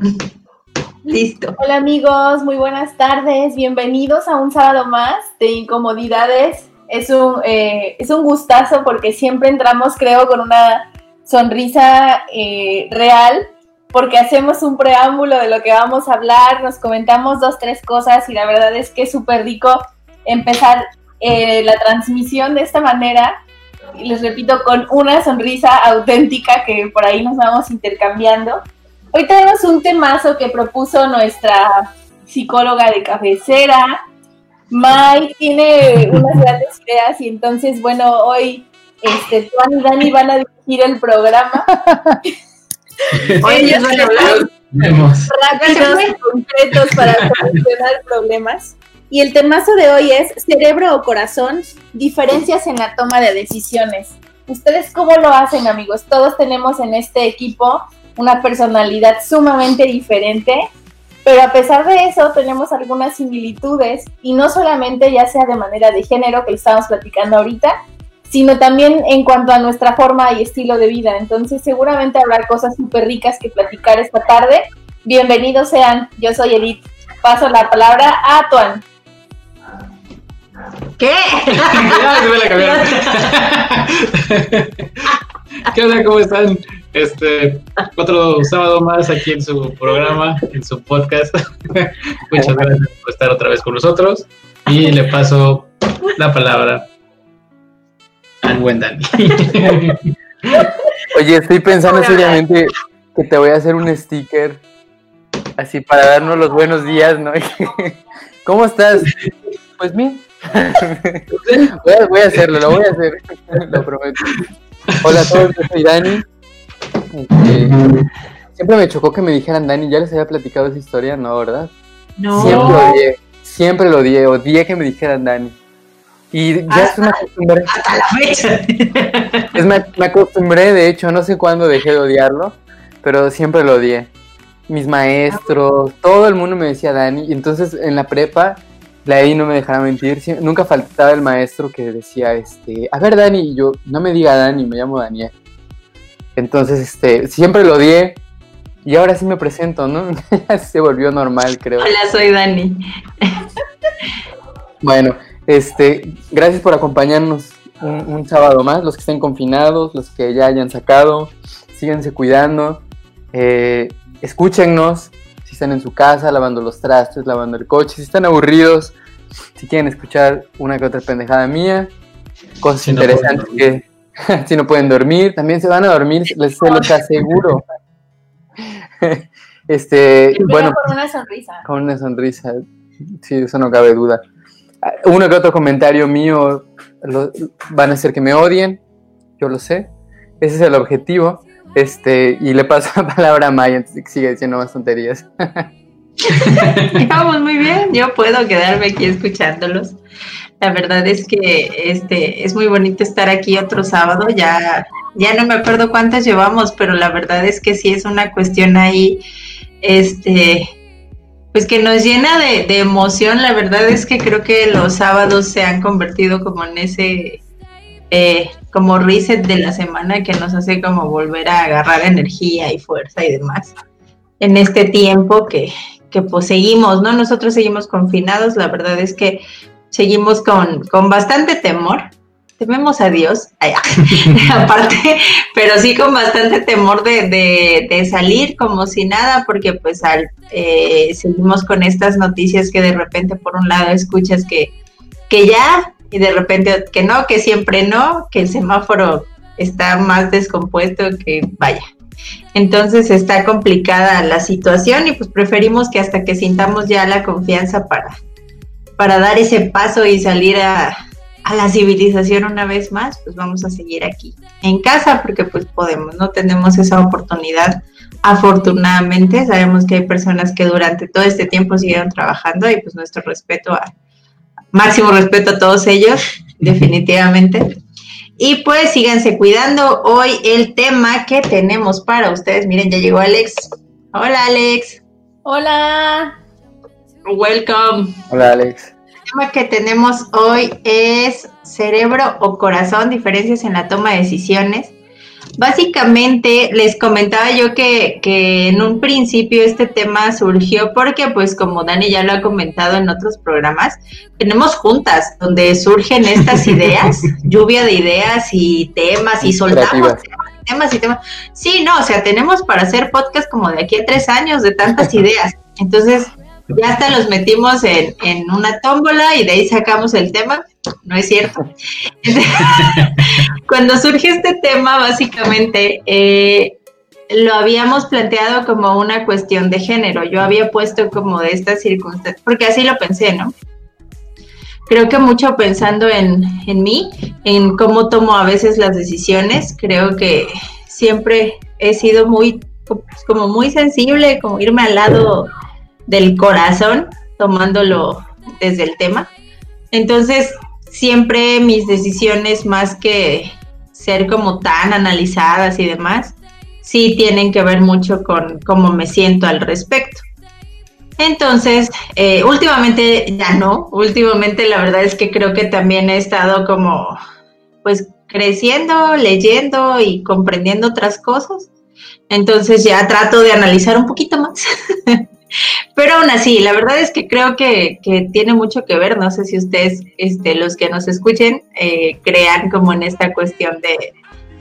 Listo. Hola amigos, muy buenas tardes. Bienvenidos a un sábado más de incomodidades. Es un, eh, es un gustazo porque siempre entramos, creo, con una sonrisa eh, real, porque hacemos un preámbulo de lo que vamos a hablar, nos comentamos dos, tres cosas y la verdad es que es súper rico empezar eh, la transmisión de esta manera. Y les repito, con una sonrisa auténtica que por ahí nos vamos intercambiando. Hoy tenemos un temazo que propuso nuestra psicóloga de cabecera. Mike tiene unas grandes ideas y entonces, bueno, hoy este, Juan y Dani van a dirigir el programa. Hoy Ellos van a hablar. rápidos concretos para solucionar problemas. Y el temazo de hoy es cerebro o corazón, diferencias en la toma de decisiones. ¿Ustedes cómo lo hacen, amigos? Todos tenemos en este equipo una personalidad sumamente diferente, pero a pesar de eso tenemos algunas similitudes y no solamente ya sea de manera de género, que lo estamos platicando ahorita, sino también en cuanto a nuestra forma y estilo de vida. Entonces seguramente habrá cosas súper ricas que platicar esta tarde. Bienvenidos sean, yo soy Edith. Paso la palabra a Tuan. ¿Qué? Ya, se me la cambiaron. ¿Qué onda? ¿Cómo están? Este, otro sábado más aquí en su programa, en su podcast. Muchas gracias por estar otra vez con nosotros. Y le paso la palabra a buen Dani. Oye, estoy pensando seriamente que te voy a hacer un sticker así para darnos los buenos días, ¿no? ¿Cómo estás? Pues bien. Voy a, voy a hacerlo, lo voy a hacer, lo prometo. Hola a todos, yo soy Dani. Siempre me chocó que me dijeran Dani, ya les había platicado esa historia, ¿no? ¿Verdad? No. Siempre lo odié, siempre lo odié, odié que me dijeran Dani. Y ya es una costumbre. Hasta la fecha. Es, me, me acostumbré, de hecho, no sé cuándo dejé de odiarlo, pero siempre lo odié. Mis maestros, todo el mundo me decía Dani, y entonces en la prepa, la I no me dejaba mentir, nunca faltaba el maestro que decía, este, a ver Dani, y yo, no me diga Dani, me llamo Daniel. Entonces, este, siempre lo odié, y ahora sí me presento, ¿no? Ya Se volvió normal, creo. Hola, soy Dani. Bueno, este, gracias por acompañarnos un, un sábado más, los que estén confinados, los que ya hayan sacado, síganse cuidando, eh, escúchennos, si están en su casa, lavando los trastes, lavando el coche, si están aburridos, si quieren escuchar una que otra pendejada mía, cosas Si no interesantes que, si no pueden dormir, también se van a dormir, les se los aseguro. este, Pero bueno, con una sonrisa. con una sonrisa, sí, eso no cabe duda. Ah, Uno que otro comentario mío lo- van a hacer que me odien, yo lo sé, ese es el objetivo. Este, y le paso la palabra a Maya antes de que siga diciendo más tonterías. Vamos muy bien, yo puedo quedarme aquí escuchándolos. La verdad es que este es muy bonito estar aquí otro sábado, ya, ya no me acuerdo cuántas llevamos, pero la verdad es que sí es una cuestión ahí, este, pues que nos llena de, de emoción. La verdad es que creo que los sábados se han convertido como en ese eh, como reset de la semana que nos hace como volver a agarrar energía y fuerza y demás en este tiempo que, que pues seguimos, ¿no? Nosotros seguimos confinados, la verdad es que seguimos con, con bastante temor, tememos a Dios, ay, aparte, pero sí con bastante temor de, de, de salir como si nada, porque pues al, eh, seguimos con estas noticias que de repente por un lado escuchas que, que ya, y de repente que no, que siempre no, que el semáforo está más descompuesto que vaya. Entonces está complicada la situación y pues preferimos que hasta que sintamos ya la confianza para, para dar ese paso y salir a, a la civilización una vez más, pues vamos a seguir aquí en casa porque pues podemos, no tenemos esa oportunidad. Afortunadamente sabemos que hay personas que durante todo este tiempo siguieron trabajando y pues nuestro respeto a máximo respeto a todos ellos, definitivamente. Y pues síganse cuidando. Hoy el tema que tenemos para ustedes, miren, ya llegó Alex. Hola Alex. Hola. Welcome. Hola Alex. El tema que tenemos hoy es cerebro o corazón, diferencias en la toma de decisiones. Básicamente les comentaba yo que, que, en un principio este tema surgió porque pues como Dani ya lo ha comentado en otros programas, tenemos juntas donde surgen estas ideas, lluvia de ideas y temas y soltamos temas y temas. Sí, no, o sea, tenemos para hacer podcast como de aquí a tres años de tantas ideas. Entonces, ya hasta los metimos en, en una tómbola y de ahí sacamos el tema. No es cierto. Cuando surge este tema, básicamente, eh, lo habíamos planteado como una cuestión de género. Yo había puesto como de estas circunstancias, porque así lo pensé, ¿no? Creo que mucho pensando en, en mí, en cómo tomo a veces las decisiones, creo que siempre he sido muy, como muy sensible, como irme al lado del corazón, tomándolo desde el tema. Entonces, siempre mis decisiones, más que ser como tan analizadas y demás, sí tienen que ver mucho con cómo me siento al respecto. Entonces, eh, últimamente ya no, últimamente la verdad es que creo que también he estado como, pues, creciendo, leyendo y comprendiendo otras cosas. Entonces ya trato de analizar un poquito más. Pero aún así, la verdad es que creo que, tiene mucho que ver, no sé si ustedes, este, los que nos escuchen, eh, crean como en esta cuestión de,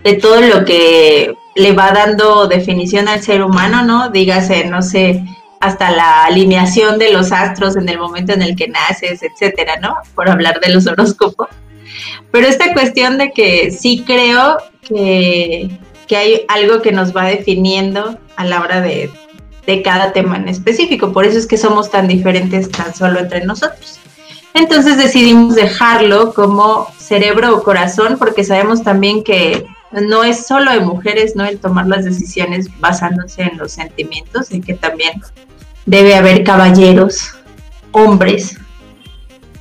de todo lo que le va dando definición al ser humano, ¿no? Dígase, no sé, hasta la alineación de los astros en el momento en el que naces, etcétera, ¿no? Por hablar de los horóscopos. Pero esta cuestión de que sí creo que, que hay algo que nos va definiendo a la hora de, de cada tema en específico. Por eso es que somos tan diferentes tan solo entre nosotros. Entonces decidimos dejarlo como cerebro o corazón porque sabemos también que no es solo de mujeres, ¿no? El tomar las decisiones basándose en los sentimientos y que también debe haber caballeros, hombres,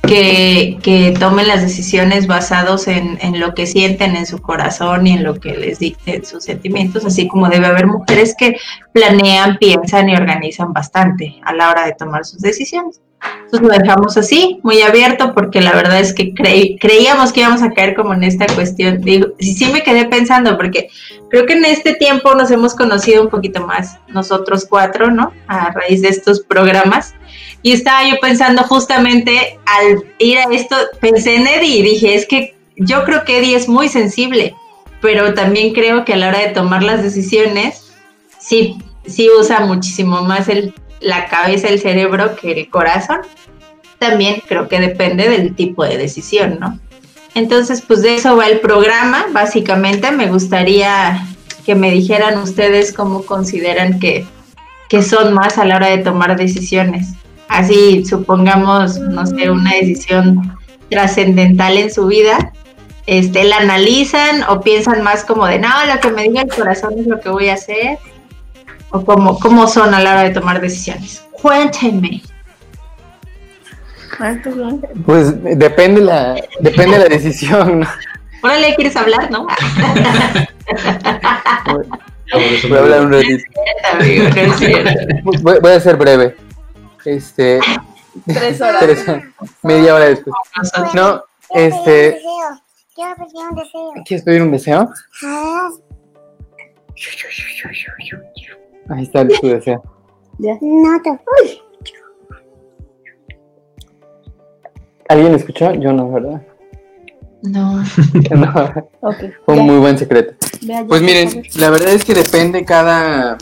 que, tomen las decisiones basados en, en, lo que sienten en su corazón y en lo que les dicten sus sentimientos, así como debe haber mujeres que planean, piensan y organizan bastante a la hora de tomar sus decisiones. Entonces lo dejamos así, muy abierto, porque la verdad es que creíamos que íbamos a caer como en esta cuestión. Digo, sí, sí me quedé pensando, porque creo que en este tiempo nos hemos conocido un poquito más, nosotros cuatro, ¿no? A raíz de estos programas. Y estaba yo pensando justamente al ir a esto, pensé en Eddie y dije, es que yo creo que Eddie es muy sensible, pero también creo que a la hora de tomar las decisiones, sí, sí usa muchísimo más el la cabeza, el cerebro que el corazón. También creo que depende del tipo de decisión, ¿no? Entonces, pues de eso va el programa. Básicamente me gustaría que me dijeran ustedes cómo consideran que, que son más a la hora de tomar decisiones. Así, supongamos, no sé, una decisión trascendental en su vida, este, la analizan o piensan más como de, no, lo que me diga el corazón es lo que voy a hacer, o cómo, cómo son a la hora de tomar decisiones. Cuéntenme. Pues depende la, depende la decisión, ¿no? Órale, ¿quieres hablar, no? voy a hablar un ratito. Voy, voy a ser breve. Este. Tres horas. Tres, media hora después. No, este. Quiero pedir un deseo. ¿Quieres pedir un deseo? Ah, Ahí está tu deseo. no te. ¿Alguien escuchó? Yo no, ¿verdad? No. No, Ok. fue un muy buen secreto. Pues miren, la verdad es que depende cada,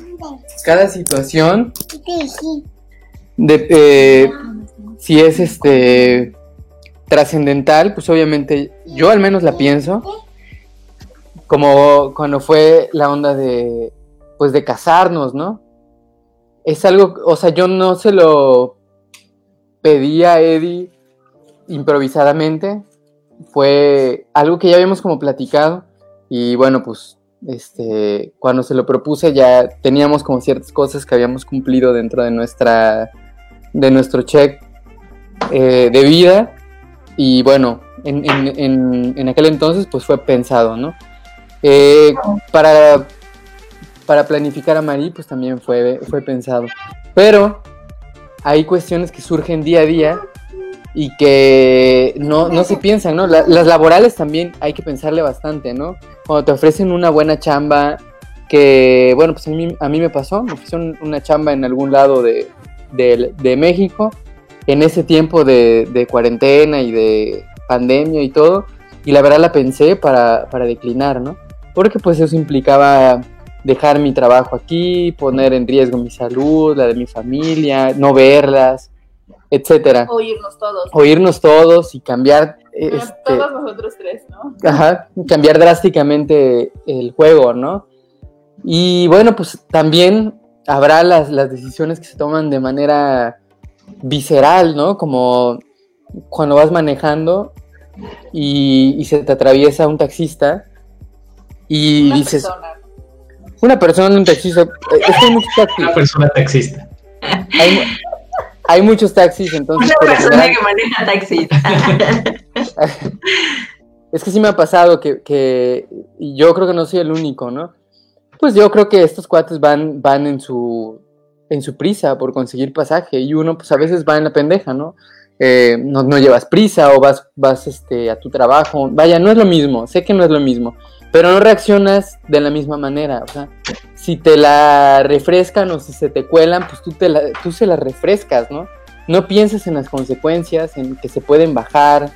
cada situación Sí, sí. De eh, si es este trascendental, pues obviamente yo al menos la pienso como cuando fue la onda de pues de casarnos, ¿no? Es algo, o sea, yo no se lo pedí a Eddie improvisadamente, fue algo que ya habíamos como platicado y bueno, pues este cuando se lo propuse ya teníamos como ciertas cosas que habíamos cumplido dentro de nuestra de nuestro check eh, de vida y bueno, en, en- en- aquel entonces pues fue pensado, ¿no? Eh, para, para planificar a Marí pues también fue, fue pensado, pero hay cuestiones que surgen día a día y que no, no se piensan, ¿no? La- las laborales también hay que pensarle bastante, ¿no? Cuando te ofrecen una buena chamba, que, bueno, pues a mí, a mí me pasó, me ofrecieron una chamba en algún lado de, de- de México, en ese tiempo de, de cuarentena y de pandemia y todo, y la verdad la pensé para, para declinar, ¿no? Porque pues eso implicaba dejar mi trabajo aquí, poner en riesgo mi salud, la de mi familia, no verlas, etcétera. Oírnos todos. Oírnos todos y cambiar, este, Todos nosotros tres, ¿no? ajá, cambiar drásticamente el juego, ¿no? Y bueno, pues también habrá las, las decisiones que se toman de manera visceral, ¿no? Como cuando vas manejando y, y se te atraviesa un taxista y Una dices, persona. una persona, un taxista, eh, es que hay muchos taxis, Una persona taxista. hay, hay muchos taxis, entonces Una por persona general- que maneja taxi. Es que sí me ha pasado que, que y yo creo que no soy el único, ¿no? Pues yo creo que estos cuates van, van en su en su prisa por conseguir pasaje y uno pues a veces va en la pendeja, ¿no? Eh, no, no llevas prisa o vas, vas este, a tu trabajo. Vaya, no es lo mismo, sé que no es lo mismo, pero no reaccionas de la misma manera. O sea, si te la refrescan o si se te cuelan, pues tú, te la, tú se las refrescas, ¿no? No pienses en las consecuencias, en que se pueden bajar,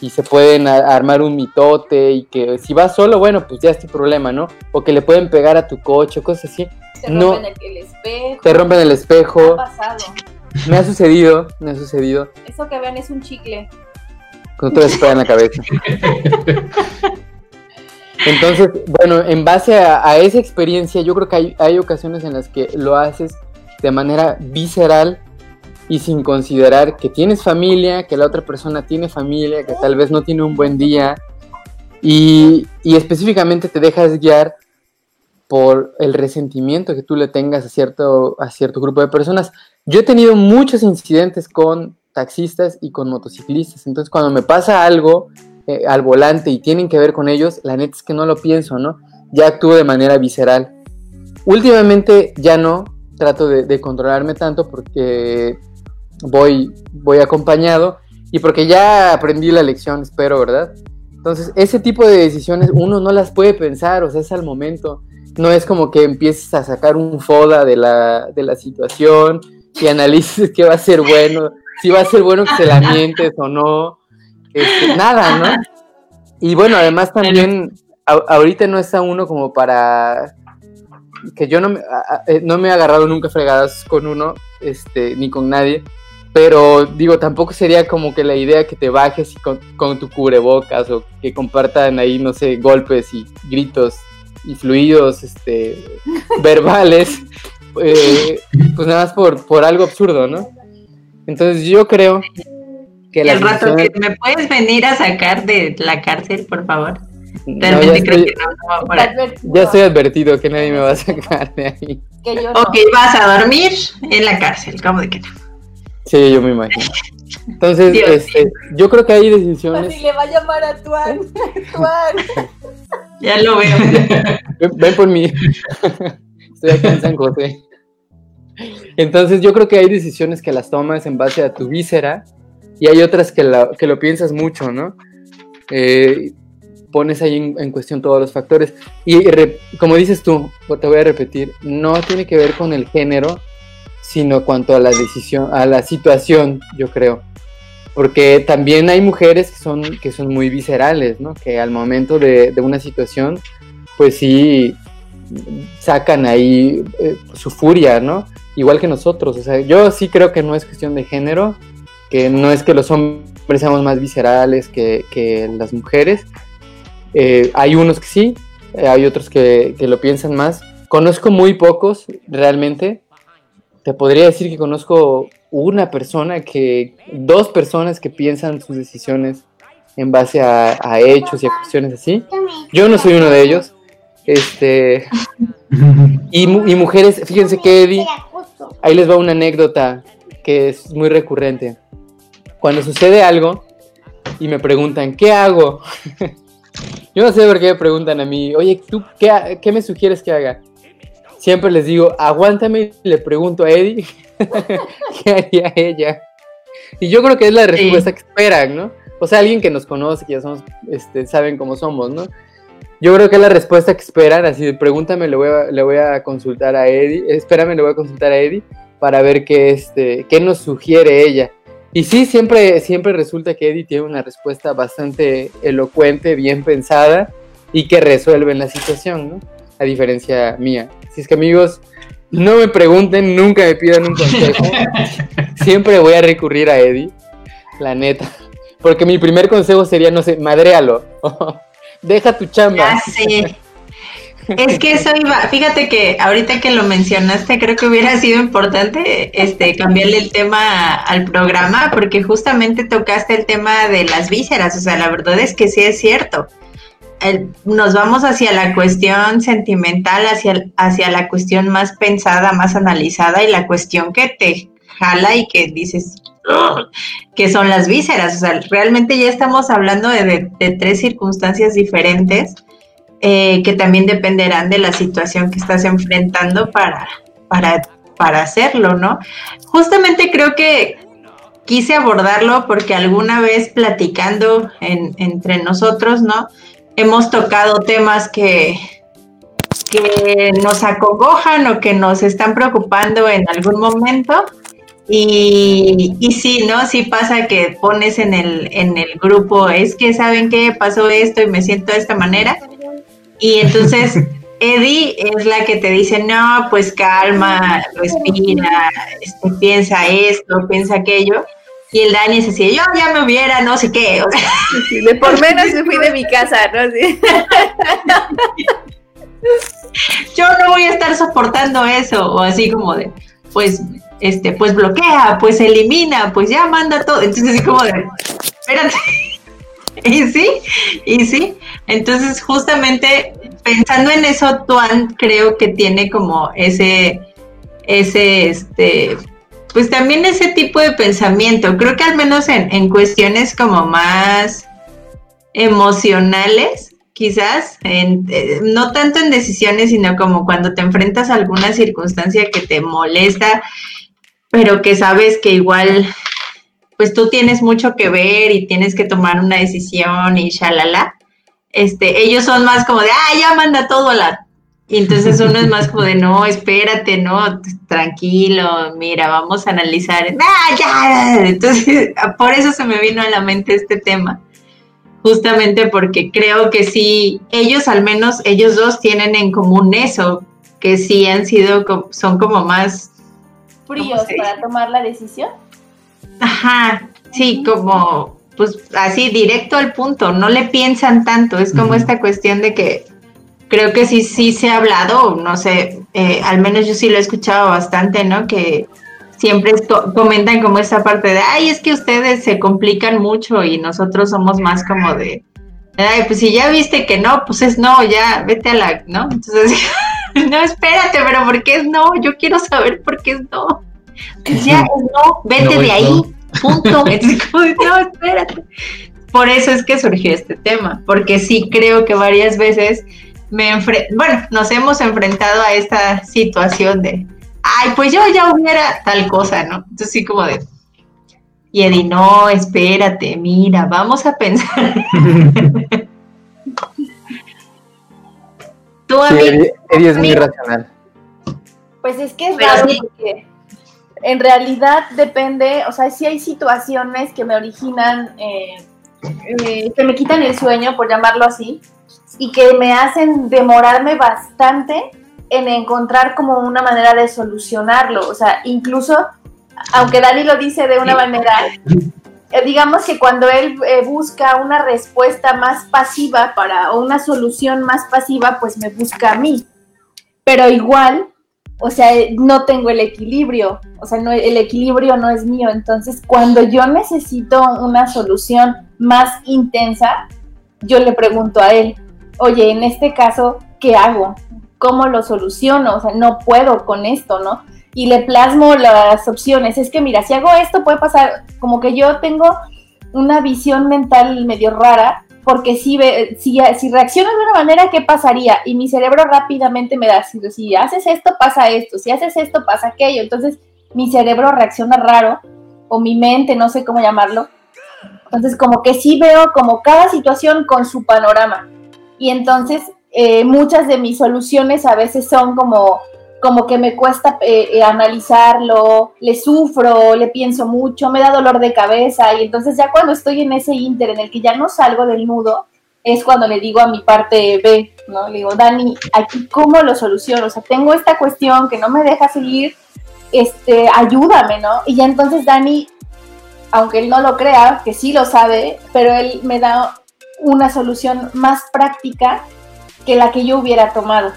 y se pueden armar un mitote y que si vas solo, bueno, pues ya es tu problema, ¿no? O que le pueden pegar a tu coche, cosas así. Te no. rompen el, el espejo. Te rompen el Ha espejo. pasado. Me ha sucedido, me ha sucedido. Eso que ven es un chicle. Con todo eso en la cabeza. Entonces, bueno, en base a, a esa experiencia, yo creo que hay, hay ocasiones en las que lo haces de manera visceral y sin considerar que tienes familia, que la otra persona tiene familia, que tal vez no tiene un buen día y, y específicamente te dejas guiar por el resentimiento que tú le tengas a cierto, a cierto grupo de personas. Yo he tenido muchos incidentes con taxistas y con motociclistas, entonces cuando me pasa algo eh, al volante y tienen que ver con ellos, la neta es que no lo pienso, ¿no? Ya actúo de manera visceral. Últimamente ya no trato de, de controlarme tanto porque voy, voy acompañado y porque ya aprendí la lección, espero, ¿verdad? Entonces, ese tipo de decisiones uno no las puede pensar, o sea, es al momento. No es como que empieces a sacar un foda de la, de la situación y analices qué va a ser bueno, si va a ser bueno que se la mientes o no. Este, nada, ¿no? Y bueno, además también a- ahorita no está uno como para que yo no me, eh, no me he agarrado nunca fregadas con uno, este, ni con nadie, pero digo, tampoco sería como que la idea que te bajes y con, con tu cubrebocas o que compartan ahí, no sé, golpes y gritos y fluidos este, verbales, eh, pues nada más por, por algo absurdo, ¿no? Entonces yo creo que al rato, que ¿me puedes venir a sacar de la cárcel, por favor? no, ya, creo estoy, que no, ya estoy advertido que nadie me va a sacar de ahí. Que yo. Ok, vas a dormir en la cárcel, ¿cómo de que no? Sí, yo me imagino. Entonces, Dios este, yo creo que hay decisiones. Así le va a llamar a Tuan. Tuan. Ya lo veo. Ven, ven por mí. Estoy acá en San José. Entonces, yo creo que hay decisiones que las tomas en base a tu víscera y hay otras que, la- que lo piensas mucho, ¿no? Eh, pones ahí en, en cuestión todos los factores. Y re- como dices tú, te voy a repetir, no tiene que ver con el género, sino cuanto a la decisión, a la situación, yo creo. Porque también hay mujeres que son, que son muy viscerales, ¿no? Que al momento de, de una situación, pues sí sacan ahí eh, su furia, ¿no? Igual que nosotros. O sea, yo sí creo que no es cuestión de género, que no es que los hombres seamos más viscerales que, que las mujeres. Eh, hay unos que sí, eh, hay otros que, que lo piensan más. Conozco muy pocos, realmente. Te podría decir que conozco una persona que, dos personas que piensan sus decisiones en base a, a hechos y a cuestiones así. Yo no soy uno de ellos. Este, y, mu- y mujeres, fíjense que Eddie, ahí les va una anécdota que es muy recurrente. Cuando sucede algo y me preguntan, ¿qué hago? Yo no sé por qué me preguntan a mí, oye, ¿tú qué me sugieres que haga? Siempre les digo, aguántame y le pregunto a Eddie qué haría ella. Y yo creo que es la respuesta que esperan, ¿no? O sea, alguien que nos conoce, que ya somos, este, saben cómo somos, ¿no? Yo creo que es la respuesta que esperan, así de pregúntame, le voy a, le voy a consultar a Eddie, espérame, le voy a consultar a Eddie para ver qué, este, qué nos sugiere ella. Y sí, siempre, siempre resulta que Eddie tiene una respuesta bastante elocuente, bien pensada y que resuelve la situación, ¿no? A diferencia mía. Así es que amigos, no me pregunten, nunca me pidan un consejo. siempre voy a recurrir a Eddie, la neta. Porque mi primer consejo sería, no sé, madréalo. Deja tu chamba. Ya sé. Es que eso iba, fíjate que ahorita que lo mencionaste, creo que hubiera sido importante este cambiarle el tema al programa, porque justamente tocaste el tema de las vísceras, o sea, la verdad es que sí es cierto. Nos vamos hacia la cuestión sentimental, hacia, hacia la cuestión más pensada, más analizada y la cuestión que te jala y que dices que son las vísceras. O sea, realmente ya estamos hablando de, de tres circunstancias diferentes eh, que también dependerán de la situación que estás enfrentando para, para, para hacerlo, ¿no? Justamente creo que quise abordarlo porque alguna vez platicando entre nosotros, ¿no? Hemos tocado temas que, que nos acogojan o que nos están preocupando en algún momento. Y, y, sí, ¿no? Sí pasa que pones en el, en el grupo, es que saben qué pasó esto y me siento de esta manera. Y entonces Eddie es la que te dice, no, pues calma, respira, este, piensa esto, piensa aquello. Y el Dani es así, yo ya me hubiera, no sé qué. de por menos me fui de mi casa, ¿no? yo no voy a estar soportando eso, o así como de, pues, este, pues bloquea, pues elimina, pues ya manda todo. Entonces así como de, espérate. y sí, y sí. Entonces, justamente pensando en eso, Tuan creo que tiene como ese, ese, este, pues también ese tipo de pensamiento. Creo que al menos en, cuestiones como más emocionales, quizás, en, eh, no tanto en decisiones, sino como cuando te enfrentas a alguna circunstancia que te molesta, pero que sabes que igual pues tú tienes mucho que ver y tienes que tomar una decisión y shalala. Este, ellos son más como de, ah, ya manda todo a la... Y entonces uno es más como de, no, espérate, no, tranquilo, mira, vamos a analizar. Ah, ya. Entonces, por eso se me vino a la mente este tema. Justamente porque creo que sí, ellos al menos, ellos dos tienen en común eso, que sí han sido, son como más... Fríos para tomar la decisión. Ajá, sí, como pues así directo al punto, no le piensan tanto, es como esta cuestión de que creo que sí, sí se ha hablado, no sé, eh, al menos yo sí lo he escuchado bastante, ¿no? Que siempre comentan como esta parte de, ay, es que ustedes se complican mucho y nosotros somos más como de, ay, pues si ya viste que no, pues es no, ya, vete a la, ¿no? Entonces, no, espérate, pero ¿por qué es no? Yo quiero saber por qué es no. Ya, no, vete de ahí, punto. no, espérate. Por eso es que surgió este tema, porque sí creo que varias veces me bueno, nos hemos enfrentado a esta situación de, ay, pues yo ya hubiera tal cosa, ¿no? Entonces sí como de, y Eddie, no, espérate, mira, vamos a pensar. Tú, sí, Eddie, es muy racional. Pues es que es raro porque en realidad depende, o sea, sí hay situaciones que me originan, eh, eh, que me quitan el sueño, por llamarlo así, y que me hacen demorarme bastante en encontrar como una manera de solucionarlo. O sea, incluso, aunque Dani lo dice de una manera, eh, digamos que cuando él busca una respuesta más pasiva para, o una solución más pasiva, pues me busca a mí. Pero igual o sea, no tengo el equilibrio, o sea, no, el equilibrio no es mío. Entonces, cuando yo necesito una solución más intensa, yo le pregunto a él, oye, en este caso, ¿qué hago? ¿Cómo lo soluciono? O sea, no puedo con esto, ¿no? Y le plasmo las opciones. Es que, mira, si hago esto, puede pasar, como que yo tengo una visión mental medio rara porque si, si, si reacciono de una manera, ¿qué pasaría? Y mi cerebro rápidamente me da, si, si haces esto, pasa esto, si haces esto, pasa aquello. Entonces mi cerebro reacciona raro o mi mente, no sé cómo llamarlo. Entonces, como que sí veo como cada situación con su panorama. Y entonces, eh, muchas de mis soluciones a veces son como, como que me cuesta eh, eh, analizarlo, le sufro, le pienso mucho, me da dolor de cabeza. Y entonces ya cuando estoy en ese inter en el que ya no salgo del nudo, es cuando le digo a mi parte B, ¿no? Le digo, Dani, aquí cómo lo soluciono, o sea, tengo esta cuestión que no me deja seguir, este, ayúdame, ¿no? Y ya entonces Dani, aunque él no lo crea, que sí lo sabe, pero él me da una solución más práctica que la que yo hubiera tomado.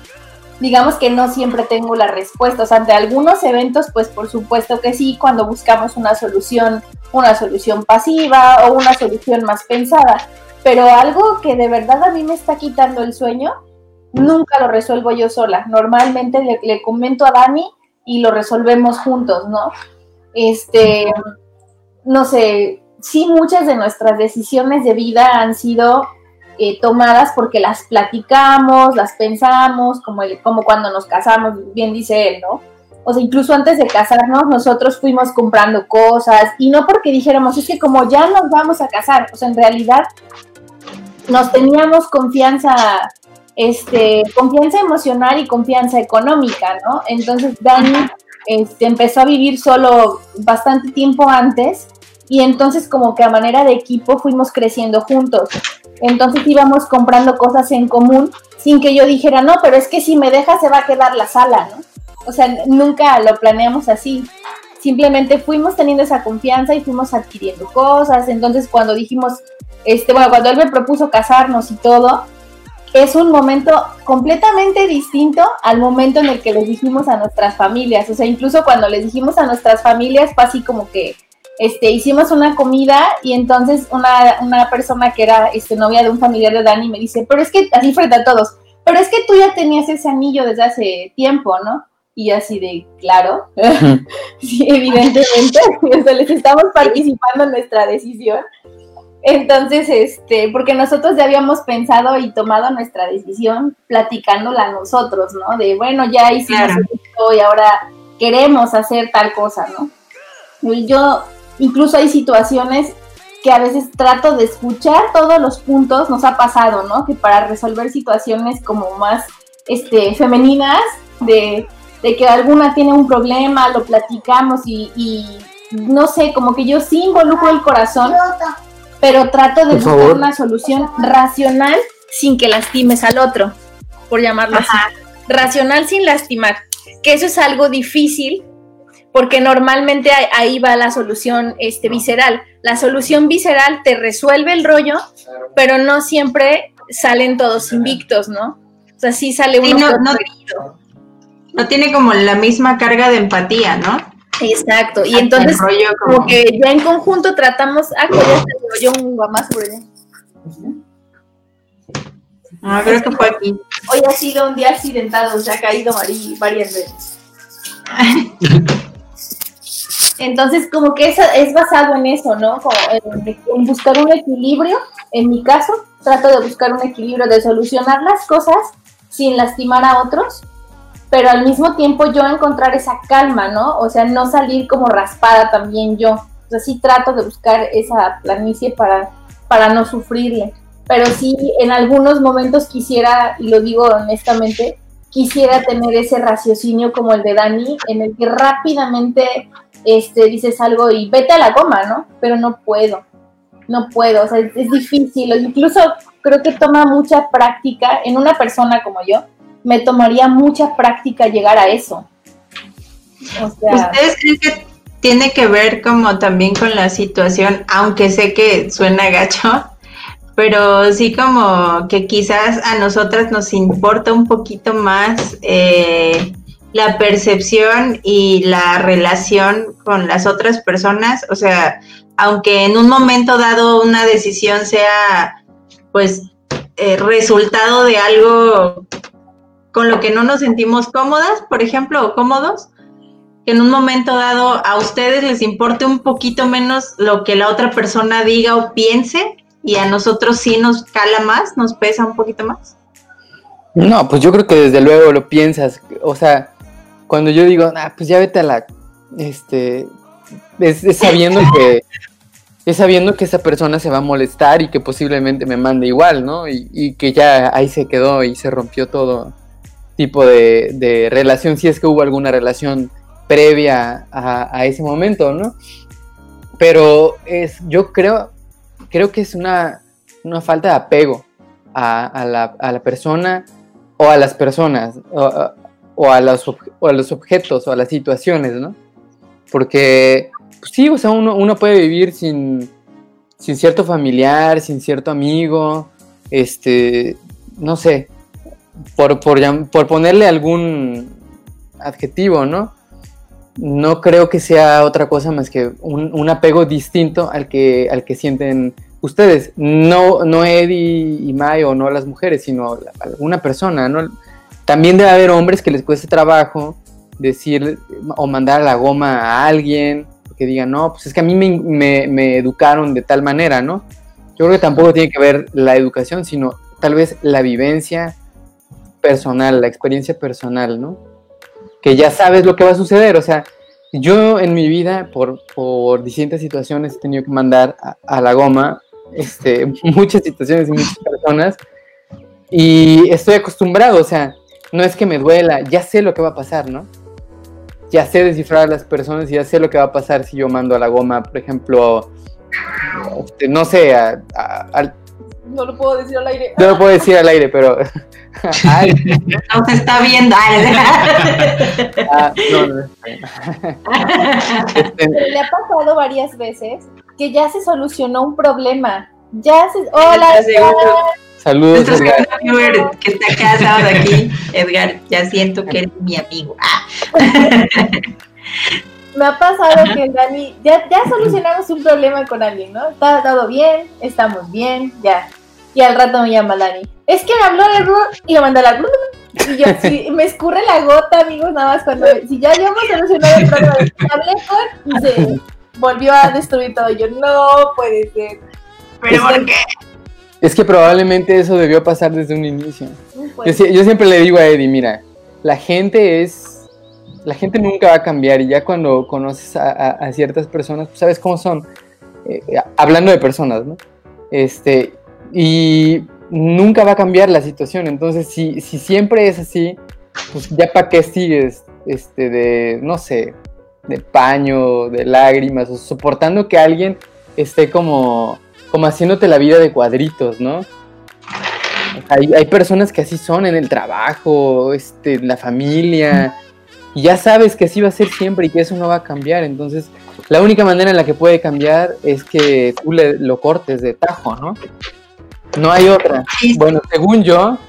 Digamos que no siempre tengo las respuestas. Ante algunos eventos, pues por supuesto que sí, cuando buscamos una solución, una solución pasiva o una solución más pensada pero algo que de verdad a mí me está quitando el sueño, nunca lo resuelvo yo sola. Normalmente le, comento a Dani y lo resolvemos juntos, ¿no? Este, no sé, sí muchas de nuestras decisiones de vida han sido eh, tomadas porque las platicamos, las pensamos, como, como cuando nos casamos, bien dice él, ¿no? O sea, incluso antes de casarnos, nosotros fuimos comprando cosas y no porque dijéramos, es que como ya nos vamos a casar, o sea, en realidad nos teníamos confianza, este, confianza emocional y confianza económica, ¿no? Entonces Dani este, empezó a vivir solo bastante tiempo antes y entonces como que a manera de equipo fuimos creciendo juntos. Entonces íbamos comprando cosas en común sin que yo dijera, no, pero es que si me deja se va a quedar la sala, ¿no? O sea, nunca lo planeamos así. Simplemente fuimos teniendo esa confianza y fuimos adquiriendo cosas. Entonces cuando dijimos, este, bueno, cuando él me propuso casarnos y todo, es un momento completamente distinto al momento en el que les dijimos a nuestras familias. O sea, incluso cuando les dijimos a nuestras familias fue así como que este, hicimos una comida y entonces una, una persona que era este, novia de un familiar de Dani me dice, pero es que, así frente a todos, pero es que tú ya tenías ese anillo desde hace tiempo, ¿no? Y así de, claro, sí, evidentemente, o sea, les estamos participando en nuestra decisión. Entonces, este, porque nosotros ya habíamos pensado y tomado nuestra decisión platicándola nosotros, ¿no? De, bueno, ya hicimos esto y ahora queremos hacer tal cosa, ¿no? Y yo, incluso hay situaciones que a veces trato de escuchar todos los puntos, nos ha pasado, ¿no? Que para resolver situaciones como más, este, femeninas, de, de que alguna tiene un problema, lo platicamos y, y no sé, como que yo sí involucro el corazón pero trato de buscar una solución racional sin que lastimes al otro, por llamarlo así. Racional sin lastimar, que eso es algo difícil porque normalmente ahí va la solución este, visceral. La solución visceral te resuelve el rollo, pero no siempre salen todos invictos, ¿no? O sea, sí sale uno no, no, tiene como la misma carga de empatía, ¿no? Exacto, y entonces como... que ya en conjunto tratamos, ah, yo un sobre Ah, creo que fue aquí. Hoy ha sido un día accidentado, se ha caído varias veces. Entonces, como que es, es basado en eso, ¿no? Como en, buscar un equilibrio. En mi caso, trato de buscar un equilibrio, de solucionar las cosas sin lastimar a otros pero al mismo tiempo yo encontrar esa calma, ¿no? O sea, no salir como raspada también yo. O sea, sí trato de buscar esa planicie para, para no sufrirle. Pero sí, en algunos momentos quisiera, y lo digo honestamente, quisiera tener ese raciocinio como el de Dani, en el que rápidamente este, dices algo y vete a la goma, ¿no? Pero no puedo, no puedo, o sea, es, difícil. Incluso creo que toma mucha práctica en una persona como yo, me tomaría mucha práctica llegar a eso. ¿Ustedes creen que tiene que ver como también con la situación, aunque sé que suena gacho, pero sí como que quizás a nosotras nos importa un poquito más eh, la percepción y la relación con las otras personas, o sea, aunque en un momento dado una decisión sea pues eh, resultado de algo con lo que no nos sentimos cómodas, por ejemplo, o cómodos, que en un momento dado a ustedes les importe un poquito menos lo que la otra persona diga o piense y a nosotros sí nos cala más, nos pesa un poquito más? No, pues yo creo que desde luego lo piensas, o sea, cuando yo digo, ah, pues ya vete a la, este, es, es sabiendo que es sabiendo que esa persona se va a molestar y que posiblemente me mande igual, ¿no? Y, y que ya ahí se quedó y se rompió todo tipo de, de relación, si es que hubo alguna relación previa a, a ese momento, ¿no? Pero es, yo creo, creo que es una, una falta de apego a, a la, a la persona o a las personas o, o a los, o a los objetos o a las situaciones, ¿no? Porque pues sí, o sea, uno, uno puede vivir sin, sin cierto familiar, sin cierto amigo, este, no sé, por, por, por ponerle algún adjetivo, ¿no? No creo que sea otra cosa más que un, apego distinto al que, al que sienten ustedes. No, no Eddie y May o no las mujeres, sino la- alguna persona, ¿no? También debe haber hombres que les cueste trabajo decir o mandar a la goma a alguien, que digan, no, pues es que a mí me, educaron de tal manera, ¿no? Yo creo que tampoco tiene que ver la educación, sino tal vez la vivencia personal, la experiencia personal, ¿no? Que ya sabes lo que va a suceder, o sea, yo en mi vida, por, por distintas situaciones, he tenido que mandar a, a la goma este, muchas situaciones y muchas personas, y estoy acostumbrado, o sea, no es que me duela, ya sé lo que va a pasar, ¿no? Ya sé descifrar a las personas y ya sé lo que va a pasar si yo mando a la goma, por ejemplo, este, no sé, a- a- al- No lo puedo decir al aire. no lo puedo decir al aire, pero... Ay, No se está viendo. ah, no, no, este, Le ha pasado varias veces que ya se solucionó un problema. Ya se. Hola. Saludos, Nuestro Edgar. que está casado de aquí, Edgar, ya siento que eres mi amigo. Ah, Me ha pasado que el Dani, ya, ya solucionamos un problema con alguien, ¿no? Está todo bien, estamos bien, ya. Y al rato me llama Dani. Es que me habló de Ruth y le manda la y yo así, me escurre la gota, amigos, nada más cuando si ya habíamos solucionado el problema, hablé con y se volvió a destruir todo. Y yo, no puede ser. pero ¿por qué? Es que probablemente eso debió pasar desde un inicio. Yo, puede sie- yo siempre le digo a Eddie, mira, la gente es... La gente nunca va a cambiar y ya cuando conoces a, a- a ciertas personas, pues sabes cómo son. Eh, hablando de personas, ¿no? Este, y nunca va a cambiar la situación. Entonces, si, si siempre es así, pues ya para qué sigues, este, de, no sé, de paño, de lágrimas, o soportando que alguien esté como, como haciéndote la vida de cuadritos, ¿no? Hay, hay personas que así son en el trabajo, este, en la familia, y ya sabes que así va a ser siempre y que eso no va a cambiar. Entonces, la única manera en la que puede cambiar es que tú le, lo cortes de tajo, ¿no? No hay otra. Bueno, según yo,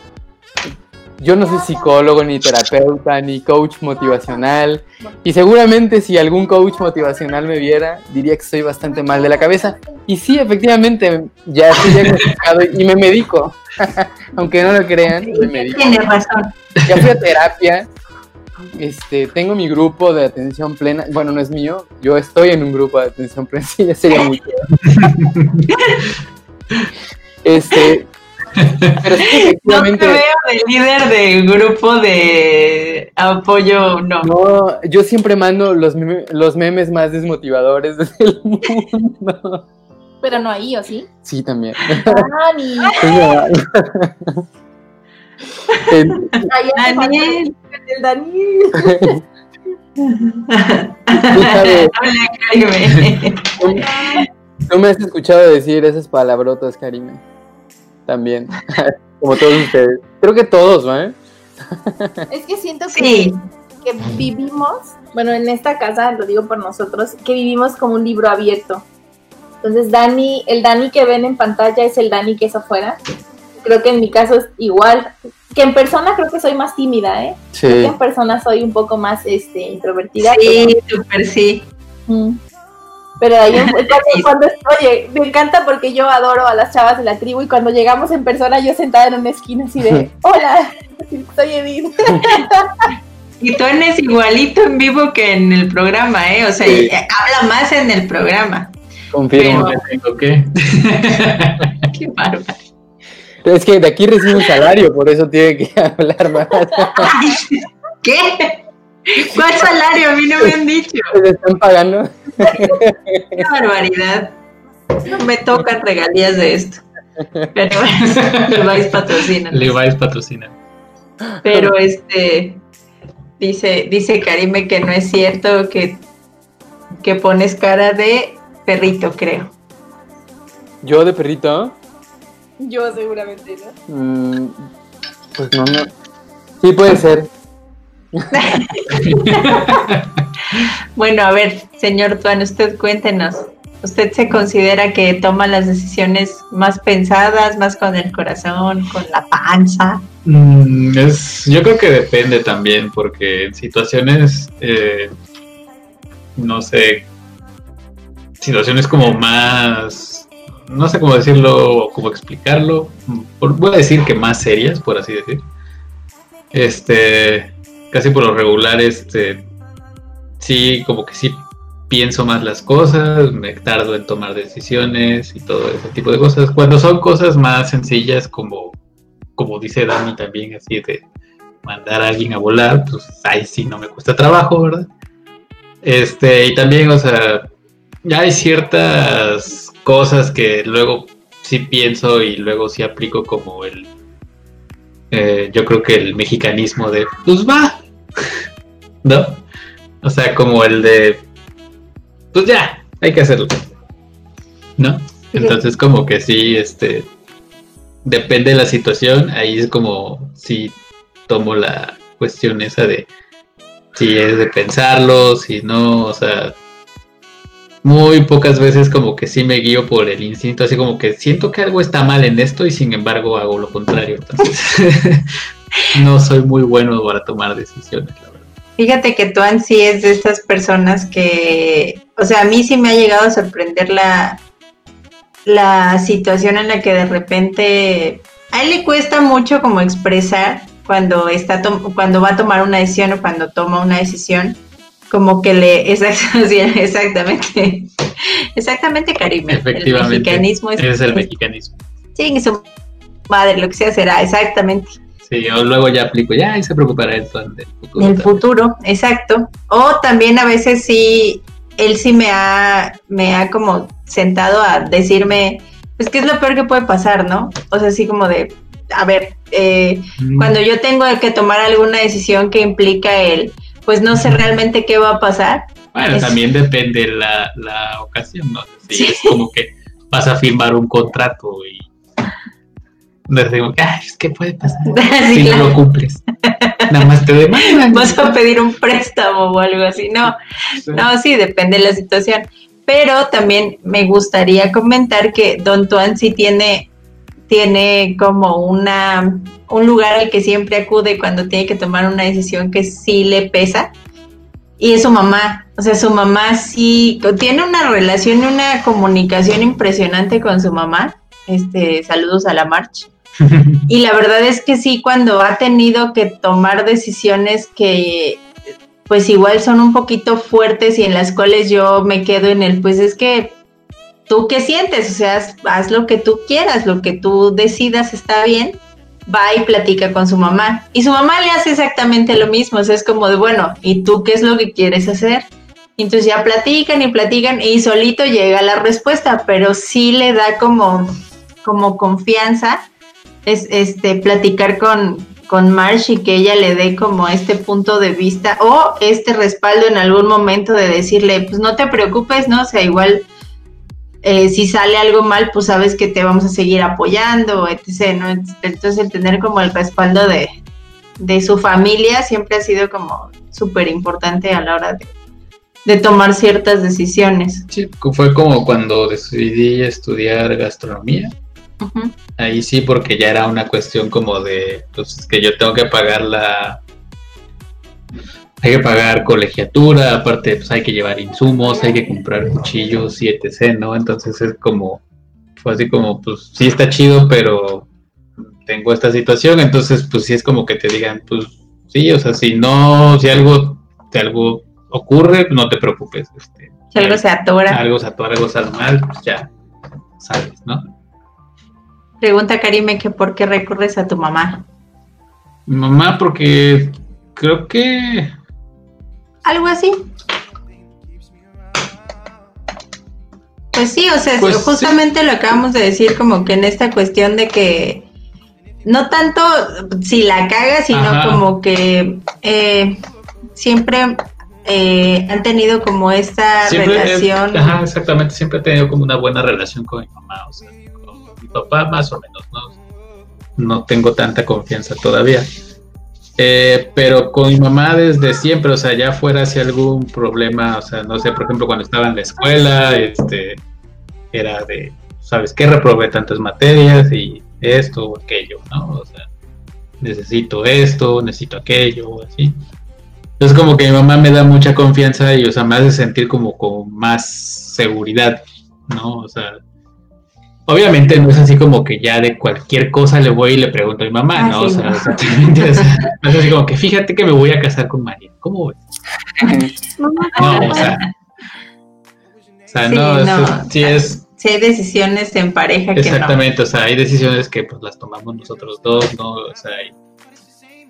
yo no soy psicólogo, ni terapeuta, ni coach motivacional. Y seguramente si algún coach motivacional me viera, diría que estoy bastante mal de la cabeza. Y sí, efectivamente, ya estoy diagnosticado y me medico. Aunque no lo crean, me medico. Tienes razón. Ya fui a terapia. Este, tengo mi grupo de atención plena. Bueno, no es mío. Yo estoy en un grupo de atención plena. Sí, ya sería mucho. Este, pero sí, No te efectivamente. veo de líder de grupo de apoyo, no. No, yo siempre mando los, meme- los memes más desmotivadores del mundo. Pero no ahí, ¿o sí? Sí, también. Dani. El- hace falta Daniel. el Dani. sabes. Hola. ¿Tú, tú me has escuchado decir esas palabrotas, Karime. También. Como todos ustedes. Creo que todos, ¿no? Es que siento que, Sí, que vivimos, bueno, en esta casa, lo digo por nosotros, que vivimos como un libro abierto. Entonces, Dani, el Dani que ven en pantalla es el Dani que es afuera. Creo que en mi caso es igual. Que en persona creo que soy más tímida, ¿eh? Creo que Sí. en persona soy un poco más este, introvertida. sí, súper sí. Mm, pero de ahí en- cuando, cuando- oye, me encanta porque yo adoro a las chavas de la tribu y cuando llegamos en persona yo sentada en una esquina así de, hola, soy Edith. Y tú eres igualito en vivo que en el programa, ¿eh? O sea, Sí. habla más en el programa. Confirmo. Pero- ¿Qué tengo que? Qué bárbaro. Es que de aquí recibe un salario, por eso tiene que hablar más. ¿Qué? ¿Cuál salario? A mí no me han dicho. ¿Les están pagando? Qué barbaridad. No me tocan regalías de esto. Pero Levi's patrocina. Levi's patrocina. Pero este dice, dice Karime que no es cierto que, que pones cara de perrito, creo. ¿Yo de perrito? Yo seguramente, ¿no? Mm, pues no, no. Sí, puede ser. Bueno, a ver, señor Tuan, usted cuéntenos. ¿Usted se considera que toma las decisiones más pensadas, más con el corazón, con la panza? Mm, es, yo creo que depende también, porque en situaciones, eh, no sé, situaciones como más, no sé cómo decirlo, cómo explicarlo, voy a decir que más serias, por así decir. Este, casi por lo regular, este, sí, como que sí pienso más las cosas, me tardo en tomar decisiones y todo ese tipo de cosas. Cuando son cosas más sencillas como como dice Dani también, así de mandar a alguien a volar, pues ahí sí no me cuesta trabajo, ¿verdad? Este, y también, o sea, ya hay ciertas cosas que luego sí pienso y luego sí aplico como el, eh, yo creo que el mexicanismo de, pues va, ¿no? O sea, como el de, pues ya, hay que hacerlo, ¿no? Entonces como que sí, este, depende de la situación, ahí es como si tomo la cuestión esa de si es de pensarlo, si no, o sea, muy pocas veces como que sí me guío por el instinto, así como que siento que algo está mal en esto y sin embargo hago lo contrario, entonces no soy muy bueno para tomar decisiones, la verdad. Fíjate que Tuan sí es de estas personas que, o sea, a mí sí me ha llegado a sorprender la, la situación en la que de repente a él le cuesta mucho como expresar cuando está cuando va a tomar una decisión o cuando toma una decisión como que le exact- sí, exactamente exactamente Karime el Efectivamente, mexicanismo es, ese es el mexicanismo. sí, su madre lo que sea será exactamente Sí, yo luego ya aplico, ya, y se preocupará el plan del futuro. del futuro, exacto. O también a veces sí, él sí me ha, me ha como sentado a decirme, pues qué es lo peor que puede pasar, ¿no? O sea, así como de, a ver, eh, Mm. cuando yo tengo que tomar alguna decisión que implica el, pues no sé realmente qué va a pasar. Bueno, Es- también depende la, la ocasión, ¿no? Si Sí. es como que vas a firmar un contrato y es como que, ay, pues, ¿qué puede pasar Sí, si no lo cumples? Nada más te demandan. Vas a pedir un préstamo o algo así, no. No, sí, depende de la situación. Pero también me gustaría comentar que Don Tuan sí tiene, tiene como una, un lugar al que siempre acude cuando tiene que tomar una decisión que sí le pesa. Y es su mamá. O sea, su mamá sí tiene una relación y una comunicación impresionante con su mamá. Este, saludos a la March. Y la verdad es que sí, cuando ha tenido que tomar decisiones que pues igual son un poquito fuertes y en las cuales yo me quedo en el, pues es que tú qué sientes, o sea, haz, haz lo que tú quieras, lo que tú decidas está bien, va y platica con su mamá. Y su mamá le hace exactamente lo mismo, o sea, es como de, bueno, ¿y tú qué es lo que quieres hacer? Entonces ya platican y platican y solito llega la respuesta, pero sí le da como, como confianza es este platicar con, con Marsh y que ella le dé como este punto de vista o este respaldo en algún momento de decirle, pues no te preocupes, ¿no? O sea, igual eh, si sale algo mal, pues sabes que te vamos a seguir apoyando, etc., ¿no? Entonces el tener como el respaldo de, de su familia siempre ha sido como súper importante a la hora de, de tomar ciertas decisiones. Sí, fue como cuando decidí estudiar gastronomía. Ahí sí, porque ya era una cuestión como de, pues es que yo tengo que pagar la... Hay que pagar colegiatura, aparte pues hay que llevar insumos, hay que comprar cuchillos y etc, ¿no? Entonces es como, fue así como, pues sí está chido, pero tengo esta situación, entonces pues sí es como que te digan, pues sí, o sea, si no, si algo, si algo ocurre, no te preocupes. Este, Si algo se atora. algo se atora, algo sale mal, pues ya sabes, ¿no? Pregunta Karime que por qué recurres a tu mamá. Mi mamá, porque creo que algo así. Pues sí, o sea, Pues justamente lo acabamos de decir, como que en esta cuestión de que no tanto si la cagas, sino Ajá. como que eh, siempre eh, han tenido como esta Siempre, relación. ajá, exactamente, siempre he tenido como una buena relación con mi mamá, o sea, papá más o menos, ¿no? No tengo tanta confianza todavía. Eh, pero con mi mamá desde siempre, o sea, ya fuera si algún problema, o sea, no sé, por ejemplo, cuando estaba en la escuela, este, era de, ¿sabes qué? Reprobé tantas materias y esto o aquello, ¿no? O sea, necesito esto, necesito aquello, así. Entonces como que mi mamá me da mucha confianza y, o sea, me hace sentir como con más seguridad, ¿no? O sea, obviamente no es así como que ya de cualquier cosa le voy y le pregunto a mi mamá, Ah, ¿no? sí, o sea, no. exactamente, o sea, es así como que fíjate que me voy a casar con María, ¿cómo ves? No, o sea, o sea, Sí, no, no. eso sí es Si hay decisiones en pareja que no. Exactamente, o sea, hay decisiones que pues las tomamos nosotros dos, ¿no? O sea, y,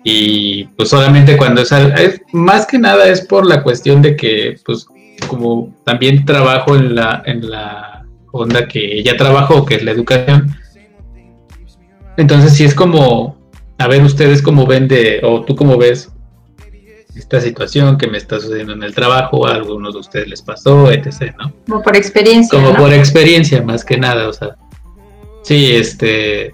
y, pues solamente cuando es, al- es- más que nada es por la cuestión de que pues como también trabajo en la en la onda que ya trabajo, que es la educación. Entonces sí es como a ver ustedes cómo ven de o tú cómo ves esta situación que me está sucediendo en el trabajo, a algunos de ustedes les pasó, etc., ¿no? Como por experiencia. como ¿no? por experiencia más que nada, o sea, sí, este,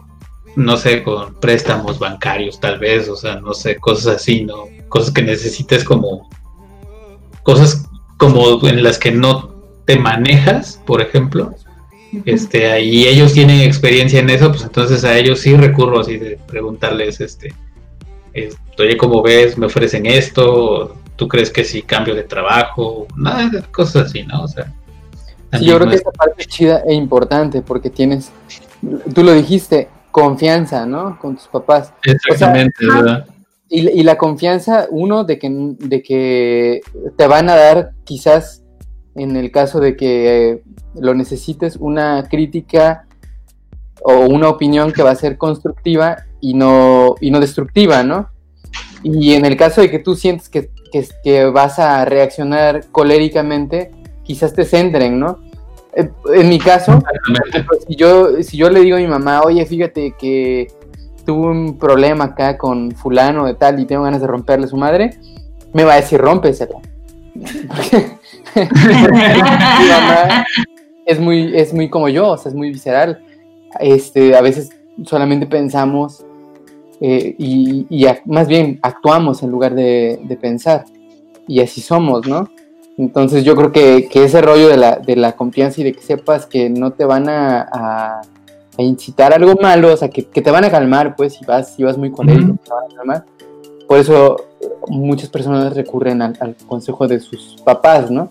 no sé, con préstamos bancarios tal vez, o sea, no sé, cosas así, ¿no? Cosas que necesites como, cosas como en las que no te manejas, por ejemplo, este, ahí ellos tienen experiencia en eso, pues entonces a ellos sí recurro así de preguntarles, este, eh, oye, ¿cómo ves? ¿Me ofrecen esto? ¿Tú crees que si cambio de trabajo? Nada, cosas así, ¿no? O sea, Sí, yo creo que es- esa parte es chida e importante porque tienes, tú lo dijiste, confianza, ¿no? Con tus papás. Exactamente, ¿verdad? Y, y la confianza, uno, de que, de que te van a dar quizás, en el caso de que eh, lo necesites, una crítica o una opinión que va a ser constructiva y no, y no destructiva, ¿no? Y en el caso de que tú sientes que, que, que vas a reaccionar coléricamente, quizás te centren, ¿no? Eh, En mi caso, si yo, si yo le digo a mi mamá, oye, fíjate que tuve un problema acá con fulano de tal y tengo ganas de romperle su madre, me va a decir, rómpesela. Mi mamá es muy, es muy como yo, o sea, es muy visceral. Este, a veces solamente pensamos eh, y, más bien actuamos en lugar de, de pensar. Y así somos, ¿no? Entonces yo creo que, que ese rollo de la, de la confianza y de que sepas que no te van a, a- a incitar algo malo, o sea, que, que te van a calmar, pues, si vas, si vas muy colérico, Ujú. te van a calmar. Por eso eh, muchas personas recurren al, al consejo de sus papás, ¿no?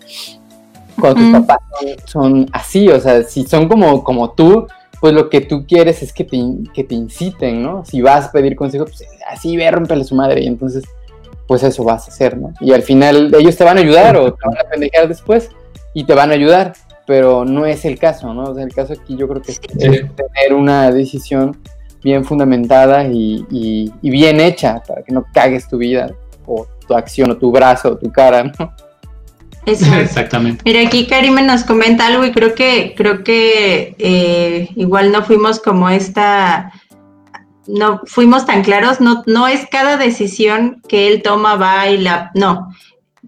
Cuando tus Ujú. papás son, son así, o sea, si son como, como tú, pues lo que tú quieres es que te, que te inciten, ¿no? Si vas a pedir consejo, pues así ve, rómpele su madre, y entonces, pues eso vas a hacer, ¿no? Y al final ellos te van a ayudar o te van a pendejar después y te van a ayudar, pero no es el caso, ¿no? O sea, el caso aquí yo creo que es, es tener una decisión bien fundamentada y, y- y bien hecha para que no cagues tu vida o tu acción o tu brazo o tu cara, ¿no? Exacto. Exactamente. Mira, aquí Karime nos comenta algo y creo que, creo que eh, igual no fuimos como esta, no fuimos tan claros, no, no es cada decisión que él toma, va y la, no.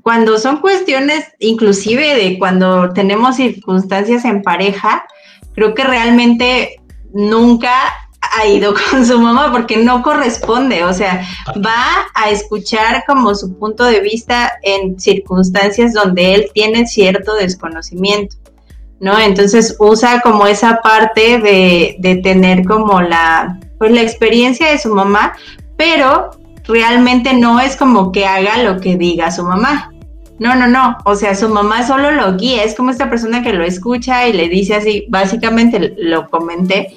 Cuando son cuestiones, inclusive de cuando tenemos circunstancias en pareja, creo que realmente nunca ha ido con su mamá porque no corresponde, o sea, va a escuchar como su punto de vista en circunstancias donde él tiene cierto desconocimiento, ¿no? Entonces usa como esa parte de, de tener como la, pues la experiencia de su mamá, pero realmente no es como que haga lo que diga su mamá. No, no, no. O sea, su mamá solo lo guía. Es como esta persona que lo escucha y le dice así, básicamente lo comenté,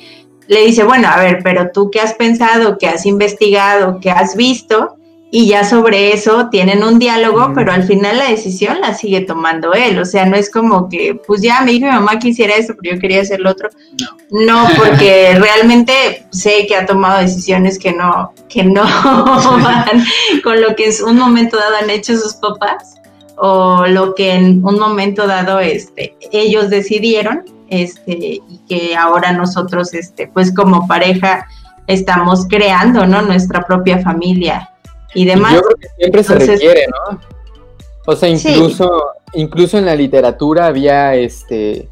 le dice, bueno, a ver, pero tú qué has pensado, qué has investigado, qué has visto, y ya sobre eso tienen un diálogo, Mm. pero al final la decisión la sigue tomando él. O sea, no es como que, pues ya me dijo mi mamá que hiciera esto, pero yo quería hacer lo otro. No, porque realmente sé que ha tomado decisiones que no, que no van con lo que en un momento dado han hecho sus papás. O lo que en un momento dado este, ellos decidieron este, y que ahora nosotros, este, pues como pareja, estamos creando, ¿no? Nuestra propia familia y demás. Yo creo que siempre se requiere, ¿no? O sea, incluso, incluso en la literatura había este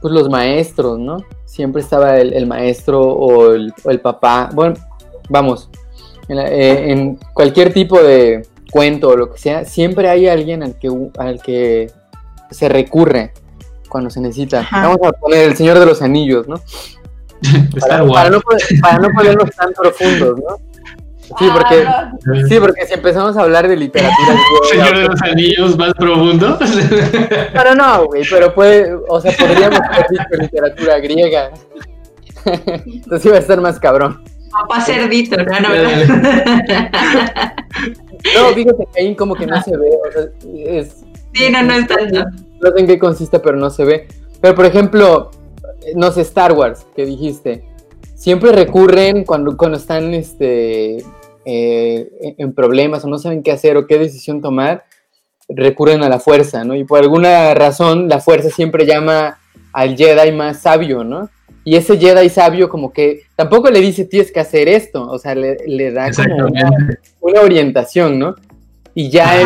pues los maestros, ¿no? Siempre estaba el, maestro o el, papá. Bueno, vamos, eh, en, cualquier tipo de cuento o lo que sea, siempre hay alguien al que, al que se recurre cuando se necesita. Vamos a poner el Señor de los Anillos, ¿no? para, no, para no ponerlos tan profundos, ¿no? Sí, porque, ah, sí, porque si empezamos a hablar de literatura Señor de los anillos más profundo. Pero no, güey, pero puede, o sea, podríamos haber dicho literatura griega. Entonces iba a estar más cabrón. Papá cerdito, ¿no? No, no fíjate que ahí como que no se ve, o sea, es... Sí, no, no es tanto. No sé en qué consiste, pero no se ve. Pero, por ejemplo, no sé, Star Wars, que dijiste, siempre recurren cuando, cuando están este, eh, en problemas o no saben qué hacer o qué decisión tomar, recurren a la fuerza, ¿no? Y por alguna razón la fuerza siempre llama al Jedi más sabio, ¿no? Y ese Jedi sabio como que tampoco le dice tienes que hacer esto, o sea, le, da como una, orientación, ¿no? Y ya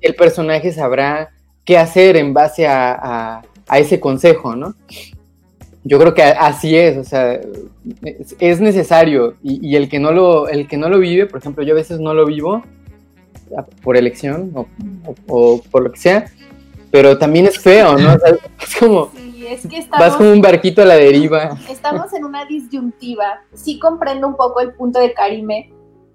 el, personaje sabrá qué hacer en base a, a ese consejo, ¿no? Yo creo que así es, o sea, es necesario y, el, que no lo, el que no lo vive, por ejemplo, yo a veces no lo vivo por elección o, por lo que sea, pero también es feo, ¿no? es como... es que vas como un barquito a la deriva. Estamos en una disyuntiva. Sí comprendo un poco el punto de Karime,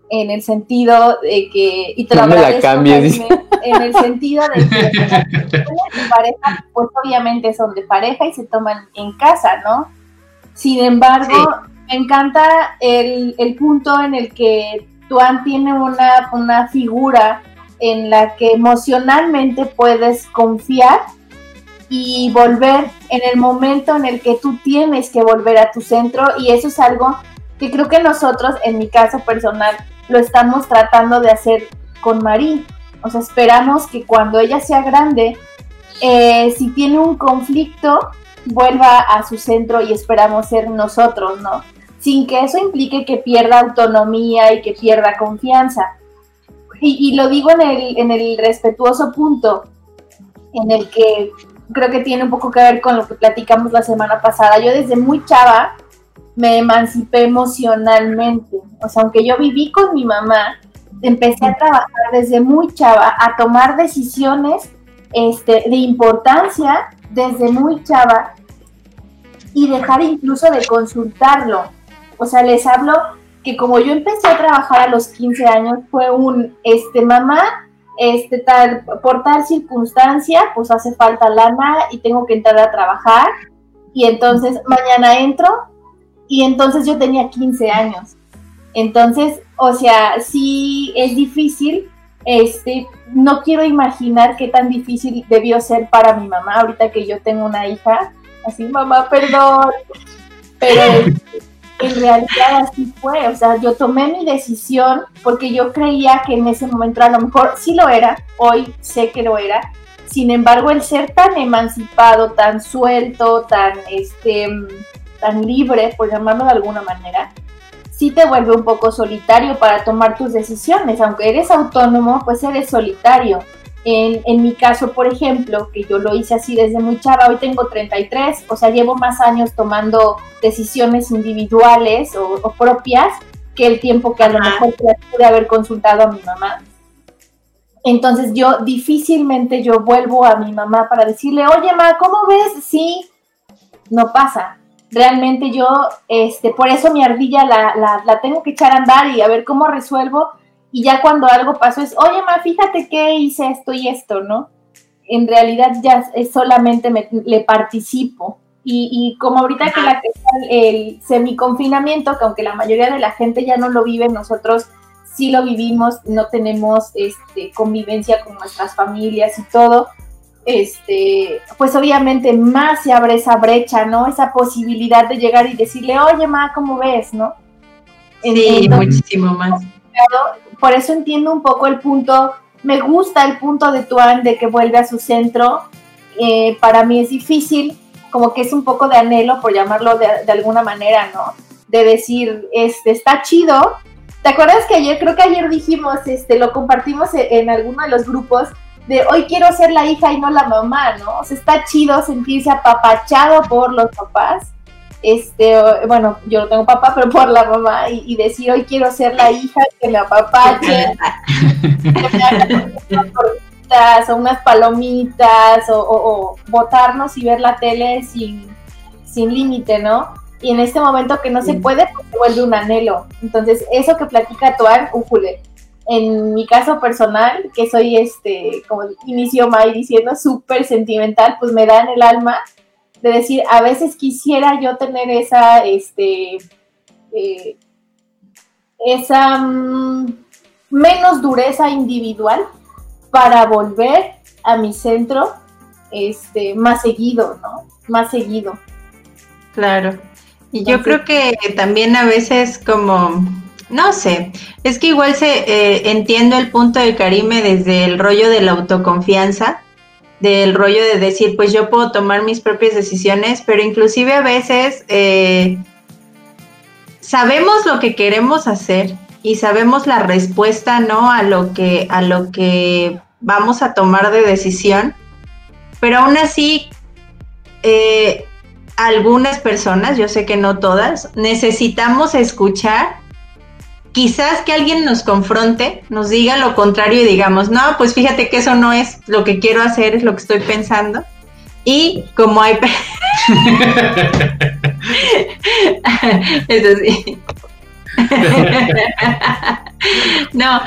en el sentido de que, y te lo no la cambies. en el sentido de que pareja, pues obviamente son de pareja y se toman en casa, ¿no? Sin embargo, me encanta el, el, punto en el que Tuan tiene una, una figura en la que emocionalmente puedes confiar y volver en el momento en el que tú tienes que volver a tu centro y eso es algo que creo que nosotros, en mi caso personal, lo estamos tratando de hacer con Marí. O sea, esperamos que cuando ella sea grande, eh, si tiene un conflicto, vuelva a su centro y esperamos ser nosotros, ¿no? Sin que eso implique que pierda autonomía y que pierda confianza. Y, lo digo en el, en el respetuoso punto, en el que creo que tiene un poco que ver con lo que platicamos la semana pasada. Yo desde muy chava me emancipé emocionalmente. O sea, aunque yo viví con mi mamá, empecé a trabajar desde muy chava, a tomar decisiones este, de importancia desde muy chava y dejar incluso de consultarlo. O sea, les hablo que como yo empecé a trabajar a los 15 años, fue un, este, mamá, este, tal, por tal circunstancia, pues hace falta lana y tengo que entrar a trabajar. Y entonces mañana entro y entonces yo tenía 15 años. Entonces, o sea, sí es difícil. Este, no quiero imaginar qué tan difícil debió ser para mi mamá ahorita que yo tengo una hija. Así, mamá, perdón. Pero en realidad así fue. O sea, yo tomé mi decisión porque yo creía que en ese momento a lo mejor sí lo era. Hoy sé que lo era. Sin embargo, el ser tan emancipado, tan suelto, tan este tan libre, por llamarlo de alguna manera, sí te vuelve un poco solitario para tomar tus decisiones. Aunque eres autónomo, pues eres solitario. En, en, mi caso, por ejemplo, que yo lo hice así desde muy chava, hoy tengo 33, o sea, llevo más años tomando decisiones individuales o, propias que el tiempo que a lo mejor pude haber consultado a mi mamá. Entonces yo difícilmente yo vuelvo a mi mamá para decirle, oye, ma, ¿cómo ves? Sí, no pasa realmente yo, este, por eso mi ardilla la, la, tengo que echar a andar y a ver cómo resuelvo. Y ya cuando algo pasó es, oye, ma, fíjate que hice esto y esto, ¿no? En realidad ya es solamente me, le participo. Y, y, como ahorita que la el semiconfinamiento, que aunque la mayoría de la gente ya no lo vive, nosotros sí lo vivimos, no tenemos este, convivencia con nuestras familias y todo este, pues obviamente más se abre esa brecha, ¿no? Esa posibilidad de llegar y decirle, oye, ma, ¿cómo ves, no? Sí, muchísimo más. Por eso entiendo un poco el punto me gusta el punto de Tuan de que vuelve a su centro. Eh, para mí es difícil, como que es un poco de anhelo, por llamarlo de, alguna manera, ¿no? De decir, este, está chido. ¿Te acuerdas que ayer, creo que ayer dijimos, este, lo compartimos en, en alguno de los grupos, de hoy quiero ser la hija y no la mamá, ¿no? O sea, está chido sentirse apapachado por los papás. Este, bueno, yo no tengo papá, pero por la mamá, y, y decir hoy quiero ser la hija que me apapache, o unas palomitas, o, o- o botarnos y ver la tele sin, sin límite, ¿no? Y en este momento que no se puede, pues se vuelve un anhelo. Entonces, eso que platica Tuan, ujule, en mi caso personal, que soy este, como inició May diciendo, súper sentimental, pues me da en el alma de decir, a veces quisiera yo tener esa, este, eh, esa mm, menos dureza individual para volver a mi centro este, más seguido, ¿no? Más seguido. Claro. Y yo Entonces- creo que también a veces como, no sé, es que igual se eh, entiendo el punto de Karime desde el rollo de la autoconfianza, del rollo de decir, pues yo puedo tomar mis propias decisiones, pero inclusive a veces eh, sabemos lo que queremos hacer y sabemos la respuesta, ¿no? A lo que, a lo que vamos a tomar de decisión, pero aún así, eh, algunas personas, yo sé que no todas, necesitamos escuchar, quizás que alguien nos confronte, nos diga lo contrario y digamos, no, pues fíjate que eso no es lo que quiero hacer, es lo que estoy pensando. Y como hay... eso sí. no,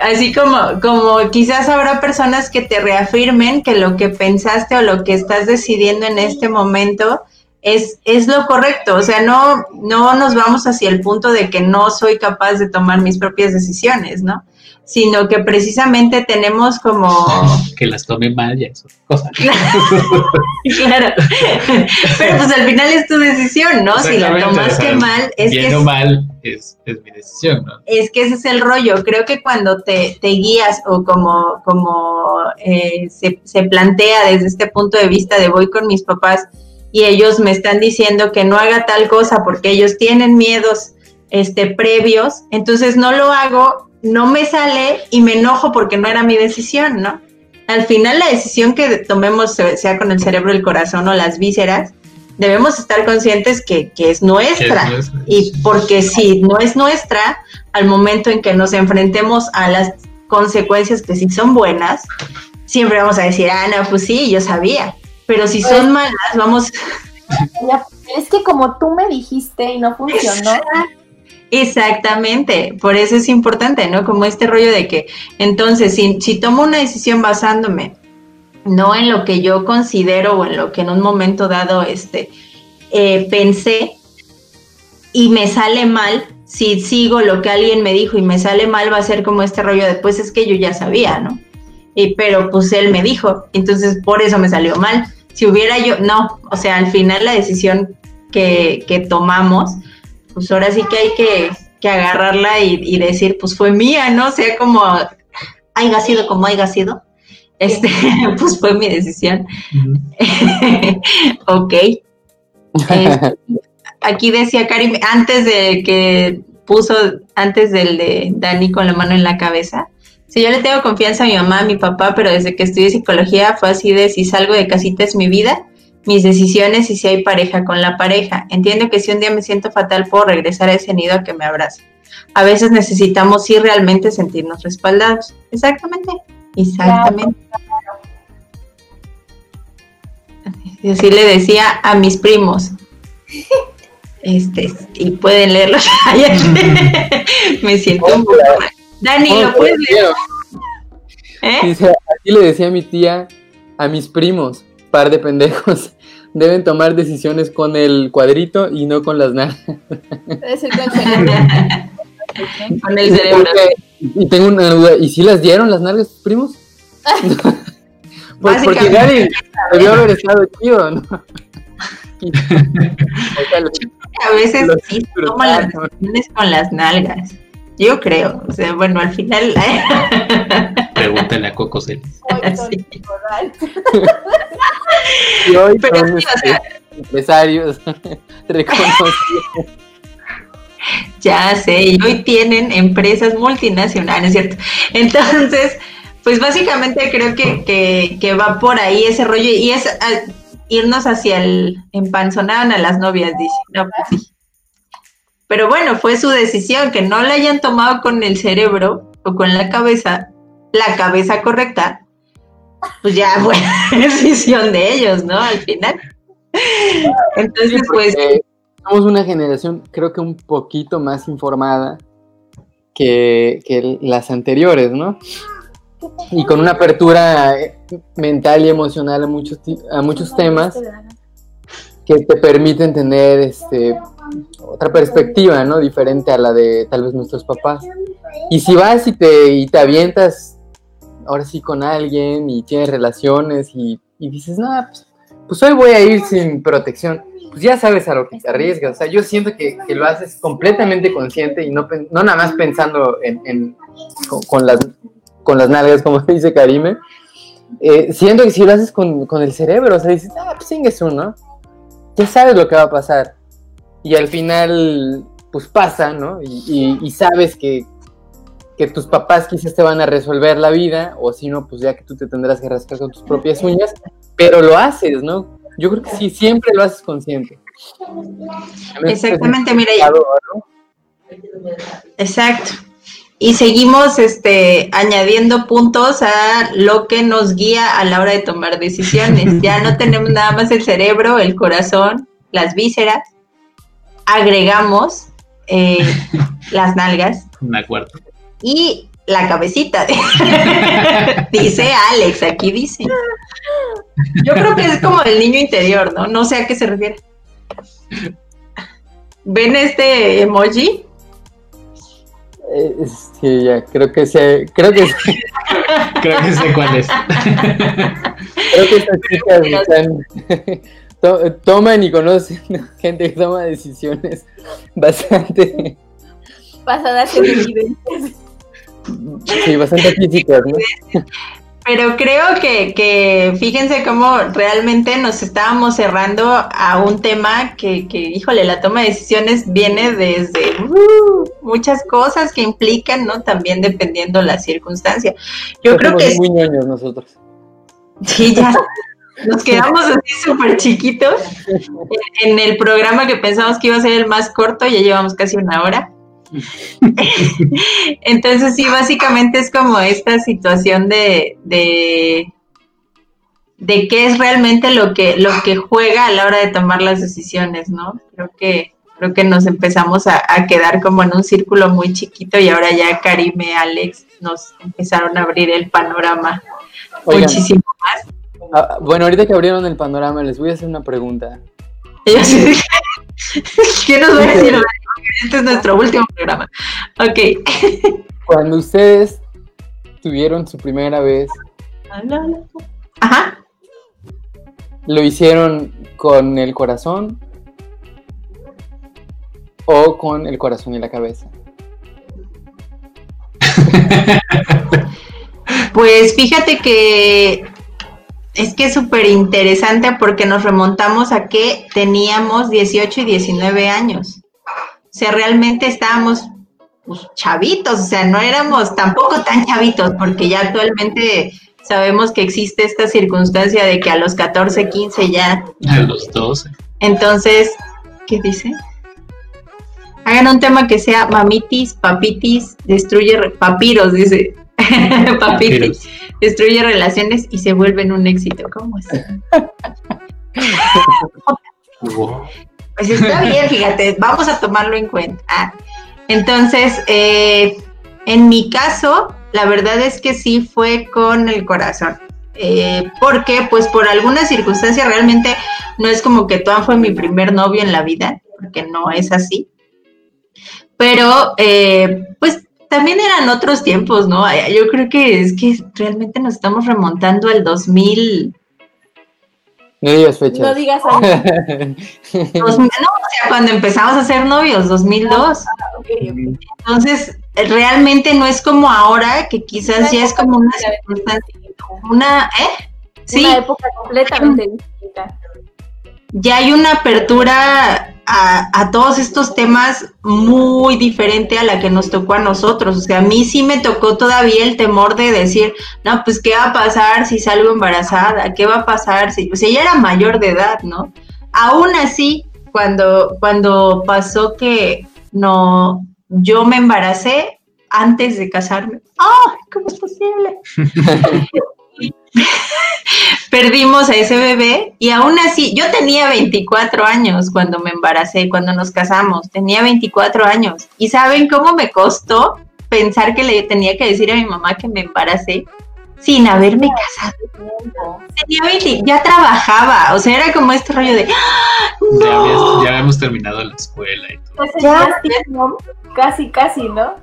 así como, como quizás habrá personas que te reafirmen que lo que pensaste o lo que estás decidiendo en este momento es, es lo correcto. O sea, no, no nos vamos hacia el punto de que no soy capaz de tomar mis propias decisiones, ¿no? Sino que precisamente tenemos como que las tome mal ya es otra cosa. claro. Pero pues al final es tu decisión, ¿no? Si la tomaste mal, es que Bien o mal es, es mi decisión, ¿no? es que ese es el rollo. Creo que cuando te, te guías o como, como eh, se, se plantea desde este punto de vista de voy con mis papás y ellos me están diciendo que no haga tal cosa porque ellos tienen miedos este, previos, entonces no lo hago, no me sale y me enojo porque no era mi decisión, ¿no? Al final la decisión que tomemos, se- sea con el cerebro, el corazón o las vísceras, debemos estar conscientes que, que es nuestra. Que es nuestra. Y porque si no es nuestra, al momento en que nos enfrentemos a las consecuencias que sí son buenas, siempre vamos a decir, ah, no, pues sí, yo sabía. Pero si son malas, vamos, Es que como tú me dijiste y no funcionó, exactamente, por eso es importante, ¿no? Como este rollo de que, entonces, si, si tomo una decisión basándome no en lo que yo considero o en lo que en un momento dado este, eh, pensé y me sale mal, si sigo lo que alguien me dijo y me sale mal, va a ser como este rollo de, pues es que yo ya sabía, ¿no? Y, pero pues él me dijo, entonces por eso me salió mal. Si hubiera yo, no, o sea, al final la decisión que, que tomamos, pues ahora sí que hay que, que agarrarla y, y decir, pues fue mía, ¿no? O sea, como haya sido como haya sido, este, pues fue mi decisión. ok. Este, aquí decía Karim, antes de que puso, antes del de Dani con la mano en la cabeza, si yo le tengo confianza a mi mamá, a mi papá, pero desde que estudié psicología fue así de si salgo de casita es mi vida, mis decisiones y si hay pareja con la pareja. Entiendo que si un día me siento fatal puedo regresar a ese nido a que me abrace. A veces necesitamos sí realmente sentirnos respaldados. Exactamente, exactamente. Y así le decía a mis primos. Este, y pueden leerlo. Me siento un poco mal. Dani, Oh, ¿lo puedes leer? ¿Eh? Dice, así le decía a mi tía a mis primos, par de pendejos, deben tomar decisiones con el cuadrito y no con las nalgas. con el cerebro. Con el cerebro. Y tengo una duda, ¿y si las dieron las nalgas tus primos? pues porque. Gary debió haber estado chido, ¿no? A veces sí toman las decisiones con las nalgas. Yo creo. O sea, bueno, al final. Pregúntale a Coco Celis. Hoy son Sí. Y hoy Pero son sí, o este, sea- empresarios reconocidos. Ya sé, y hoy tienen empresas multinacionales, ¿cierto? Entonces, pues básicamente creo que, que, que va por ahí ese rollo y es ah, irnos hacia el empanzonaban a las novias, dice. No, pues sí. Pero bueno, fue su decisión, que no la hayan tomado con el cerebro o con la cabeza, la cabeza correcta, pues ya fue decisión de ellos, ¿no? Al final. Entonces, pues, somos una generación, creo que un poquito más informada que, que las anteriores, ¿no? Y con una apertura eh, mental y emocional a muchos, a muchos temas que te permiten tener este, otra perspectiva, ¿no? Diferente a la de tal vez nuestros papás. Y si vas y te, y te avientas ahora sí con alguien y tienes relaciones y, y dices, no, pues, pues hoy voy a ir sin protección, pues ya sabes a lo que te arriesgas. O sea, yo siento que, que lo haces completamente consciente y no, no nada más pensando en, en- con, con las, con las nalgas, como dice Karime. Eh, siento que si lo haces con, con el cerebro, o sea, dices, ah, pues chingues uno, ya sabes lo que va a pasar. Y al final, pues pasa, ¿no? Y, y- y sabes que, que tus papás quizás te van a resolver la vida, o si no, pues ya que tú te tendrás que rascar con tus propias uñas, pero lo haces, ¿no? Yo creo que sí, siempre lo haces consciente. exactamente, mira, ya- ¿no? Exacto. Y seguimos este, añadiendo puntos a lo que nos guía a la hora de tomar decisiones. Ya no tenemos nada más el cerebro, el corazón, las vísceras. Agregamos eh, las nalgas Una cuarta. y la cabecita. dice Alex, aquí dice. Yo creo que es como el niño interior, ¿no? No sé a qué se refiere. ¿Ven este emoji? Eh, sí, ya, creo que sé, creo que sí, Creo que sé cuál es. creo que estas chicas están, to- toman y conocen gente que toma decisiones bastante, Pasadas en evidencias. sí, bastante físicas, ¿no? Pero creo que, que fíjense cómo realmente nos estábamos cerrando a un tema que, que, híjole, la toma de decisiones viene desde uh, muchas cosas que implican, ¿no? También dependiendo la circunstancia. Yo creo que muy ñoños nosotros. sí, ya nos quedamos así súper chiquitos en, el programa que pensamos que iba a ser el más corto, ya llevamos casi una hora. Entonces sí, básicamente es como esta situación de, de, de qué es realmente lo que, lo que juega a la hora de tomar las decisiones, ¿no? Creo que, creo que nos empezamos a, a quedar como en un círculo muy chiquito y ahora ya Karime, Alex nos empezaron a abrir el panorama Oigan, muchísimo. Ah, bueno, ahorita que abrieron el panorama, les voy a hacer una pregunta. ¿Qué nos va a decir? Este es nuestro último programa. Ok. Cuando ustedes tuvieron su primera vez, Ajá. ¿lo hicieron con el corazón o con el corazón y la cabeza? Pues fíjate que es que es súper interesante porque nos remontamos a que teníamos 18 y 19 años. O sea, realmente estábamos pues, chavitos, o sea, no éramos tampoco tan chavitos porque ya actualmente sabemos que existe esta circunstancia de que a los 14, 15 ya. A los 12. Entonces, ¿qué dice? Hagan un tema que sea mamitis, papitis, destruye, papiros, dice. papitis Papiros. Destruye relaciones y se vuelven un éxito. ¿Cómo es? Pues está bien, fíjate, vamos a tomarlo en cuenta. Ah, entonces, eh, en mi caso, la verdad es que sí fue con el corazón. Eh, porque, pues, por alguna circunstancia, realmente no es como que Tuan fue mi primer novio en la vida, porque no es así. Pero, eh, pues, también eran otros tiempos, ¿no? Yo creo que es que realmente nos estamos remontando al 2000. No digas fechas. No digas años. 2000 no, o sea, cuando empezamos a ser novios, 2002. Ok, ok. Entonces, realmente no es como ahora, que quizás ya es como una circunstancia, una, ¿eh? Sí, Una época completamente distinta. Ya hay una apertura a, a todos estos temas muy diferente a la que nos tocó a nosotros. O sea, a mí sí me tocó todavía el temor de decir, no, pues, ¿qué va a pasar si salgo embarazada? ¿Qué va a pasar si...? O sea, ya era mayor de edad, ¿no? Aún así, cuando, cuando pasó que no, yo me embaracé antes de casarme. ¡Ah! ¿Cómo es posible? Perdimos a ese bebé y aún así, yo tenía 24 años cuando me embaracé, cuando nos casamos, tenía 24 años. ¿Y saben cómo me costó pensar que le tenía que decir a mi mamá que me embaracé sin haberme casado? Tenía 20, ya trabajaba, o sea, era como este rollo de, ¡Ah, Ya, no! habías- ya habíamos terminado la escuela y todo. Entonces, Ya. Casi, casi, ¿no?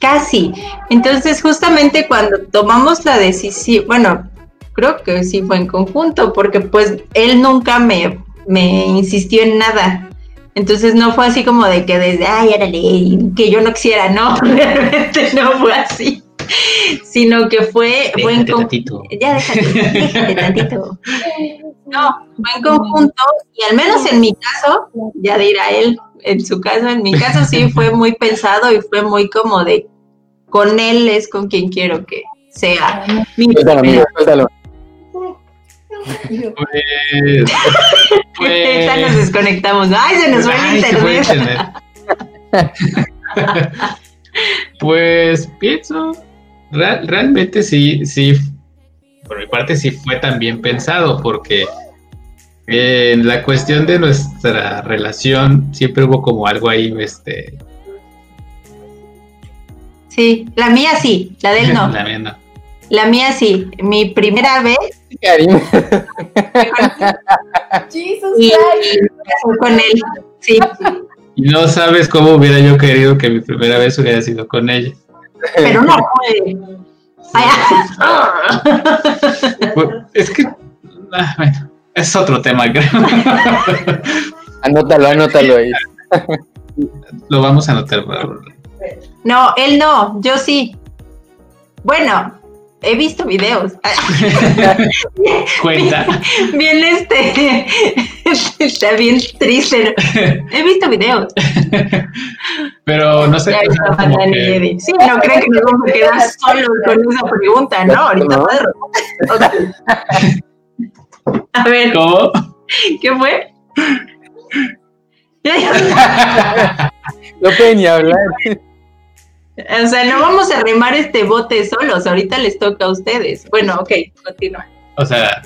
Casi. Entonces, justamente cuando tomamos la decisión, bueno, creo que sí fue en conjunto, porque pues él nunca me, me insistió en nada. Entonces no fue así como de que desde, ay, órale, que yo no quisiera, no, realmente no fue así, sino que fue, fue en Déjate conjunto. tantito. Ya déjate, déjate tantito. No, fue en conjunto y al menos en mi caso, ya dirá él, en su caso, en mi caso sí fue muy pensado y fue muy como de, con él es con quien quiero que sea. Suéltalo, amigo, suéltalo. Pues, Ahorita nos pues, desconectamos. Ay, se nos fue el se fue internet. pues pienso, real- realmente sí, sí, por mi parte sí fue también pensado, porque en la cuestión de nuestra relación siempre hubo como algo ahí, este, Sí, la mía sí, la de él no. la mía no. La mía sí. Mi primera vez Karim. Jesus y con él. Sí, Y no sabes cómo hubiera yo querido que mi primera vez hubiera sido con ella. pero no ah. Pues, Es que, ah, bueno, es otro tema, creo. Anótalo, anótalo ahí. Lo vamos a anotar. No, él no, yo sí. Bueno, he visto videos. Cuenta. Bien, este. Está bien triste. He visto videos. Pero no sé. Ya o sea, estaba como Dani que- Eddy. Sí, no creen que nos vamos a quedar solos con esa pregunta, ¿no? Ahorita No. Ok. A ver, ¿Cómo? ¿qué fue? No puede ni hablar. O sea, no vamos a remar este bote solos, ahorita les toca a ustedes. Bueno, ok, continúa. O sea,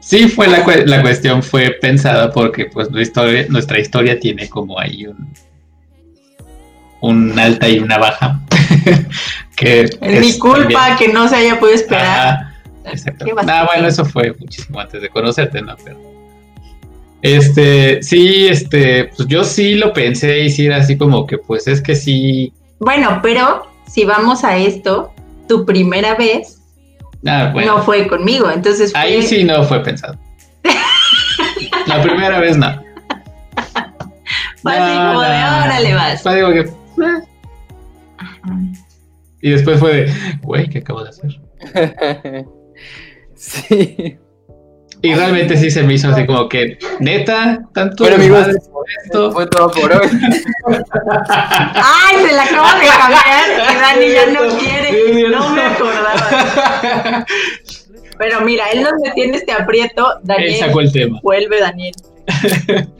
sí fue la, cue- la cuestión, fue pensada porque pues nuestra historia, nuestra historia tiene como ahí un, un alta y una baja. que Es mi culpa también- que no se haya podido esperar. Ajá, exacto. Ah, bueno, eso fue muchísimo antes de conocerte, ¿no? Pero, este, sí, este, pues yo sí lo pensé y sí era así como que, pues es que sí. Bueno, pero si vamos a esto, tu primera vez Ah, bueno, no fue conmigo, entonces fue... ahí sí no fue pensado. La primera vez no. fue así como de, órale, vas. Fue digo que. Y después fue de, güey, ¿qué acabo de hacer? Sí. Y realmente sí se me hizo así como que, neta, tanto Bueno, amigos, esto. fue todo por hoy. ¡Ay, se la acabo de cambiar! Y Dani ya no quiere. No me acordaba. Pero mira, él nos en este aprieto. Él Daniel, sacó el tema. vuelve Daniel.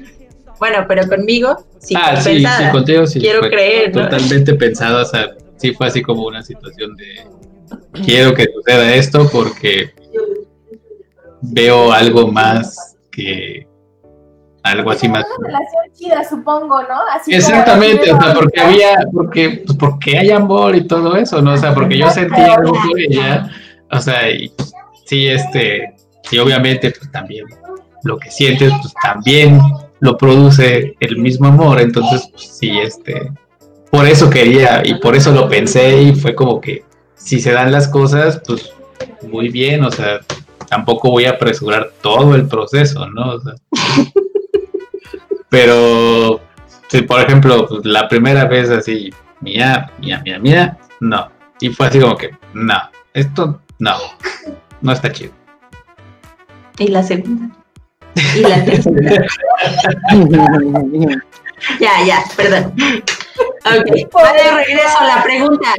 Bueno, pero conmigo sí ah, sí, pensada. sí, contigo sí. Quiero fue creer, ¿no? Totalmente pensado, o sea, sí fue así como una situación de quiero que suceda esto porque veo algo más que algo así más. Una relación chida, supongo, ¿no? Así Exactamente, o sea, porque había, porque, pues porque hay amor y todo eso, ¿no? O sea, porque yo sentía algo por ella, o sea, y sí, este, sí, obviamente, pues también lo que sientes, pues también lo produce el mismo amor, entonces, pues sí, este, por eso quería y por eso lo pensé y fue como que si se dan las cosas, pues muy bien, o sea, tampoco voy a apresurar todo el proceso, ¿no? O sea, pero si por ejemplo pues, la primera vez así mía, mía, mía, mía, no. Y fue así como que, no, esto no, no está chido. Y la segunda. Y la tercera. ya, ya, perdón. Ok, va de regreso la pregunta.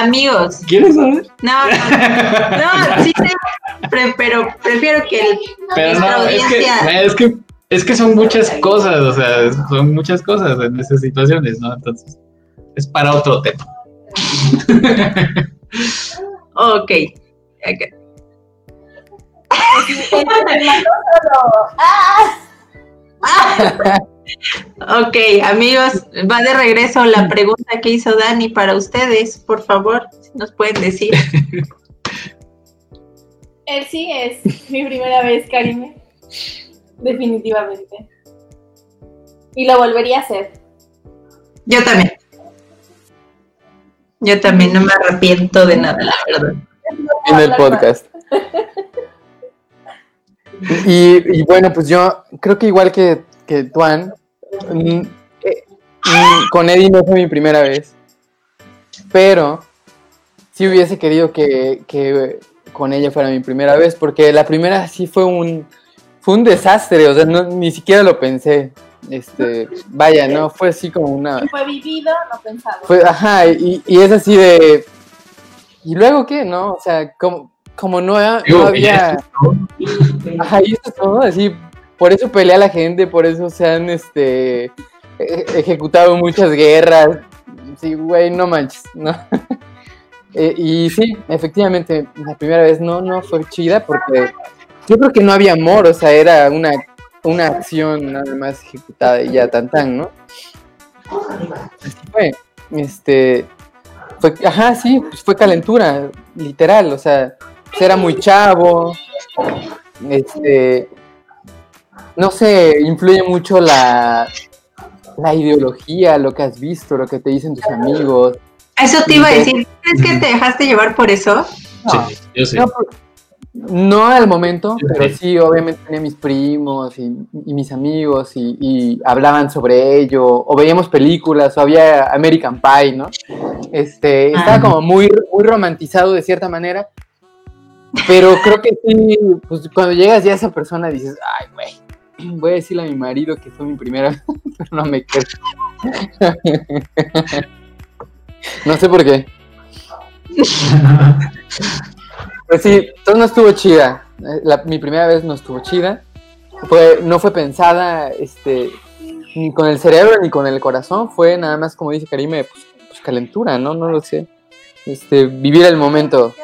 Amigos. ¿Quieres saber? No, no, no, sí sé, pero prefiero que el, Pero nuestra no, es que, audiencia... es que es que son muchas cosas, o sea, son muchas cosas en esas situaciones, ¿no? Entonces, es para otro tema. Ok. ok. Ok, amigos, va de regreso la pregunta que hizo Dani para ustedes, por favor, si nos pueden decir. Él sí es mi primera vez, Karime. Definitivamente. Y lo volvería a hacer. Yo también. Yo también no me arrepiento de nada, la verdad. en el podcast. Y, y bueno, pues yo creo que igual que, que Tuan, mm, eh, mm, con Eddie no fue mi primera vez, pero sí hubiese querido que, que con ella fuera mi primera vez, porque la primera sí fue un, fue un desastre, o sea, no- ni siquiera lo pensé. Este, vaya, no, fue así como una, fue vivido, no pensado. fue, ajá, y, y es así de. ¿Y luego qué? ¿No? O sea, como, como no, había. Ajá, y eso es todo, así. Por eso pelea la gente, por eso se han este, e- ejecutado muchas guerras. Sí, güey, no manches, ¿no? Eh, y sí, efectivamente, la primera vez no, no fue chida porque yo creo que no había amor, o sea, era una, una acción nada más ejecutada y ya tan tan, ¿no? Así fue. Este, fue, ajá, sí, pues fue calentura, literal, o sea, era muy chavo, este, no sé, influye mucho la, la ideología, lo que has visto, lo que te dicen tus amigos. Eso te iba a decir, ¿crees que te dejaste llevar por eso? Sí, yo sí. No, pues, no al momento, pero sí, obviamente tenía mis primos y, y mis amigos y, y hablaban sobre ello, o veíamos películas, o había American Pie, ¿no? Este, estaba Ah. como muy, muy romantizado de cierta manera, pero creo que sí, pues cuando llegas ya a esa persona dices, ay, güey, voy a decirle a mi marido que fue mi primera, vez", pero no me quedo. no sé por qué. Pues sí, entonces no estuvo chida. Eh, la- mi primera vez no estuvo chida. Fue, no fue pensada este, ni con el cerebro ni con el corazón. Fue nada más, como dice Karime, pues, pues calentura, ¿no? No lo sé. Este, vivir el momento.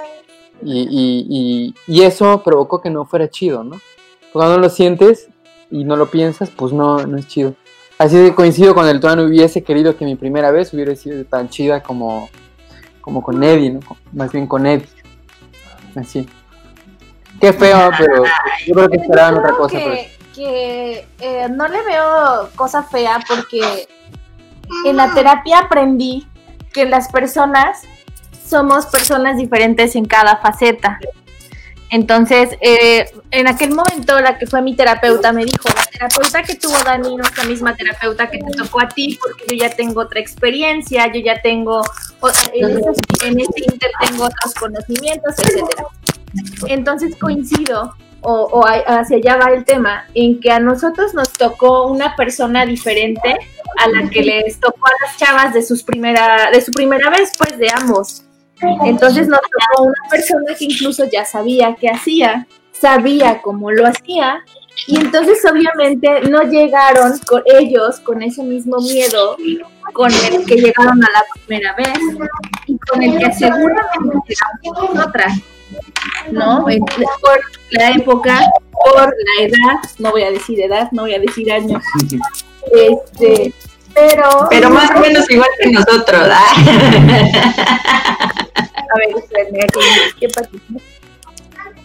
Y, y- y- y eso provocó que no fuera chido, ¿no? Cuando lo sientes y no lo piensas, pues no, no es chido. Así que coincido con el Tuan, hubiese querido que mi primera vez hubiera sido tan chida como, como con Eddie, ¿no? Más bien con Eddie. Así. Qué feo, pero yo creo que esperaban otra cosa. Que, que, eh, no le veo cosa fea porque en la terapia aprendí que las personas somos personas diferentes en cada faceta. Entonces, eh, en aquel momento la que fue mi terapeuta me dijo, la terapeuta que tuvo Dani no es la misma terapeuta que te tocó a ti porque yo ya tengo otra experiencia, yo ya tengo, en, ese- en este inter tengo otros conocimientos, etcétera. Entonces coincido, o, o hacia allá va el tema, en que a nosotros nos tocó una persona diferente a la que les tocó a las chavas de, sus primera, de su primera vez, pues de ambos. Entonces nos tocó una persona que incluso ya sabía qué hacía, sabía cómo lo hacía, y entonces obviamente no llegaron con ellos con ese mismo miedo con el que llegaron a la primera vez y con el que seguramente llegamos nosotras. ¿no? Por la época, por la edad, no voy a decir edad, no voy a decir años, este, pero... Pero más o menos igual que nosotros. ¿ah? A ver, espérenme, ¿qué pasó?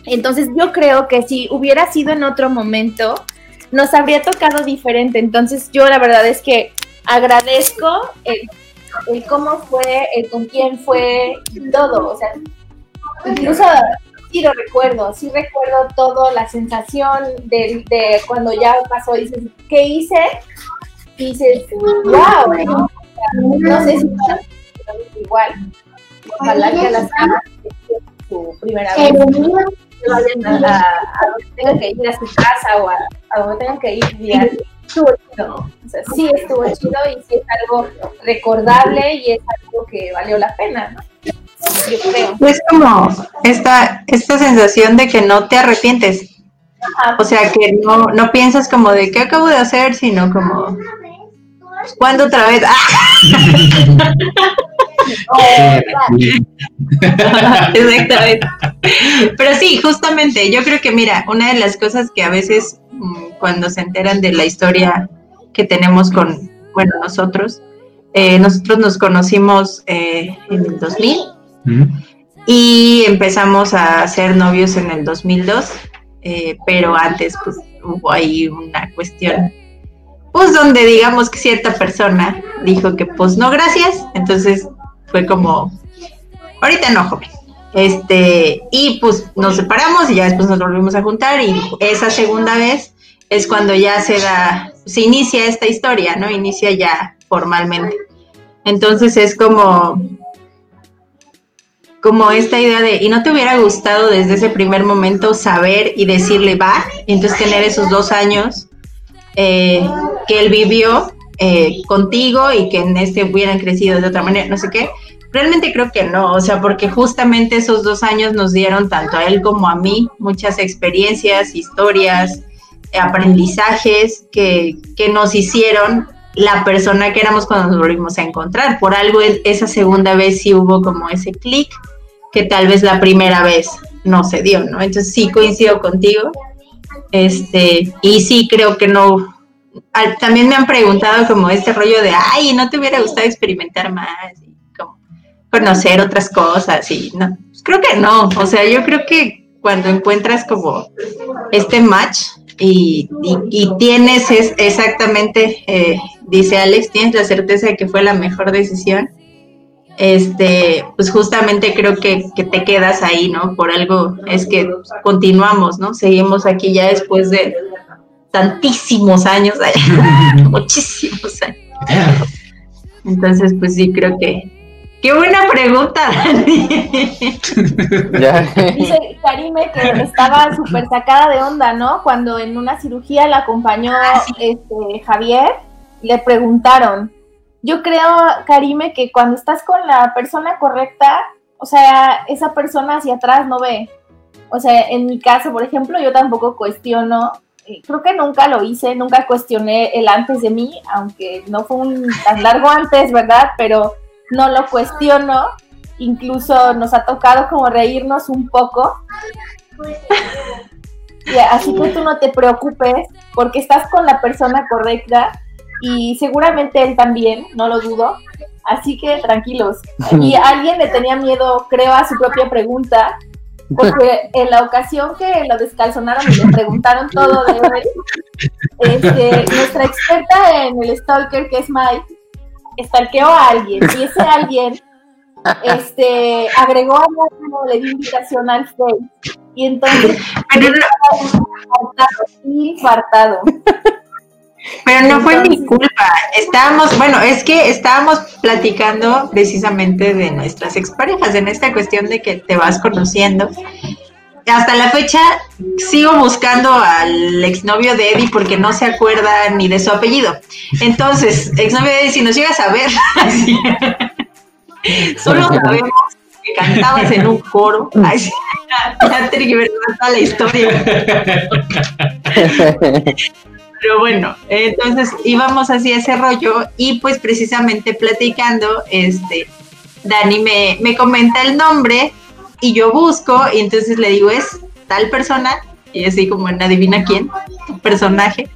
Entonces yo creo que si hubiera sido en otro momento, nos habría tocado diferente. Entonces yo la verdad es que agradezco el, el cómo fue, el con quién fue, todo. O sea, incluso sí lo recuerdo, sí recuerdo todo, la sensación de, de cuando ya pasó, dices, ¿qué hice? Y dices, wow, No sé si igual. Ojalá que a las su primera vez vayan a, a, a donde tengan que ir a su casa o a, a donde tengan que ir. Estuvo chido. O sea, sí estuvo chido y sí es algo recordable y es algo que valió la pena, ¿no? Yo creo. Es como esta, esta sensación de que no te arrepientes. Ajá. O sea, que no, no piensas como de qué acabo de hacer, sino como, ¿cuándo otra vez? ¡Ah! Exactamente. Pero sí, justamente, yo creo que mira, una de las cosas que a veces mm, cuando se enteran de la historia que tenemos con, bueno, nosotros, eh, nosotros nos conocimos eh, en el 2000 Ujú. y empezamos a ser novios en el 2002, eh, pero antes pues hubo ahí una cuestión, pues donde digamos que cierta persona dijo que pues no, gracias, entonces fue como, ahorita no, joven. Este, y pues nos separamos y ya después nos volvimos a juntar y esa segunda vez es cuando ya se da, se inicia esta historia, ¿no? Inicia ya formalmente. Entonces es como, como esta idea de, ¿y no te hubiera gustado desde ese primer momento saber y decirle va? Y entonces tener esos dos años eh, que él vivió eh, contigo y que en este hubieran crecido de otra manera, no sé qué. Realmente creo que no, o sea, porque justamente esos dos años nos dieron tanto a él como a mí muchas experiencias, historias, aprendizajes que, que nos hicieron la persona que éramos cuando nos volvimos a encontrar. Por algo esa segunda vez sí hubo como ese clic que tal vez la primera vez no se dio, ¿no? Entonces sí coincido contigo. Este, y sí creo que no. también me han preguntado como este rollo de, ay, ¿no te hubiera gustado experimentar más? Y como conocer otras cosas y no. Pues creo que no. O sea, yo creo que cuando encuentras como este match y, y- y tienes es, exactamente, eh, dice Alex, tienes la certeza de que fue la mejor decisión, este, pues justamente creo que, que te quedas ahí, ¿no? Por algo es que continuamos, ¿no? Seguimos aquí ya después de tantísimos años, muchísimos años. Entonces, pues sí, creo que... ¡Qué buena pregunta, Dani! Ya. Dice Karime que estaba súper sacada de onda, ¿no? Cuando en una cirugía la acompañó este, Javier, le preguntaron. Yo creo, Karime, que cuando estás con la persona correcta, o sea, esa persona hacia atrás no ve. O sea, en mi caso, por ejemplo, yo tampoco cuestiono, eh, creo que nunca lo hice, nunca cuestioné el antes de mí, aunque no fue un tan largo antes, ¿verdad? Pero no lo cuestiono incluso nos ha tocado como reírnos un poco. Y así que tú no te preocupes porque estás con la persona correcta y seguramente él también, no lo dudo. Así que tranquilos. Y alguien le tenía miedo, creo, a su propia pregunta, porque en la ocasión que lo descalzonaron y le preguntaron todo de él, este, nuestra experta en el stalker, que es Mike, stalkeó a alguien y ese alguien este, agregó a le dio invitación al Face y entonces infartado. Pero no fue mi culpa. Estábamos, bueno, es que estábamos platicando precisamente de nuestras exparejas, en esta cuestión de que te vas conociendo. Hasta la fecha sigo buscando al exnovio de Eddie porque no se acuerda ni de su apellido. Entonces, exnovio de Eddie, si nos llegas a ver, así, solo sabemos que cantabas en un coro. Ay, sí, ya tiene que ver con toda la historia. Pero bueno, entonces íbamos así a ese rollo y pues precisamente platicando, este, Dani me, me comenta el nombre y yo busco y entonces le digo, es tal persona, y así como en adivina quién, tu personaje.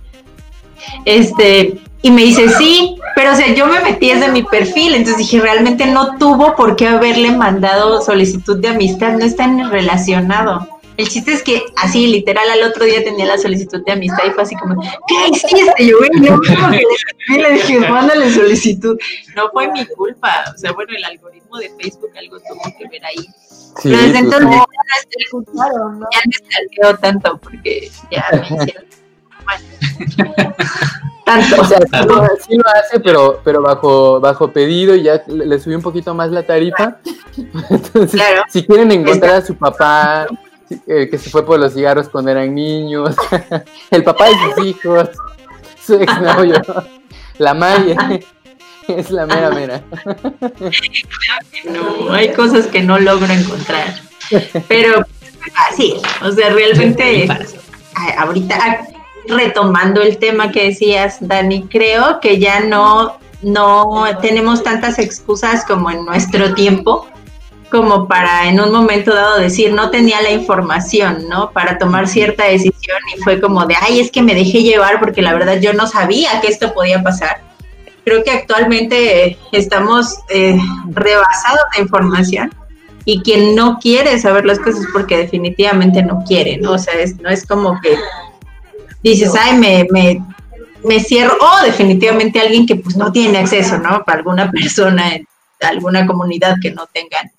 Este, y me dice, sí, pero o sea, yo me metí desde mi perfil, entonces dije, realmente no tuvo por qué haberle mandado solicitud de amistad, no está relacionado. El chiste es que así, literal, al otro día tenía la solicitud de amistad y fue así como, ¿qué hiciste? Yo, güey, no, como que le escribí, le dije, mándale solicitud. No fue mi culpa, o sea, bueno, el algoritmo de Facebook algo tuvo que ver ahí. Sí, Pero desde entonces sí. ya no Escucharon, ¿no? ya no stalkeo tanto porque ya me hicieron mal. tanto. O sea, sí lo, sí lo hace, pero, pero bajo, bajo pedido y ya le, le subí un poquito más la tarifa. Entonces, Claro. si quieren encontrar a su papá, eh, que se fue por los cigarros cuando eran niños, el papá de sus hijos, su exnovio, la Maya, es la mera mera. No, hay cosas que no logro encontrar. Pero así, o sea, realmente ahorita ah, retomando el tema que decías, Dani, creo que ya no no tenemos tantas excusas como en nuestro tiempo como para en un momento dado decir no tenía la información, ¿no? Para tomar cierta decisión y fue como de, ay, es que me dejé llevar porque la verdad yo no sabía que esto podía pasar. Creo que actualmente eh, estamos eh, rebasados de información y quien no quiere saber las cosas porque definitivamente no quiere, ¿no? O sea, es, no es como que dices, ay, me, me, me cierro, o definitivamente alguien que pues no tiene acceso, ¿no? Para alguna persona alguna comunidad que no tengan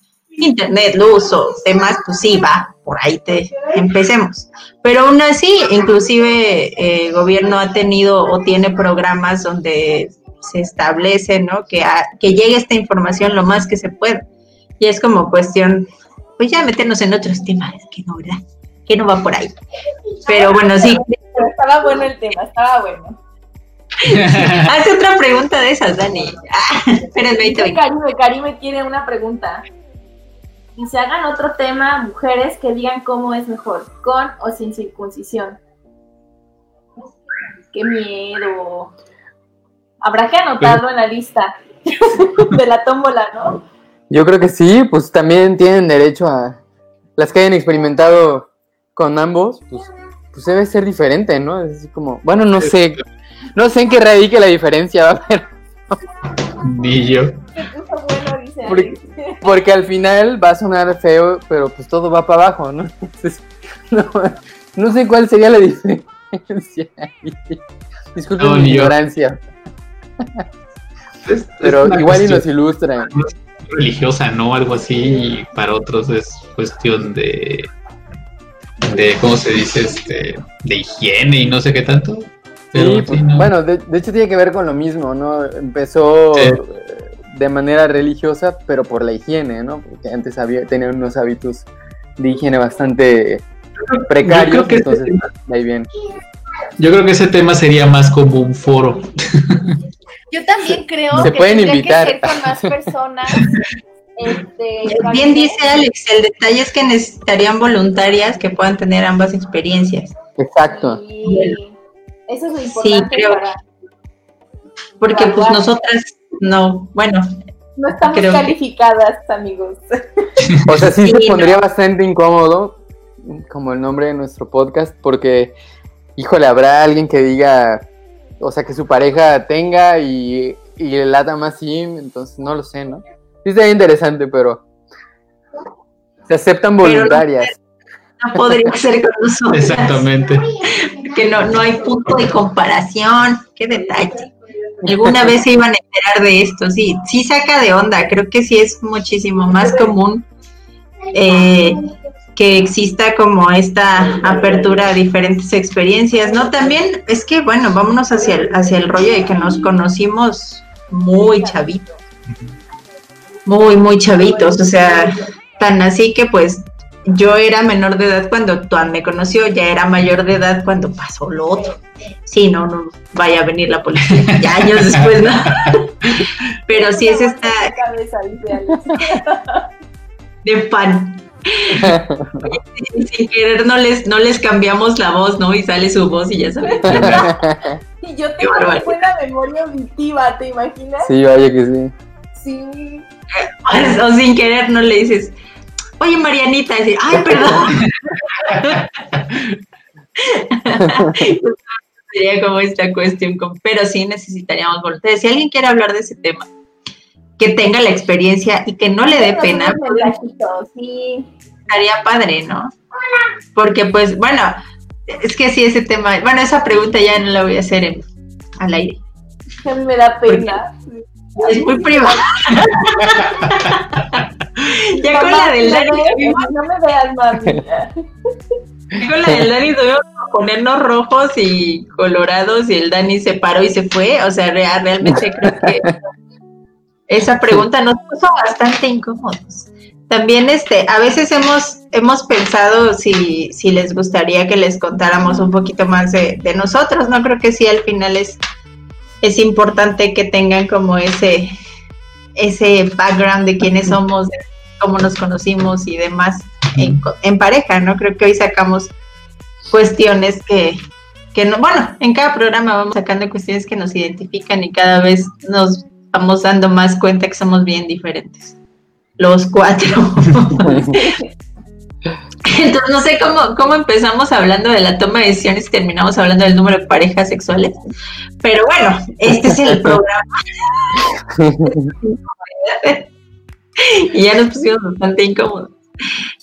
internet, luz o demás, pues sí, va, por ahí te empecemos. Pero aún así, inclusive eh, el gobierno ha tenido o tiene programas donde se establece, ¿no? Que, a- que llegue esta información lo más que se pueda. Y es como cuestión, pues ya meternos en otros temas, que no, ¿verdad? Que no va por ahí. Pero bueno, sí, estaba bueno el tema, estaba bueno. haz otra pregunta de esas, Dani. Ah, voy. Karime, Karime tiene una pregunta. Y se hagan otro tema, mujeres que digan cómo es mejor, con o sin circuncisión. Qué miedo. Habrá que anotarlo en la lista de la tómbola, ¿no? Yo creo que sí, pues también tienen derecho a las que hayan experimentado con ambos, pues, pues debe ser diferente, ¿no? Es así como, bueno, no sé, no sé en qué radique la diferencia, va a ver, Ni yo. Porque- Alex. Porque al final va a sonar feo, pero pues todo va para abajo, ¿no? Entonces, no, no sé cuál sería la diferencia. Disculpen No, mi yo. ignorancia, Es- pero igual y nos ilustran. religiosa, ¿no? Algo así, y para otros es cuestión de, de ¿cómo se dice? Este, de higiene y no sé qué tanto. Pero Sí, sí, pues, ¿no? bueno, de, de hecho tiene que ver con lo mismo, ¿no? Empezó Sí. eh, de manera religiosa, pero por la higiene, ¿no? Porque antes había, tenían unos hábitos de higiene bastante precarios, Yo creo que ese entonces tema- ahí bien. Yo creo que ese tema sería más como un foro. Yo también creo Se que pueden invitar. que ser con más personas. Este, Bien dice Alex, el detalle es que necesitarían voluntarias que puedan tener ambas experiencias. Exacto. Y eso es lo importante creo para- Porque pues nosotras no, bueno, No estamos Creo calificadas, amigos. O sea, sí, Sí, se no. pondría bastante incómodo, como el nombre de nuestro podcast, porque, híjole, habrá alguien que diga, o sea, que su pareja tenga y, y le lata más sim, entonces no lo sé, ¿no? Sí sería interesante, pero se aceptan Pero no voluntarias. no podría ser con nosotras. Exactamente. Que no, no hay punto de comparación. Qué detalle. Alguna vez se iban a enterar de esto, sí, sí saca de onda, creo que sí es muchísimo más común eh, que exista como esta apertura a diferentes experiencias, ¿no? También es que, bueno, vámonos hacia el, hacia el rollo de que nos conocimos muy chavitos, muy, muy chavitos, o sea, tan así que pues yo era menor de edad cuando Tuan me conoció, ya era mayor de edad cuando pasó lo otro. Sí, no, no vaya a venir la policía, ya años después, ¿no? Pero sí es esta de pan. Sin querer no les, no les cambiamos la voz, ¿no? Y sale su voz y ya saben. Y yo tengo una buena memoria auditiva, ¿te imaginas? Sí, vaya que sí. Sí. O sin querer no le dices, oye Marianita, y dice, ay, perdón. Sería como esta cuestión, pero sí necesitaríamos voluntarios. Si alguien quiere hablar de ese tema, que tenga la experiencia y que no le dé pena, Sí. estaría padre, ¿no? Porque pues, bueno, es que sí, ese tema, bueno, esa pregunta ya no la voy a hacer en, al aire. Me da pena. Es muy privada. ya con la del Dani, No me veas, mami. Digo la del Dani, debemos ponernos rojos y colorados y el Dani se paró y se fue. O sea, rea- realmente creo que esa pregunta nos puso bastante incómodos. También este, a veces hemos, hemos pensado si, si les gustaría que les contáramos un poquito más de, de nosotros, ¿no? Creo que sí, al final es, es importante que tengan como ese, ese background de quiénes somos, de cómo nos conocimos y demás en, en pareja, ¿no? Creo que hoy sacamos cuestiones que, que no, bueno, en cada programa vamos sacando cuestiones que nos identifican y cada vez nos vamos dando más cuenta que somos bien diferentes. Los cuatro. Entonces, no sé cómo, cómo empezamos hablando de la toma de decisiones y terminamos hablando del número de parejas sexuales. Pero bueno, este es el programa. y ya nos pusimos bastante incómodos.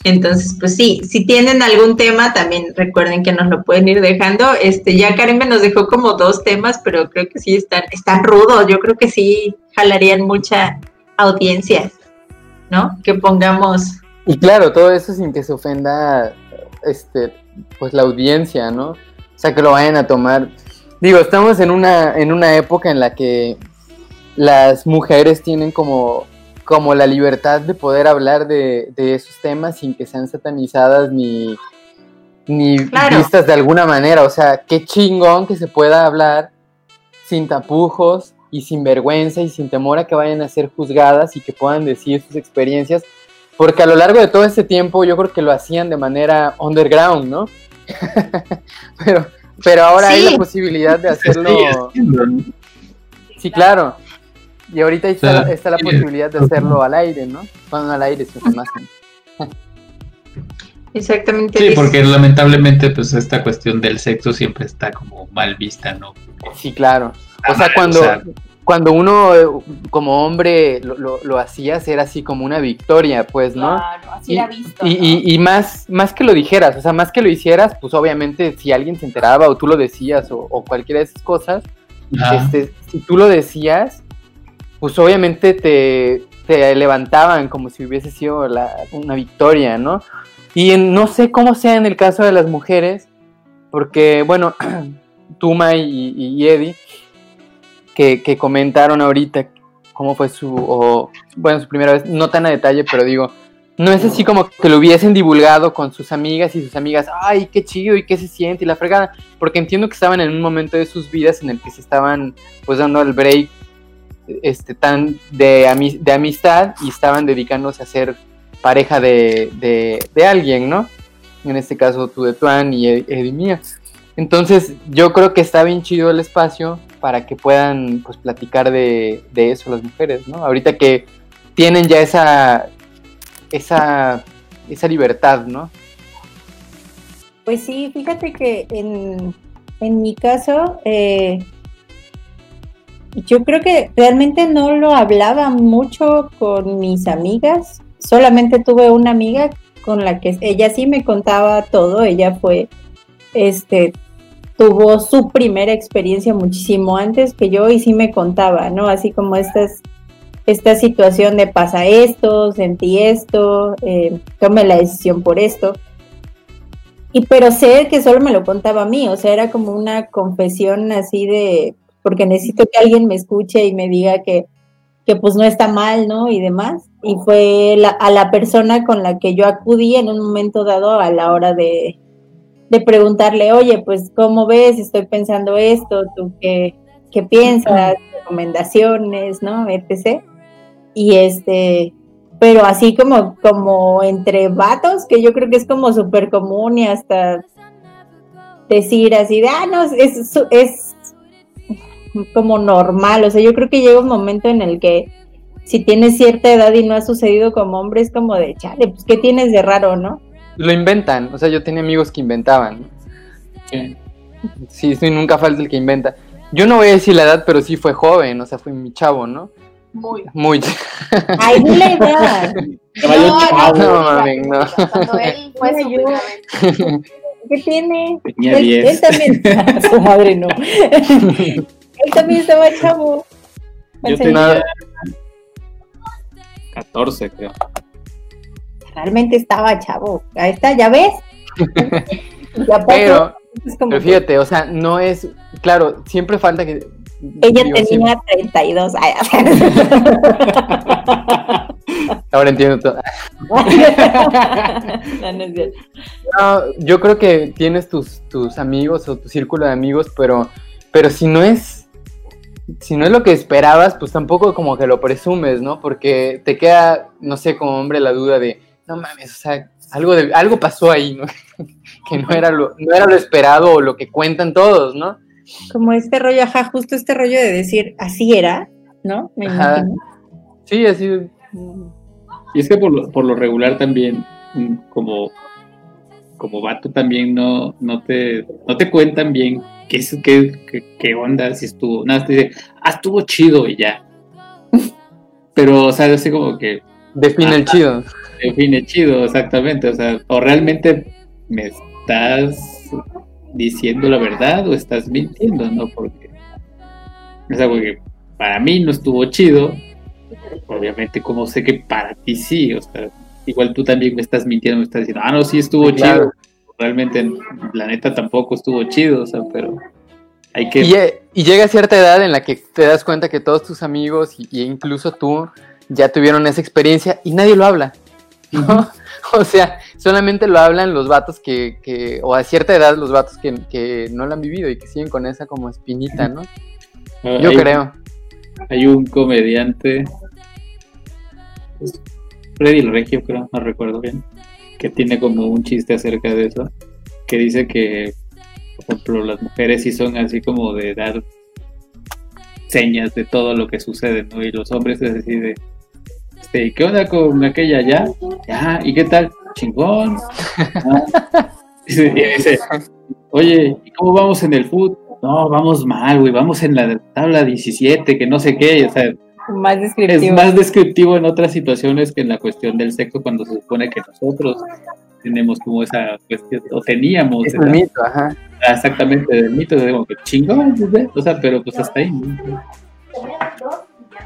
Entonces, pues sí, si tienen algún tema, también recuerden que nos lo pueden ir dejando. Este, ya Karen me nos dejó como dos temas, pero creo que sí están, están rudos. Yo creo que sí jalarían mucha audiencia, ¿no? Que pongamos Y claro, todo eso sin que se ofenda este, pues la audiencia, ¿no? O sea, que lo vayan a tomar. Digo, estamos en una, en una época en la que las mujeres tienen como, como la libertad de poder hablar de, de esos temas sin que sean satanizadas ni, ni Claro. vistas de alguna manera. O sea, qué chingón que se pueda hablar sin tapujos y sin vergüenza y sin temor a que vayan a ser juzgadas y que puedan decir sus experiencias porque a lo largo de todo este tiempo yo creo que lo hacían de manera underground, ¿no? pero, pero ahora hay la posibilidad de Se hacerlo. Sí, claro. Y ahorita está, la posibilidad de hacerlo al aire, ¿no? Bueno, al aire, sin imagen. exactamente. Sí, porque lamentablemente pues esta cuestión del sexo siempre está como mal vista, ¿no? Sí, claro. O sea, cuando, cuando uno eh, como hombre lo, lo, lo hacías era así como una victoria, pues, ¿no? Claro, así Y, era visto. y, ¿no? y- y más, más que lo dijeras, o sea, más que lo hicieras, pues obviamente si alguien se enteraba o tú lo decías o, o cualquiera de esas cosas, este, si tú lo decías, pues obviamente te, te levantaban como si hubiese sido la- una victoria, ¿no? Y en- no sé cómo sea en el caso de las mujeres, porque, bueno, Tuma y, y Eddie, que, comentaron ahorita cómo fue su, bueno, su primera vez, no tan a detalle, pero digo, no es así como que lo hubiesen divulgado con sus amigas y sus amigas, ay, qué chido y qué se siente y la fregada, porque entiendo que estaban en un momento de sus vidas en el que se estaban pues dando el break este tan de, ami- de amistad y estaban dedicándose a ser pareja de, de, alguien, ¿no? En este caso tú de Tuan y Ed- Eddie mía. Entonces yo creo que está bien chido el espacio para que puedan pues platicar de, de eso las mujeres, ¿no? Ahorita que tienen ya esa esa esa libertad, ¿no? Pues sí, fíjate que en, en mi caso, eh, yo creo que realmente no lo hablaba mucho con mis amigas. Solamente tuve una amiga con la que ella sí me contaba todo. Ella fue, este, tuvo su primera experiencia muchísimo antes que yo y sí me contaba, ¿no? Así como estas, esta situación de pasa esto, sentí esto, eh, tomé la decisión por esto. Y pero sé que solo me lo contaba a mí, o sea, era como una confesión así de, porque necesito que alguien me escuche y me diga que, que pues no está mal, ¿no? Y demás. Y fue a la persona con la que yo acudí en un momento dado a la hora de, de preguntarle, oye, pues, ¿cómo ves? Estoy pensando esto, ¿tú qué, qué piensas? Recomendaciones, ¿no? Etc. Y este, pero así como, como entre vatos, que yo creo que es como súper común y hasta decir así de, ah, no, es, es como normal, o sea, yo creo que llega un momento en el que si tienes cierta edad y no ha sucedido como hombre, es como de, chale, pues, ¿qué tienes de raro, no? Lo inventan, o sea, yo tenía amigos que inventaban. Sí. Sí, sí, nunca falta el que inventa. Yo no voy a decir la edad, pero sí fue joven, o sea, fue mi chavo, ¿no? Muy. Muy. Ay, di la edad. No, no, chavo. no, No, mami, no. Cuando él fue su. ¿Qué tiene? Tenía él, 10. él también. Su madre no. él también estaba chavo. Yo tenía 14, creo. Realmente estaba chavo. Ahí está, ¿ya ves? Pero, pero que fíjate, o sea, no es, claro, siempre falta que... ella digo, tenía siempre- 32 años. ahora entiendo todo. No, no es cierto. No, yo creo que tienes tus, tus amigos o tu círculo de amigos, pero, pero si no es, si no es lo que esperabas, pues tampoco como que lo presumes, ¿no? Porque te queda, no sé, como hombre la duda de, no mames, o sea, algo, de, algo pasó ahí, ¿no? que no era, lo, no era lo esperado o lo que cuentan todos, ¿no? Como este rollo, ajá, justo este rollo de decir, así era, ¿no? Me Ajá. imagino. Sí, así. Y es que por lo, por lo regular también, mm, como, como vato también no, no, te, no te cuentan bien qué, es- qué, qué, qué onda, si estuvo, nada, más te dicen, ah, estuvo chido y ya. Pero, o sea, así como que Define el chido. Define chido, exactamente, o sea, o realmente me estás diciendo la verdad o estás mintiendo, ¿no? Porque, o sea, porque para mí no estuvo chido, obviamente como sé que para ti sí, o sea, igual tú también me estás mintiendo, me estás diciendo, ah, no, sí estuvo Claro. chido, realmente la neta tampoco estuvo chido, o sea, pero hay que... Y, lle- y llega cierta edad en la que te das cuenta que todos tus amigos y, y incluso tú ya tuvieron esa experiencia y nadie lo habla. ¿No? O sea, solamente lo hablan los vatos que, que o a cierta edad los vatos que, que no lo han vivido y que siguen con esa como espinita, ¿no? Yo hay- creo. Hay un comediante, Freddy el Regio, creo, no recuerdo bien, que tiene como un chiste acerca de eso, que dice que, por ejemplo, las mujeres sí son así como de dar señas de todo lo que sucede, ¿no? Y los hombres es así de, este, ¿qué onda con aquella ya? Ya, ¿y qué tal? Chingón. Ah. Dice- y dice, oye, ¿y cómo vamos en el foot? No, vamos mal, güey, vamos en la tabla 17, que no sé qué, o sea, Más es descriptivo. más descriptivo en otras situaciones que en la cuestión del sexo cuando se supone que nosotros tenemos como esa cuestión, o teníamos Es esa- un mito, ajá. exactamente del mito, de que chingón, o sea, pero pues hasta ahí. ¿no?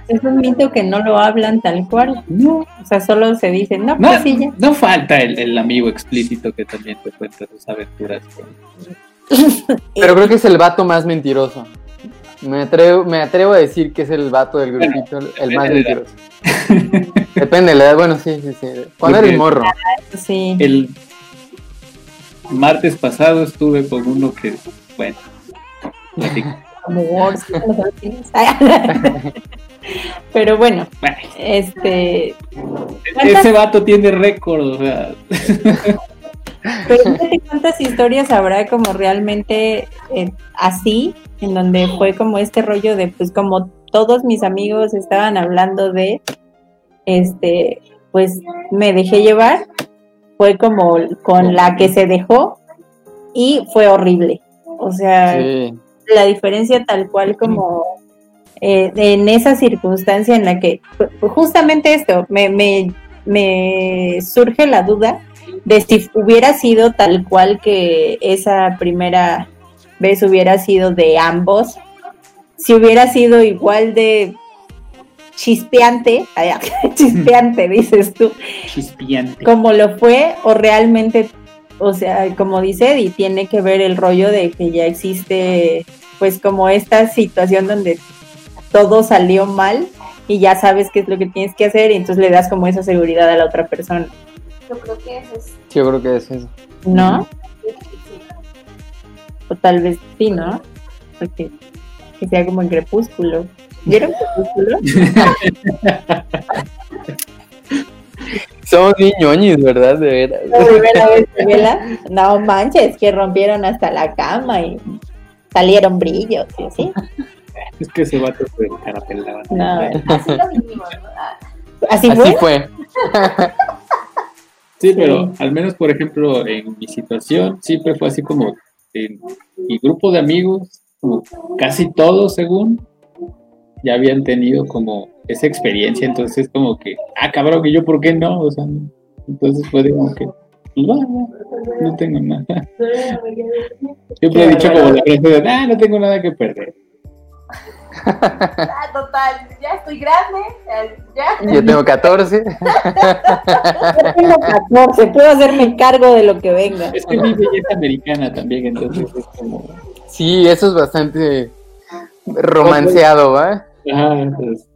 Es un mito que no lo hablan tal cual. No, O sea, solo se dice, no, no, pues sí, ya. no falta el, el amigo explícito que también te cuenta sus aventuras. Pero creo que es el vato más mentiroso. Me atrevo, me atrevo a decir que es el vato del grupito el- el más mentiroso. Depende de la edad, bueno, sí, sí, sí. Cuando Porque- eres morro. Sí. El martes pasado estuve con uno que, bueno, Pero bueno, bueno, este. ese vato tiene récord, o sea, Pero fíjate cuántas historias habrá como realmente eh, así, en donde fue como este rollo de, pues como todos mis amigos estaban hablando de, este, pues me dejé llevar, fue como con la que se dejó y fue horrible. O sea, Sí. la diferencia tal cual como eh, en esa circunstancia en la que ju- justamente esto me, me, me surge la duda de si hubiera sido tal cual que esa primera vez hubiera sido de ambos, si hubiera sido igual de chispeante, chispeante dices tú, chispiante. como lo fue o realmente, o sea, como dice Eddie, tiene que ver el rollo de que ya existe pues como esta situación donde todo salió mal y ya sabes qué es lo que tienes que hacer y entonces le das como esa seguridad a la otra persona, Yo creo que eso es. Yo creo que es eso. ¿no? O tal vez sí, ¿no? Porque que sea como en crepúsculo. ¿Vieron crepúsculo? Somos niñoñis, ¿verdad? De veras. La primera vez que vela, no manches, que rompieron hasta la cama y salieron brillos, y así. Es que ese vato se carapelaba. No, Así lo vivimos, ¿no? Así Así fue. Sí, pero al menos, por ejemplo, en mi situación, siempre fue así como en mi grupo de amigos, como casi todos, según, ya habían tenido como esa experiencia, entonces como que, ah, cabrón, que yo, ¿por qué no? O sea, entonces fue de como que, pues, va, no tengo nada. Siempre he dicho como la frase de, ah, no tengo nada que perder. Ah, total, ya estoy grande, ya. ya. Yo tengo 14. Yo tengo 14, puedo hacerme cargo de lo que venga. Es que mi belleza americana también, entonces es como. Sí, eso es bastante romanceado, ¿va? Entonces.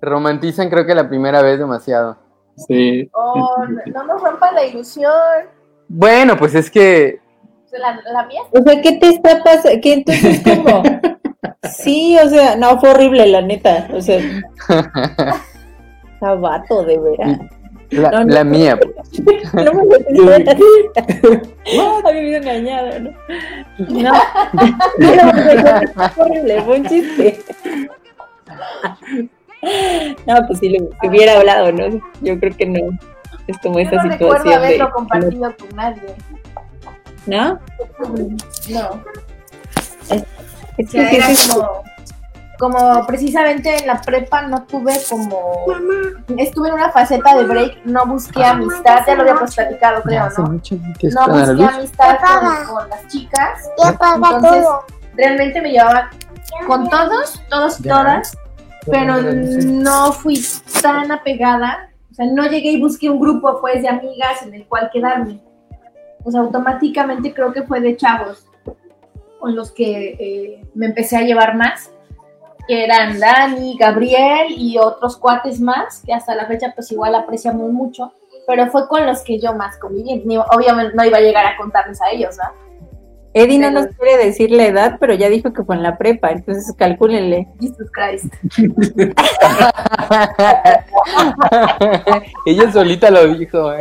Romantizan creo que la primera vez demasiado. Sí. Oh, no, no nos rompan la ilusión. Bueno, pues es que La, la mía O sea, ¿qué te está pasando? ¿Qué entonces cómo? Sí, o sea, no, fue horrible, la neta. O sea, sabato, de veras. la, No, no. la mía, pues. No me lo Había vivido engañado, ¿no? No, no, fue horrible, fue un chiste. No, pues si lo si hubiera hablado, ¿no? Yo creo que no. Es como yo esta no recuerdo situación de. haberlo compartido con nadie. ¿No? No. Es Que era como, como precisamente en la prepa no tuve como estuve en una faceta de break, no busqué amistad, ya lo habíamos platicado creo, ¿no? mucho que No busqué luz. amistad con, con las chicas, entonces realmente me llevaba con todos, todos y todas, pero no fui tan apegada, o sea, no llegué y busqué un grupo pues de amigas en el cual quedarme. O sea, automáticamente creo que fue de chavos con los que eh, me empecé a llevar más, que eran Dani, Gabriel y otros cuates más, que hasta la fecha pues igual apreciamos mucho, pero fue con los que yo más conviví. Ni- Obviamente no iba a llegar a contarles a ellos, ¿no? Eddie no nos quiere decir la edad, pero ya dijo que fue en la prepa, entonces calcúlenle. Jesus Christ. Ella solita lo dijo, ¿eh?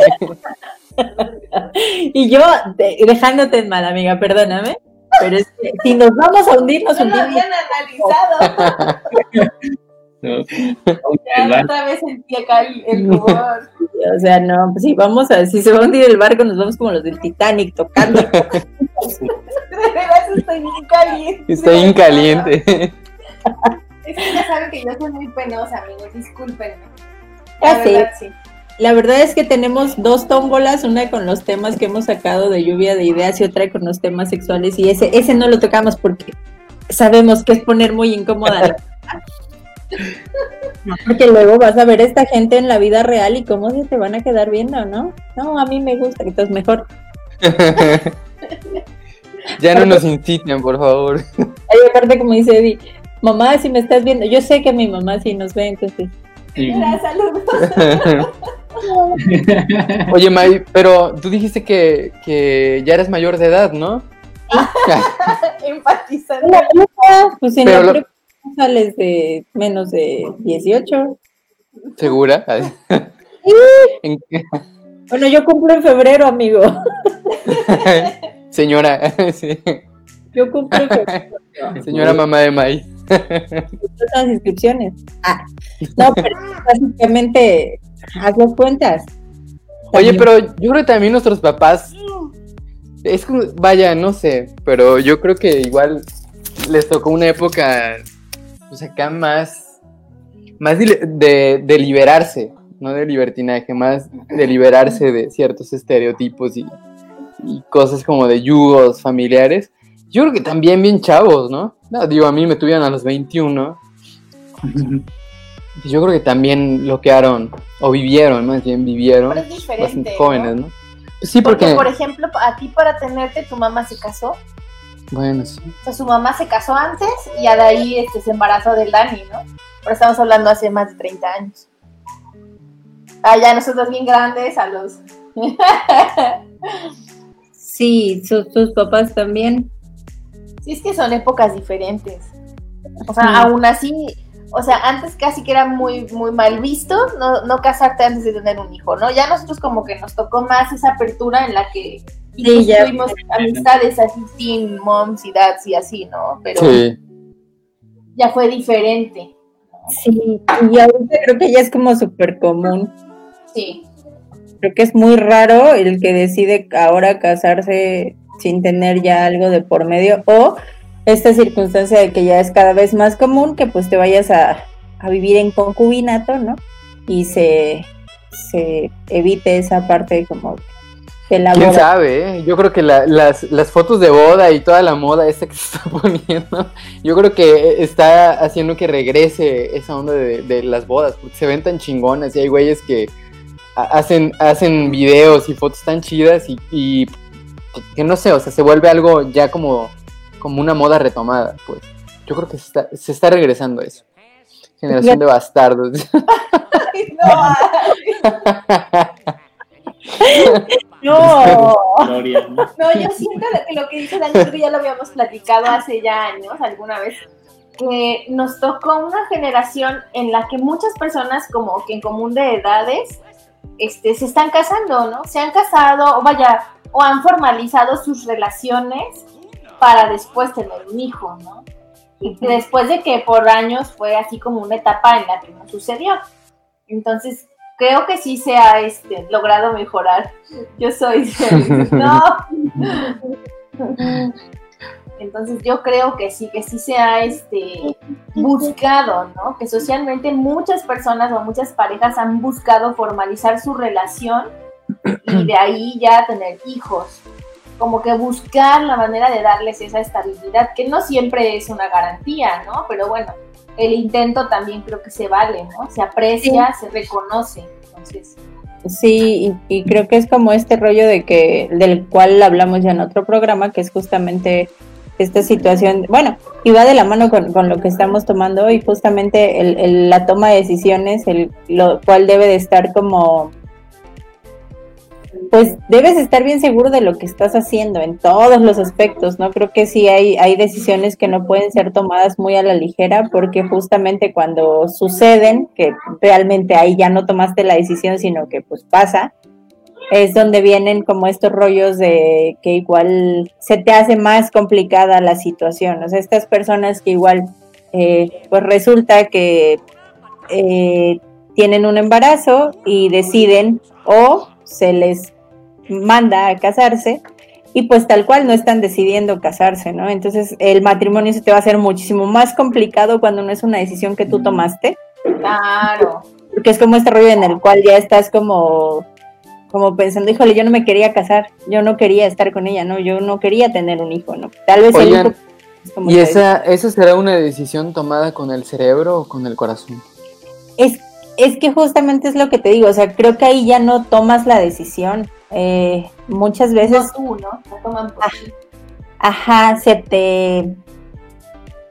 Y yo de- dejándote en mal, amiga, perdóname. Pero es que si nos vamos a hundir, nos No lo hundimos. habían analizado. ¿no? Ya ¿Verdad? otra vez sentí acá el, el rubor. O sea, no, pues si vamos a, si se va a hundir el barco, nos vamos como los del Titanic tocando. De veras estoy bien caliente. Está bien caliente. Es que ya saben que yo soy muy penosa, amigos, discúlpenme. Ya La sé. verdad, sí. La verdad es que tenemos dos tómbolas, una con los temas que hemos sacado de lluvia de ideas y otra con los temas sexuales y ese, ese no lo tocamos porque sabemos que es poner muy incómoda. la- No, porque luego vas a ver a esta gente en la vida real y cómo se te van a quedar viendo, ¿no? No, a mí me gusta, entonces mejor. ya no nos inciten, por favor. Ay, aparte como dice Eddie, mamá, si me estás viendo, yo sé que mi mamá sí nos ve, entonces. Sí. Mira, saludos. Oye, May, pero tú dijiste que, que ya eres mayor de edad, ¿no? Empatizando. Pues en Pero la lo- prepa sales de menos de 18. ¿Segura? En- Bueno, yo cumplo en febrero, amigo. Señora, sí. Yo cumplo en febrero. señora mamá de May. Las inscripciones. Ah, no, pero básicamente, haz las cuentas. Oye, pero yo creo que también nuestros papás, es como, vaya, no sé, pero yo creo que igual les tocó una época, pues acá más, más de, de- de liberarse, no de libertinaje, más de liberarse de ciertos estereotipos y, y cosas como de yugos familiares. Yo creo que también bien chavos, ¿no? No, digo, a mí me tuvieron a los 21. y Yo creo que también lo quedaron, o vivieron, más bien vivieron, Pero es diferente, jóvenes, ¿no? Pues sí, Porque, porque... por ejemplo, a ti para tenerte, tu mamá se casó. Bueno, sí. O sea, su mamá se casó antes y de ahí este, se embarazó del Dani, ¿no? Pero estamos hablando hace más de 30 años. Ah, ya nosotros bien grandes, a los... Sí, sus, sus papás también. Sí, es que son épocas diferentes. O sea, Mm. aún así, o sea, antes casi que era muy, muy mal visto no, no casarte antes de tener un hijo, ¿no? Ya nosotros como que nos tocó más esa apertura en la que incluso ya. tuvimos amistades así, teen moms y dads y así, ¿no? Pero Sí. ya fue diferente. Sí, y ahorita creo que ya es como súper común. Sí. Creo que es muy raro el que decide ahora casarse sin tener ya algo de por medio o esta circunstancia de que ya es cada vez más común que pues te vayas a, a vivir en concubinato, ¿no? Y se, se evite esa parte como de la ¿Quién boda. sabe? eh? Yo creo que la- las, las fotos de boda y toda la moda esta que se está poniendo, yo creo que está haciendo que regrese esa onda de, de las bodas, porque se ven tan chingonas y hay güeyes que ha- hacen, hacen videos y fotos tan chidas y, y que no sé, o sea, se vuelve algo ya como, como una moda retomada, pues. Yo creo que se está, se está regresando eso. Generación de bastardos. Ay, no, ¿no? No, yo siento que lo que dice Daniel, que ya lo habíamos platicado hace ya años, alguna vez, que nos tocó una generación en la que muchas personas como que en común de edades este, se están casando, ¿no? Se han casado, o vaya, o han formalizado sus relaciones para después tener un hijo, ¿no? Y después de que por años fue así como una etapa en la que no sucedió. Entonces, creo que sí se ha este, logrado mejorar. Yo soy... no. Entonces yo creo que sí, que sí se ha este, buscado, ¿no? Que socialmente muchas personas o muchas parejas han buscado formalizar su relación y de ahí ya tener hijos. Como que buscar la manera de darles esa estabilidad, que no siempre es una garantía, ¿no? Pero bueno, el intento también creo que se vale, ¿no? Se aprecia, se reconoce. Entonces, Sí, y, y creo que es como este rollo de que, del cual hablamos ya en otro programa, que es justamente esta situación, bueno, y va de la mano con, con lo que estamos tomando hoy, justamente el, el- la toma de decisiones, el, lo cual debe de estar como, pues debes estar bien seguro de lo que estás haciendo en todos los aspectos, ¿no? Creo que sí hay, hay decisiones que no pueden ser tomadas muy a la ligera porque justamente cuando suceden, que realmente ahí ya no tomaste la decisión, sino que pues pasa, es donde vienen como estos rollos de que igual se te hace más complicada la situación. O sea, estas personas que igual, eh, pues resulta que eh, tienen un embarazo y deciden o se les manda a casarse y pues tal cual no están decidiendo casarse, ¿no? Entonces el matrimonio se te va a hacer muchísimo más complicado cuando no es una decisión que tú tomaste claro. porque es como este rollo en el cual ya estás como como pensando, híjole, yo no me quería casar, yo no quería estar con ella, no, yo no quería tener un hijo, ¿no? Tal vez el Oigan, hijo es como ¿Y esa, esa será una decisión tomada con el cerebro o con el corazón? es, es que justamente es lo que te digo, o sea, creo que ahí ya no tomas la decisión. Eh, muchas veces, No tú, ¿no? No toman por ti. ajá, se te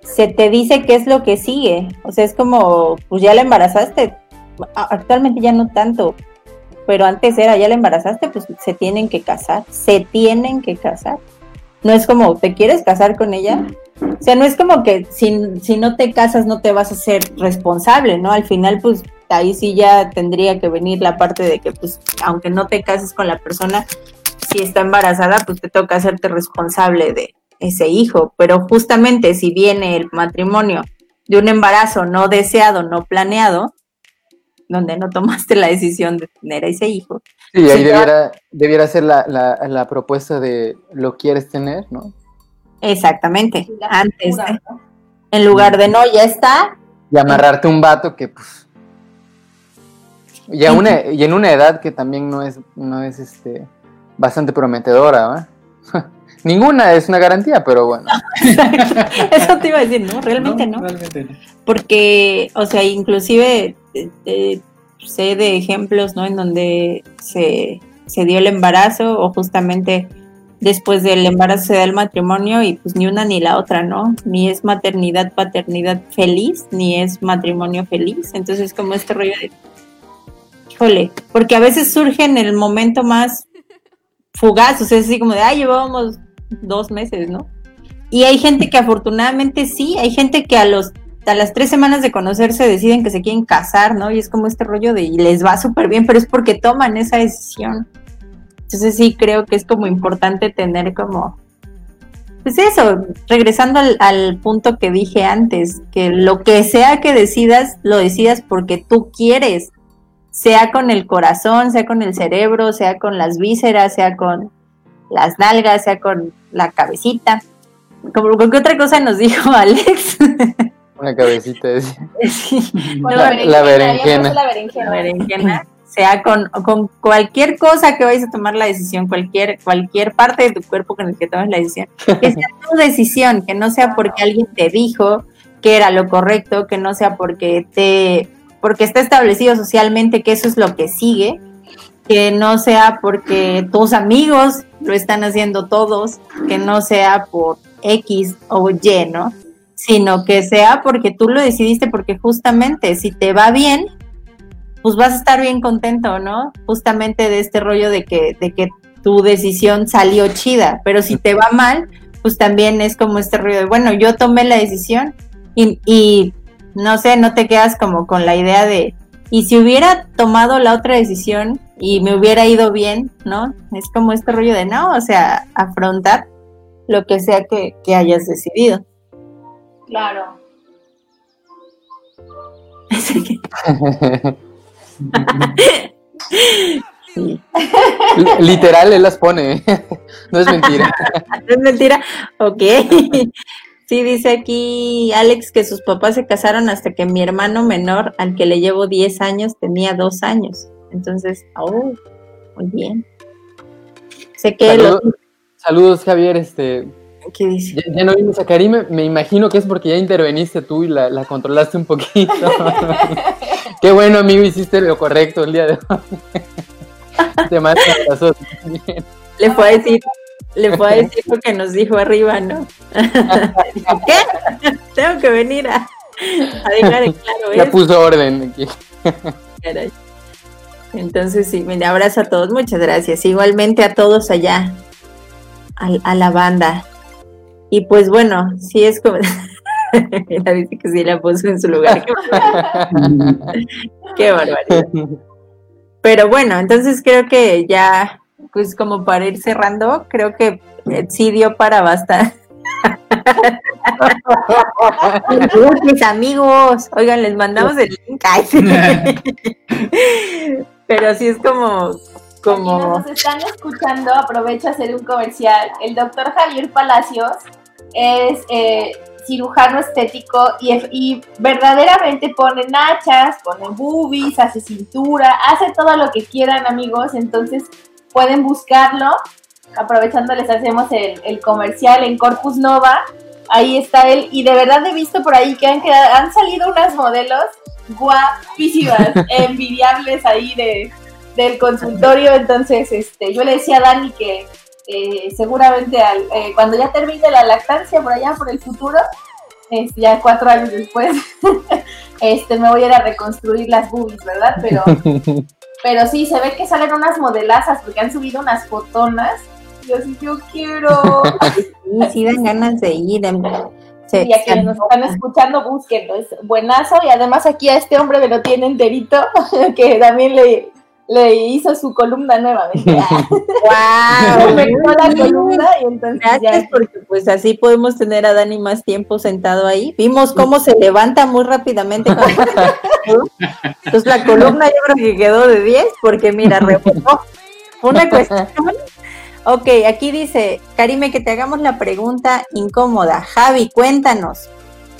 se te dice qué es lo que sigue. O sea, es como, pues ya la embarazaste. Actualmente ya no tanto, pero antes era, ya la embarazaste, pues se tienen que casar, se tienen que casar. No es como, ¿te quieres casar con ella? O sea, no es como que si, si no te casas no te vas a ser responsable, ¿no? Al final, pues ahí sí ya tendría que venir la parte de que, pues, aunque no te cases con la persona, si está embarazada, pues te toca hacerte responsable de ese hijo. Pero justamente si viene el matrimonio de un embarazo no deseado, no planeado, donde no tomaste la decisión de tener a ese hijo, Sí, ahí ya- debiera, debiera ser la, la, la propuesta de lo quieres tener, ¿no? Exactamente, antes, cultura, de- ¿no? en lugar de no, ya está, Y amarrarte un vato que, pues. Y, a una, y en una edad que también no es, no es este, bastante prometedora, ¿va? Ninguna es una garantía, pero bueno. eso te iba a decir, no, realmente no. Realmente no. porque, o sea, inclusive eh, eh, sé de ejemplos, ¿no? En donde se, se dio el embarazo o justamente después del embarazo se da el matrimonio y pues ni una ni la otra, ¿no? Ni es maternidad, paternidad feliz, ni es matrimonio feliz. Entonces como este rollo de, híjole, porque a veces surge en el momento más fugaz, o sea, es así como de, ah, llevábamos dos meses, ¿no? Y hay gente que afortunadamente sí, hay gente que a los a las tres semanas de conocerse deciden que se quieren casar, ¿no? Y es como este rollo de y les va súper bien, pero es porque toman esa decisión. Entonces sí creo que es como importante tener como, pues eso, regresando al, al punto que dije antes, que lo que sea que decidas, lo decidas porque tú quieres, sea con el corazón, sea con el cerebro, sea con las vísceras, sea con las nalgas, sea con la cabecita. Como, ¿Con qué otra cosa nos dijo Alex? Una cabecita de... Sí. Con La- la berenjena. ya puso la berenjena. La berenjena. Sea con, con cualquier cosa que vayas a tomar la decisión, cualquier, cualquier parte de tu cuerpo con el que tomes la decisión, que sea tu decisión, que no sea porque alguien te dijo que era lo correcto, que no sea porque te, porque está establecido socialmente que eso es lo que sigue, que no sea porque tus amigos lo están haciendo todos, que no sea por X o Y, ¿no? Sino que sea porque tú lo decidiste, porque justamente si te va bien, pues vas a estar bien contento, ¿no? Justamente de este rollo de que, de que tu decisión salió chida, pero si te va mal, pues también es como este rollo de, bueno, yo tomé la decisión y, y no sé, no te quedas como con la idea de, y si hubiera tomado la otra decisión y me hubiera ido bien, ¿no? Es como este rollo de, no, o sea, afrontar lo que sea que, que hayas decidido. Claro. Literal, él las pone. No es mentira. ¿No es mentira? Ok. Sí, dice aquí Alex que sus papás se casaron hasta que mi hermano menor, al que le llevo 10 años, tenía 2 años. Entonces, oh, muy bien. Sé que Saludos, los- saludos, Javier. Este, ¿Qué dice? ya, ya no vimos a Karim. me- imagino que es porque ya interveniste tú y la, la controlaste un poquito. Qué bueno, amigo, hiciste lo correcto el día de hoy. Te mando un abrazo. Le a decir, le a decir lo que nos dijo arriba, ¿no? ¿qué? Tengo que venir a, a dejar en claro Ya eso. puso orden aquí. Entonces, sí, mira, abrazo a todos, muchas gracias. Igualmente a todos allá, al- a, la banda. Y pues bueno, sí es como... Mira, dice que sí la puso en su lugar. Qué, qué barbaridad. Pero bueno, entonces creo que ya, pues como para ir cerrando, creo que eh, sí dio para bastante. Mis amigos, oigan, les mandamos el link. Pero sí es como, Quienes como, nos están escuchando, aprovecho a hacer un comercial. El doctor Javier Palacios es eh, cirujano estético y, y verdaderamente pone nachas, pone boobies, hace cintura, hace todo lo que quieran amigos, entonces pueden buscarlo. Aprovechando les hacemos el, el comercial en Corpus Nova. Ahí está él y de verdad he visto por ahí que han, quedado- han salido unas modelos guapísimas, envidiables ahí de, del consultorio. Entonces, este, yo le decía a Dani que eh, seguramente al- eh, cuando ya termine la lactancia por allá, por el futuro, este, ya cuatro años después, este, me voy a ir a reconstruir las boobies, ¿verdad? Pero, pero sí, se ve que salen unas modelazas porque han subido unas fotonas. Yo sí, yo quiero. sí, sí dan ganas de ir. em, se- Y a quienes nos están escuchando, búsquenlo, es buenazo. Y además aquí a este hombre me lo tiene enterito, que también le, le hizo su columna nuevamente. ¡Guau! me quitó la columna y entonces Gracias ya. porque pues así podemos tener a Dani más tiempo sentado ahí. Vimos cómo se levanta muy rápidamente. cuando- Entonces la columna yo creo que quedó de 10 porque mira, rebotó. Una cuestión. Ok, aquí dice, Karime, que te hagamos la pregunta incómoda. Javi, cuéntanos.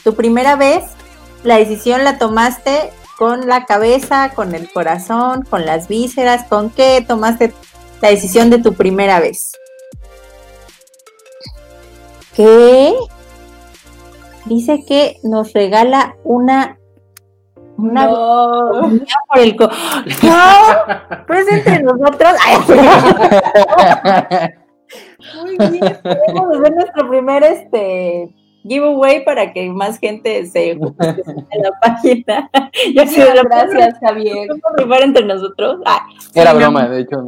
¿Tu primera vez la decisión la tomaste con la cabeza, con el corazón, con las vísceras? ¿Con qué tomaste la decisión de tu primera vez? ¿Qué? Dice que nos regala una una No. por el co- ¡No! Pues entre nosotros. Muy bien. Podemos hacer nuestro primer este giveaway para que más gente se en la página. Ya la gracias, Javier. rifar entre nosotros. Ay, Era sí, no. broma, de hecho.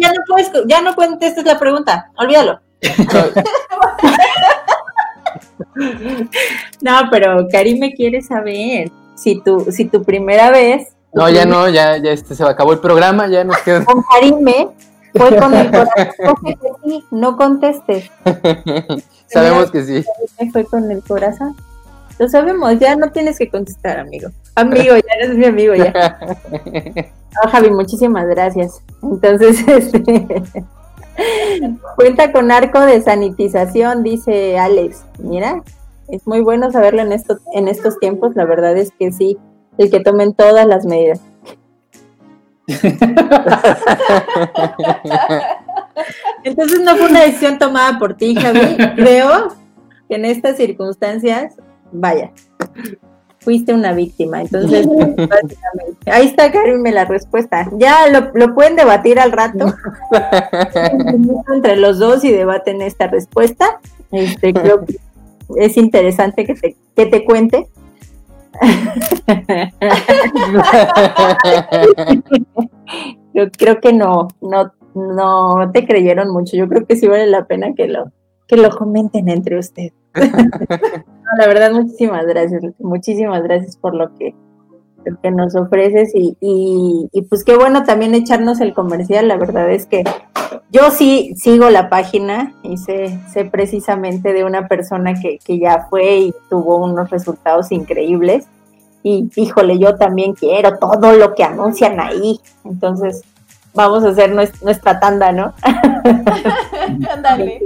ya no puedes, ya no contestes la pregunta. Olvídalo. No, pero Karime quiere saber si tu, si tu primera vez No, ya no, ya, ya este, se acabó el programa, ya nos queda. con Karime fue con el corazón. Que sí, no contestes. Sabemos que sí. Karime fue con el corazón. Lo sabemos, ya no tienes que contestar, amigo. Amigo, ya eres mi amigo ya. No, Javi, muchísimas gracias. Entonces, este, cuenta con arco de sanitización, dice Alex. Mira, es muy bueno saberlo en, esto, en estos tiempos. La verdad es que sí, el que tomen todas las medidas. Entonces no fue una decisión tomada por ti, Javi. Creo que en estas circunstancias, vaya, fuiste una víctima. Entonces, básicamente, ahí está, Karime, la respuesta. Ya lo, lo pueden debatir al rato entre los dos y debaten esta respuesta. Este, creo que es interesante que te, que te cuente. Yo creo que no, no, no te creyeron mucho. Yo creo que sí vale la pena que lo, que lo comenten entre ustedes. No, la verdad, muchísimas gracias. Muchísimas gracias por lo que, lo que nos ofreces y, y, y pues qué bueno también echarnos el comercial. La verdad es que yo sí sigo la página y sé, sé precisamente de una persona que, que ya fue y tuvo unos resultados increíbles. Y híjole, yo también quiero todo lo que anuncian ahí. Entonces, vamos a hacer nues- nuestra tanda, ¿no? Ándale.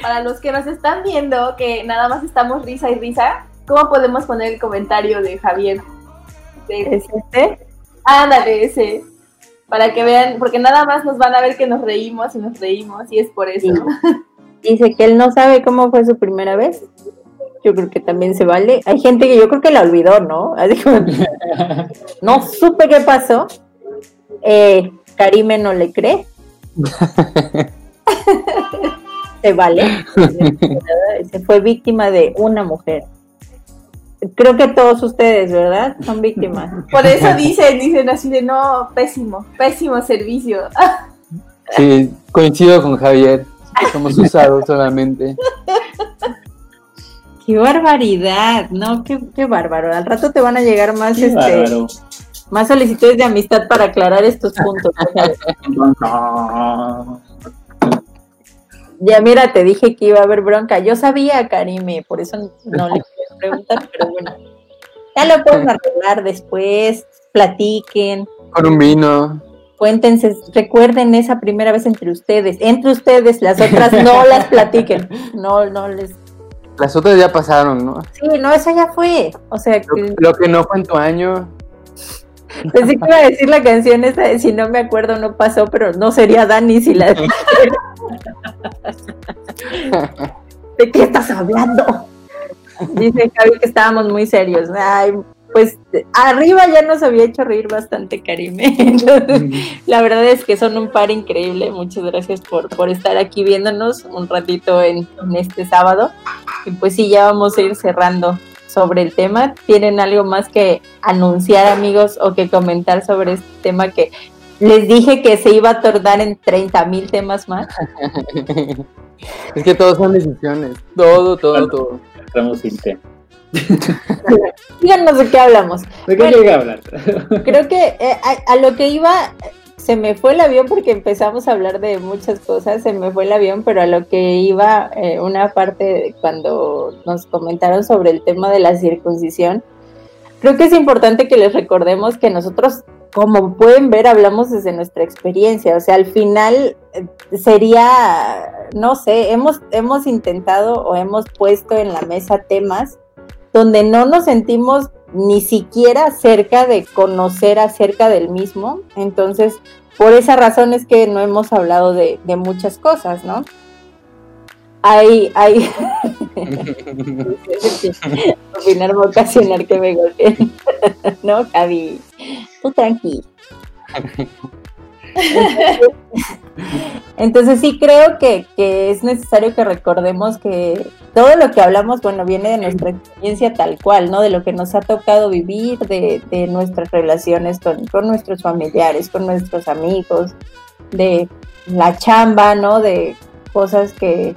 Para los que nos están viendo, que nada más estamos risa y risa, ¿cómo podemos poner el comentario de Javier? De- ¿Es este? Ándale, ese. Para que vean, porque nada más nos van a ver que nos reímos y nos reímos, y es por eso. Sí. Dice que él no sabe cómo fue su primera vez. Yo creo que también se vale. Hay gente que yo creo que la olvidó, ¿no? Así como, no supe qué pasó. Eh, Karime no le cree. se vale. Se fue víctima de una mujer. Creo que todos ustedes, ¿verdad? Son víctimas. Por eso dicen, dicen así de no, pésimo, pésimo servicio. Sí, coincido con Javier. Somos usados solamente. ¡Qué barbaridad! No, qué, qué bárbaro. Al rato te van a llegar más, Qué este, bárbaro. más solicitudes de amistad para aclarar estos puntos. No. ya mira, te dije que iba a haber bronca. Yo sabía, Karime, por eso no le quería preguntar, pero bueno. Ya lo pueden arreglar después, platiquen, Con un vino. cuéntense, recuerden esa primera vez entre ustedes, entre ustedes, las otras no las platiquen, no, no les... Las otras ya pasaron, ¿no? Sí, no, eso ya fue, o sea, Lo, que- lo que no fue en tu año. Pensé que iba a decir la canción esa de si no me acuerdo no pasó, pero no sería Dani si la... ¿De qué estás hablando? Dice Javi que estábamos muy serios. Ay, pues arriba ya nos había hecho reír bastante, Karime. Entonces, la verdad es que son un par increíble. Muchas gracias por, por estar aquí viéndonos un ratito en, en este sábado. Y pues sí, ya vamos a ir cerrando sobre el tema. ¿Tienen algo más que anunciar, amigos, o que comentar sobre este tema que les dije que se iba a tardar en 30 mil temas más? es que todos son decisiones. Todo, todo, todo. Estamos sin tema. Díganos de qué hablamos. ¿De qué Bueno. llega a hablar? Creo que eh, a, a lo que iba, se me fue el avión porque empezamos a hablar de muchas cosas, se me fue el avión, pero a lo que iba, eh, una parte cuando nos comentaron sobre el tema de la circuncisión, creo que es importante que les recordemos que nosotros, como pueden ver, hablamos desde nuestra experiencia, o sea, al final eh, sería, no sé, hemos, hemos intentado o hemos puesto en la mesa temas donde no nos sentimos ni siquiera cerca de conocer acerca del mismo. Entonces, por esa razón es que no hemos hablado de, de muchas cosas, ¿no? Hay, hay, opinar va a ocasionar que me golpeen. no, Javi, tú tranqui. Entonces sí creo que, que es necesario que recordemos que todo lo que hablamos, bueno, viene de nuestra experiencia tal cual, ¿no? De lo que nos ha tocado vivir, de, de nuestras relaciones con, con nuestros familiares, con nuestros amigos, de la chamba, ¿no? De cosas que,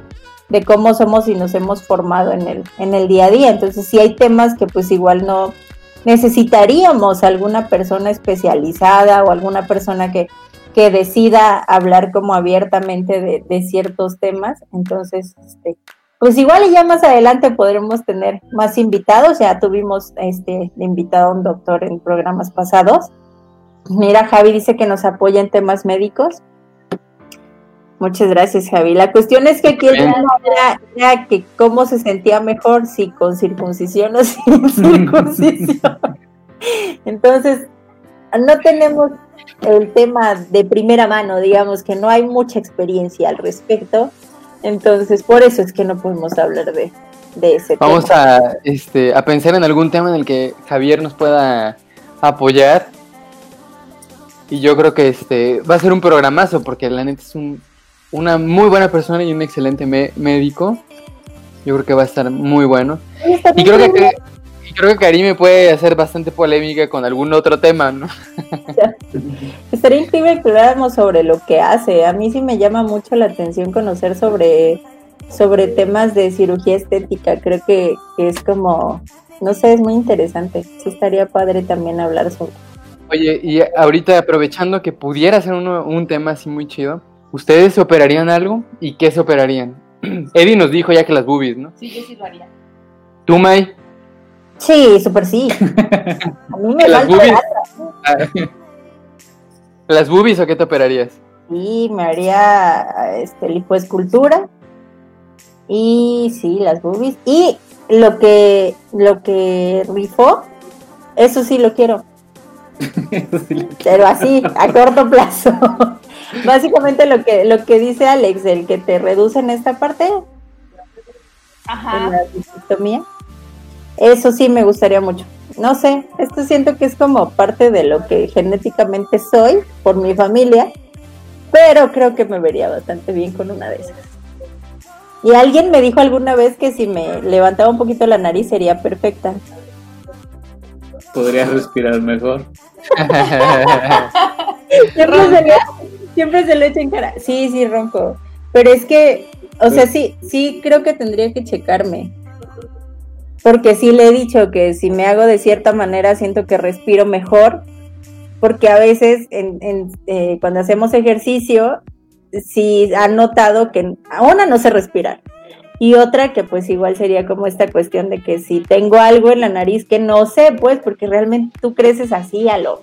de cómo somos y nos hemos formado en el, en el día a día. Entonces sí hay temas que pues igual no necesitaríamos alguna persona especializada o alguna persona que, que decida hablar como abiertamente de, de ciertos temas. Entonces, este, pues igual y ya más adelante podremos tener más invitados. Ya tuvimos este de invitado a un doctor en programas pasados. Mira, Javi dice que nos apoya en temas médicos. Muchas gracias, Javi. La cuestión es que aquí el Bien. tema era, era que cómo se sentía mejor, si con circuncisión o sin circuncisión. Entonces, no tenemos el tema de primera mano, digamos que no hay mucha experiencia al respecto. Entonces, por eso es que no podemos hablar de, de ese Vamos tema. a, este, a pensar en algún tema en el que Javier nos pueda apoyar. Y yo creo que este va a ser un programazo porque la neta es un- una muy buena persona y un excelente me- médico. Yo creo que va a estar muy bueno. Y creo que, creo que Karim me puede hacer bastante polémica con algún otro tema, ¿no? Estaría increíble que habláramos sobre lo que hace. A mí sí me llama mucho la atención conocer sobre, sobre temas de cirugía estética. Creo que, que es como, no sé, es muy interesante. Sí estaría padre también hablar sobre. Oye, y ahorita aprovechando que pudiera ser uno- un tema así muy chido, ¿ustedes se operarían algo? ¿Y qué se operarían? Eddie nos dijo ya que las boobies, ¿no? Sí, yo sí lo haría. ¿Tú, May? Sí, súper sí. A mí me ¿Las falta boobies? ¿Las boobies o qué te operarías? Sí, me haría este lipoescultura. Y sí, las boobies. Y lo que lo que rifó, eso sí lo quiero. Pero así, a corto plazo. Básicamente lo que lo que dice Alex, el que te reduce en esta parte Ajá. la disectomía. Eso sí me gustaría mucho. No sé, esto siento que es como parte de lo que genéticamente soy por mi familia, pero creo que me vería bastante bien con una de esas. Y alguien me dijo alguna vez que si me levantaba un poquito la nariz sería perfecta. Podrías respirar mejor. Siempre se, le, siempre se lo echa en cara. Sí, sí, ronco. Pero es que, o sea, sí, sí creo que tendría que checarme. Porque sí le he dicho que si me hago de cierta manera siento que respiro mejor. Porque a veces eh, cuando hacemos ejercicio, sí han notado que una no sé respirar. Y otra que pues igual sería como esta cuestión de que si tengo algo en la nariz que no sé, pues porque realmente tú creces así a lo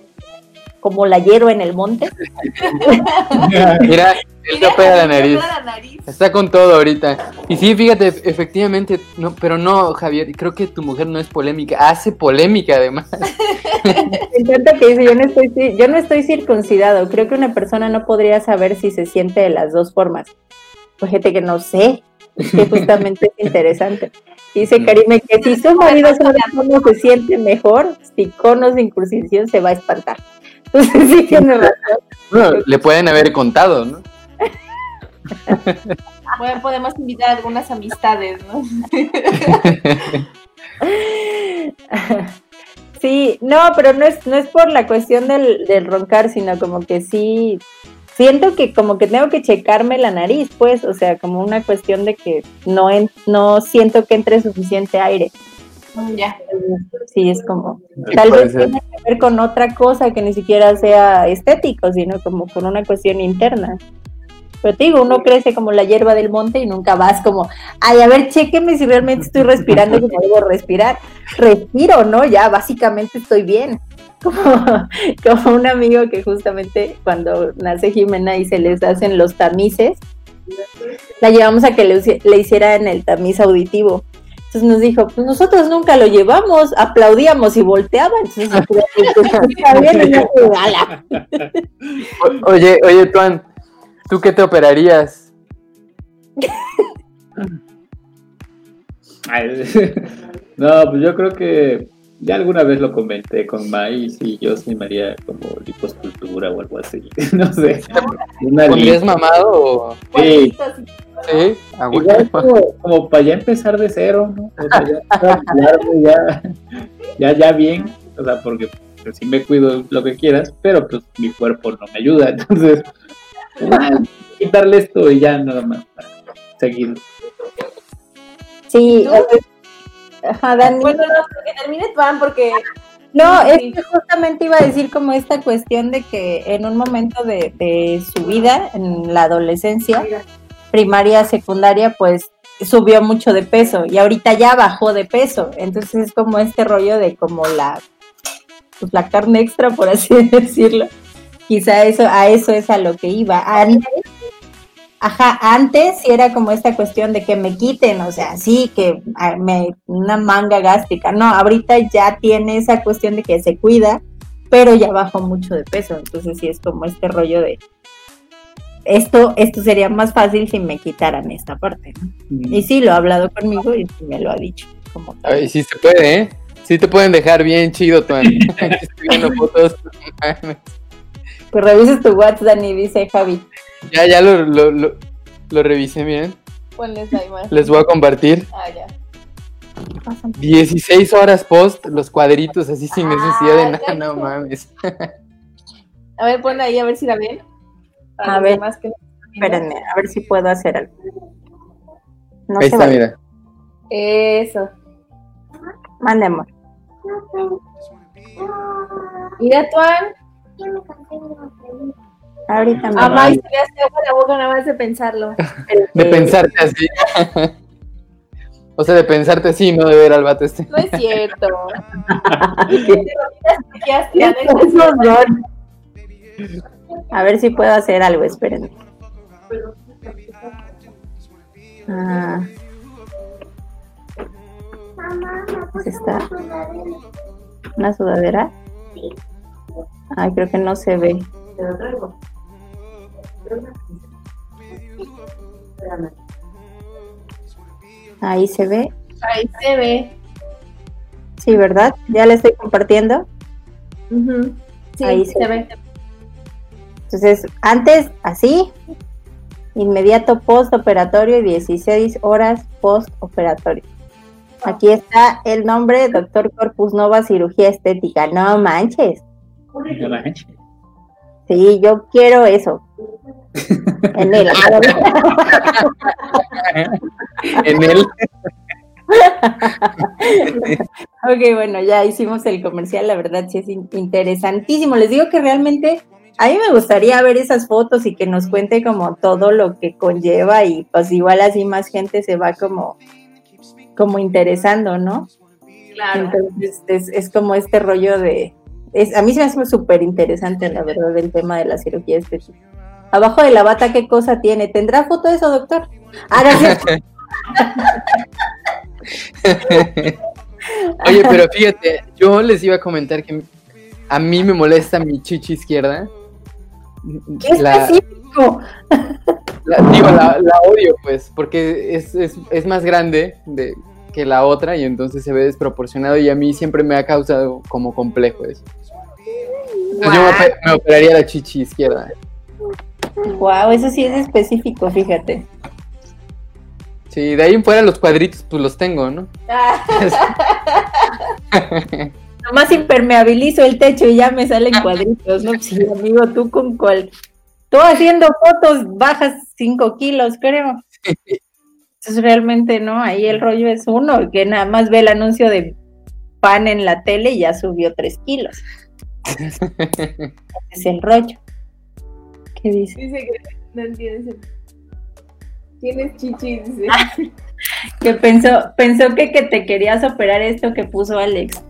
como la hierba en el monte. Mira, él te opera la nariz. opera la nariz. Está con todo ahorita. Y sí, fíjate, efectivamente, no, pero no, Javier, creo que tu mujer no es polémica, hace polémica además. Me encanta que dice, yo no estoy, yo no estoy circuncidado. Creo que una persona no podría saber si se siente de las dos formas. Pues gente que no sé, que justamente es interesante. Dice Karime que si su marido sabe cómo se siente mejor, si con o sin circuncisión se va a espantar. Entonces sí tiene razón. Bueno, le pueden haber contado, ¿no? Bueno, podemos invitar a algunas amistades, ¿no? Sí, no, pero no es, no es por la cuestión del, del roncar, sino como que sí, siento que como que tengo que checarme la nariz, pues, o sea, como una cuestión de que no, en- no siento que entre suficiente aire. Mm, Ya. Sí, es como, Sí, tal vez ser. tiene que ver con otra cosa que ni siquiera sea estético, sino como con una cuestión interna. Pero te digo, uno crece como la hierba del monte y nunca vas como, ay, a ver, chéqueme si realmente estoy respirando como debo respirar. Respiro, ¿no? Ya básicamente estoy bien. Como, como un amigo que justamente cuando nace Jimena y se les hacen los tamices, la llevamos a que le, le hiciera en el tamiz auditivo. Entonces nos dijo, pues nosotros nunca lo llevamos, aplaudíamos y volteaban. Entonces, oye, oye, Tuan, ¿tú qué te operarías? No, pues yo creo que ya alguna vez lo comenté con Mai y yo sí me haría como liposcultura o algo así. No sé. Una ¿Pondrías mamado o...? Sí, Sí, ah, bueno. igual como, como para ya empezar de cero, ¿no? O sea, ya, ya, ya, ya bien, o sea, porque pues, sí me cuido lo que quieras, pero pues mi cuerpo no me ayuda, entonces, quitarle esto y ya nada más para seguir. Sí, ajá, Dani. Bueno, no, que termine Tuan porque No, es que justamente iba a decir como esta cuestión de que en un momento de, de su vida, en la adolescencia, primaria, secundaria, pues subió mucho de peso y ahorita ya bajó de peso. Entonces es como este rollo de como la, pues la carne extra, por así decirlo. Quizá eso, a eso es a lo que iba. Antes, Ajá, antes sí era como esta cuestión de que me quiten, o sea, sí, que ah, me, una manga gástrica. No, ahorita ya tiene esa cuestión de que se cuida, pero ya bajó mucho de peso. Entonces sí es como este rollo de esto, esto sería más fácil si me quitaran esta parte, ¿no? Mm. Y sí, lo ha hablado conmigo y me lo ha dicho. Como tal. Ay, sí se puede, ¿eh? Sí te pueden dejar bien chido, Tuan. Estoy viendo fotos. Pues revises tu WhatsApp, Dani, dice Javi. ya, ya lo, lo, lo, lo revisé bien. Ponles ahí más. Les voy a compartir. Ah, ya. 16 horas post, los cuadritos así sin necesidad de Ah, nada, no mames. A ver, ponle ahí a ver si la ven. A los ver. demás que. Espérenme, a ver si puedo hacer algo. No Ahí se está, mira. Eso. Mandemos. Mira, Tuan. Ahorita me Amá, se le hace agua la boca nada más de pensarlo. De pensarte así. o sea, de pensarte así, no de ver al vato este. No es cierto. Hecho Esos son. A ver si puedo hacer algo, espérenme. Ah. ¿Es esta? ¿Una sudadera? Ay, creo que no se ve. Ahí se ve. Ahí se ve. Sí, ¿verdad? Ya le estoy compartiendo. Sí, Ahí se, se ve. Entonces, antes así, inmediato postoperatorio y 16 horas postoperatorio. Aquí está el nombre, doctor Corpus Nova Cirugía Estética. No manches. No manches. Sí, yo quiero eso. En él. En él. ok, bueno, ya hicimos el comercial. La verdad sí es in- interesantísimo. Les digo que realmente a mí me gustaría ver esas fotos y que nos cuente como todo lo que conlleva y pues igual así más gente se va como, como interesando, ¿no? Claro. Entonces es, es como este rollo de... Es, a mí se me hace súper interesante, la verdad, el tema de la cirugía estética. Abajo de la bata, ¿qué cosa tiene? ¿Tendrá foto de eso, doctor? Ah. Oye, pero fíjate, yo les iba a comentar que a mí me molesta mi chichi izquierda. ¡Qué específico! la- digo, la, la odio, pues, porque es, es, es más grande de, que la otra y entonces se ve desproporcionado y a mí siempre me ha causado como complejo eso. Entonces yo me, me operaría la chichi izquierda. Wow, eso sí es específico, fíjate. Sí, de ahí en fuera los cuadritos pues los tengo, ¿no? Ah, Nomás impermeabilizo el techo y ya me salen cuadritos, ¿no? Sí, amigo, tú con cuál. Tú haciendo fotos bajas 5 kilos, creo. Entonces realmente no, ahí el rollo es uno, que nada más ve el anuncio de pan en la tele y ya subió 3 kilos. Ese es el rollo. ¿Qué dice? dice que no entiendes. Tienes chichis, dice. Que pensó, pensó que, que te querías operar esto que puso Alex.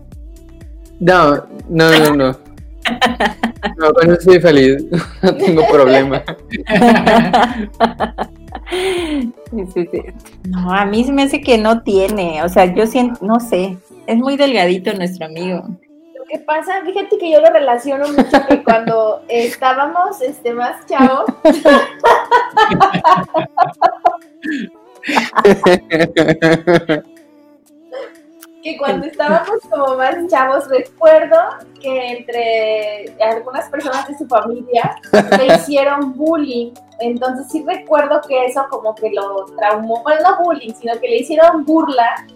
No, no, no, no. No, con eso estoy feliz. No tengo problema. Sí, sí, sí. No, a mí se me hace que no tiene, o sea, yo siento, no sé, es muy delgadito nuestro amigo. Lo que pasa, fíjate que yo lo relaciono mucho que cuando estábamos este, más chavos, que cuando estábamos como más chavos, recuerdo que entre algunas personas de su familia le hicieron bullying. Entonces sí recuerdo que eso como que lo traumó, bueno, no bullying, sino que le hicieron burla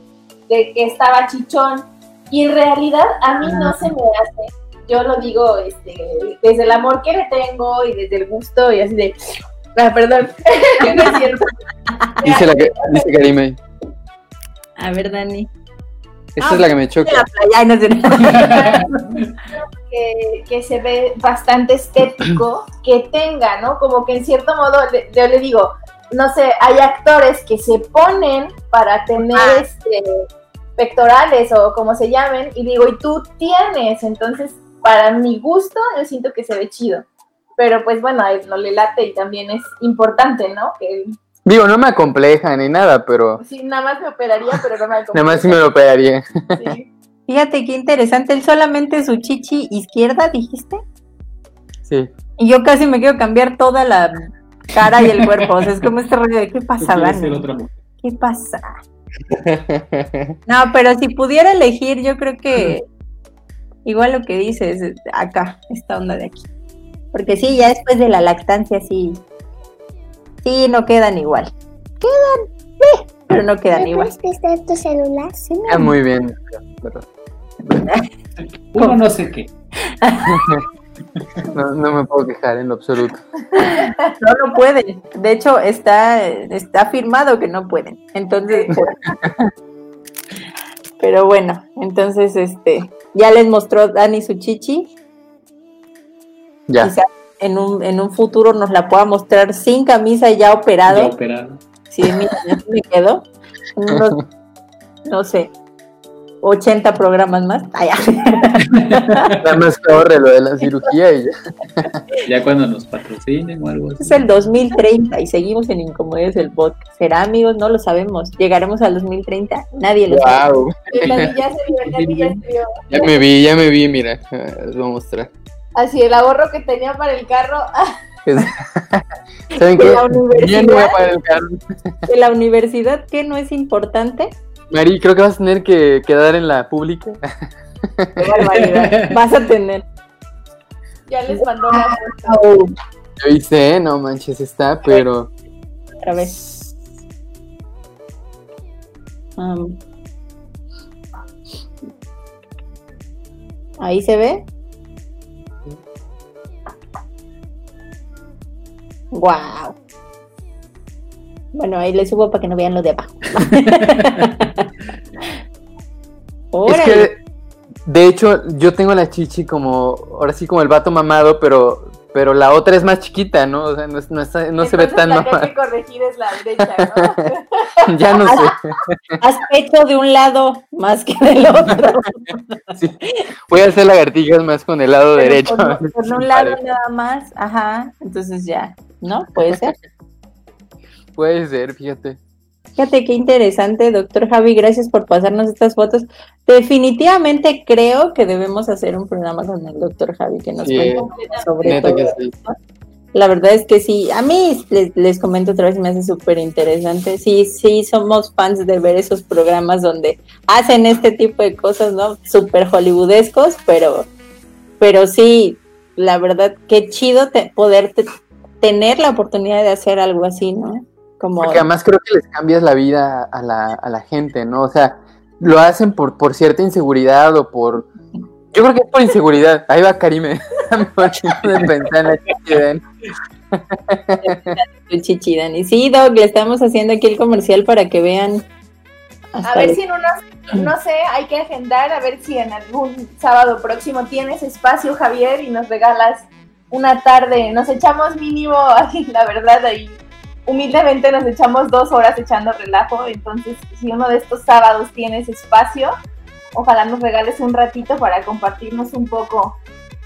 de que estaba chichón. Y en realidad a mí no se me hace, yo lo digo este, desde el amor que le tengo y desde el gusto y así de... Ah, perdón, no es cierto. Dice, la que, dice Karime. A ver, Dani. Esta es la que me choca. La playa, ay, no sé. que, que se ve bastante estético que tenga, ¿no? Como que en cierto modo, le- yo le digo, no sé, hay actores que se ponen para tener Ah. este pectorales o como se llamen, y digo, y tú tienes, entonces, para mi gusto, yo siento que se ve chido. pero pues bueno, a él no le late y también es importante, ¿no? Que él, Digo, no me acompleja ni nada, pero sí, nada más me operaría, pero no me nada más sí me lo operaría. Sí. Fíjate qué interesante, él solamente su chichi izquierda, dijiste. Sí. Y yo casi me quiero cambiar toda la cara y el cuerpo. O sea, es como este rollo de qué pasa, Dani? ¿Qué pasa? No, pero si pudiera elegir, yo creo que igual lo que dices, acá, esta onda de aquí. Porque sí, ya después de la lactancia, sí, sí, no quedan igual. Quedan, eh, pero no quedan ¿Me igual. puedes prestar tu celular? Sí, amor. muy bien. Uno no sé qué. No, no me puedo quejar en lo absoluto. No, no pueden. De hecho, está, está firmado que no pueden. Entonces, por- pero bueno, entonces, este, ya les mostró Dani su chichi. Ya. En un, en un futuro nos la pueda mostrar sin camisa ya operado. Ya operado. Sí, mira, ya se me quedó. Unos, no sé, 80 programas más. Ay, Nada más que ahorre lo de la cirugía y ya. Ya cuando nos patrocinen o algo así. Es el 2030 y seguimos en Incomodidades el podcast. ¿Será, amigos? No lo sabemos. ¿Llegaremos al 2030? Nadie lo sabe. Wow. Ya se vio, ya se vio. Ya me vi, ya me vi, mira. Les voy a mostrar. Así el ahorro que tenía para el carro, ¿Saben qué? la universidad, pagar el carro. de la universidad, ¿qué no es importante? Mari, creo que vas a tener que quedar en la pública. Qué barbaridad. Vas a tener. ya les mandó la foto. Yo hice, no manches, está, pero. Otra vez. Um, Ahí se ve. Wow. Bueno, ahí le subo para que no vean lo de abajo. Es que, de hecho, yo tengo la chichi como, ahora sí como el vato mamado, pero, pero la otra es más chiquita, ¿no? O sea, no, es- no, está- no se ve tan la que hay que corregir es la derecha, ¿no? ya no sé. Haz pecho de un lado más que del otro. Sí. Voy a hacer lagartijas más con el lado Pero derecho. Con, un lado parece. nada más, ajá. Entonces ya, ¿no? Puede ser. Puede ser, fíjate. Fíjate qué interesante, doctor Javi. Gracias por pasarnos estas fotos. Definitivamente creo que debemos hacer un programa con el doctor Javi que nos Sí, cuente sobre todo. sí. La verdad es que sí, a mí les, les comento otra vez, me hace súper interesante. Sí, sí, somos fans de ver esos programas donde hacen este tipo de cosas, ¿no? Súper hollywoodescos, pero, pero sí, la verdad, qué chido te- poder te- tener la oportunidad de hacer algo así, ¿no? Como, Porque además creo que les cambias la vida a la, a la gente, ¿no? O sea, lo hacen por, por cierta inseguridad o por... Yo creo que es por inseguridad. Ahí va Karime. De pensar en la chichi de él. el chichidan. Y sí, Doc, le estamos haciendo aquí el comercial para que vean. A ver el- si en unos, no sé, hay que agendar, a ver si en algún sábado próximo tienes espacio, Javier, y nos regalas una tarde. Nos echamos mínimo, ay, la verdad, ahí humildemente nos echamos dos horas echando relajo. Entonces, si uno de estos sábados tienes espacio, ojalá nos regales un ratito para compartirnos un poco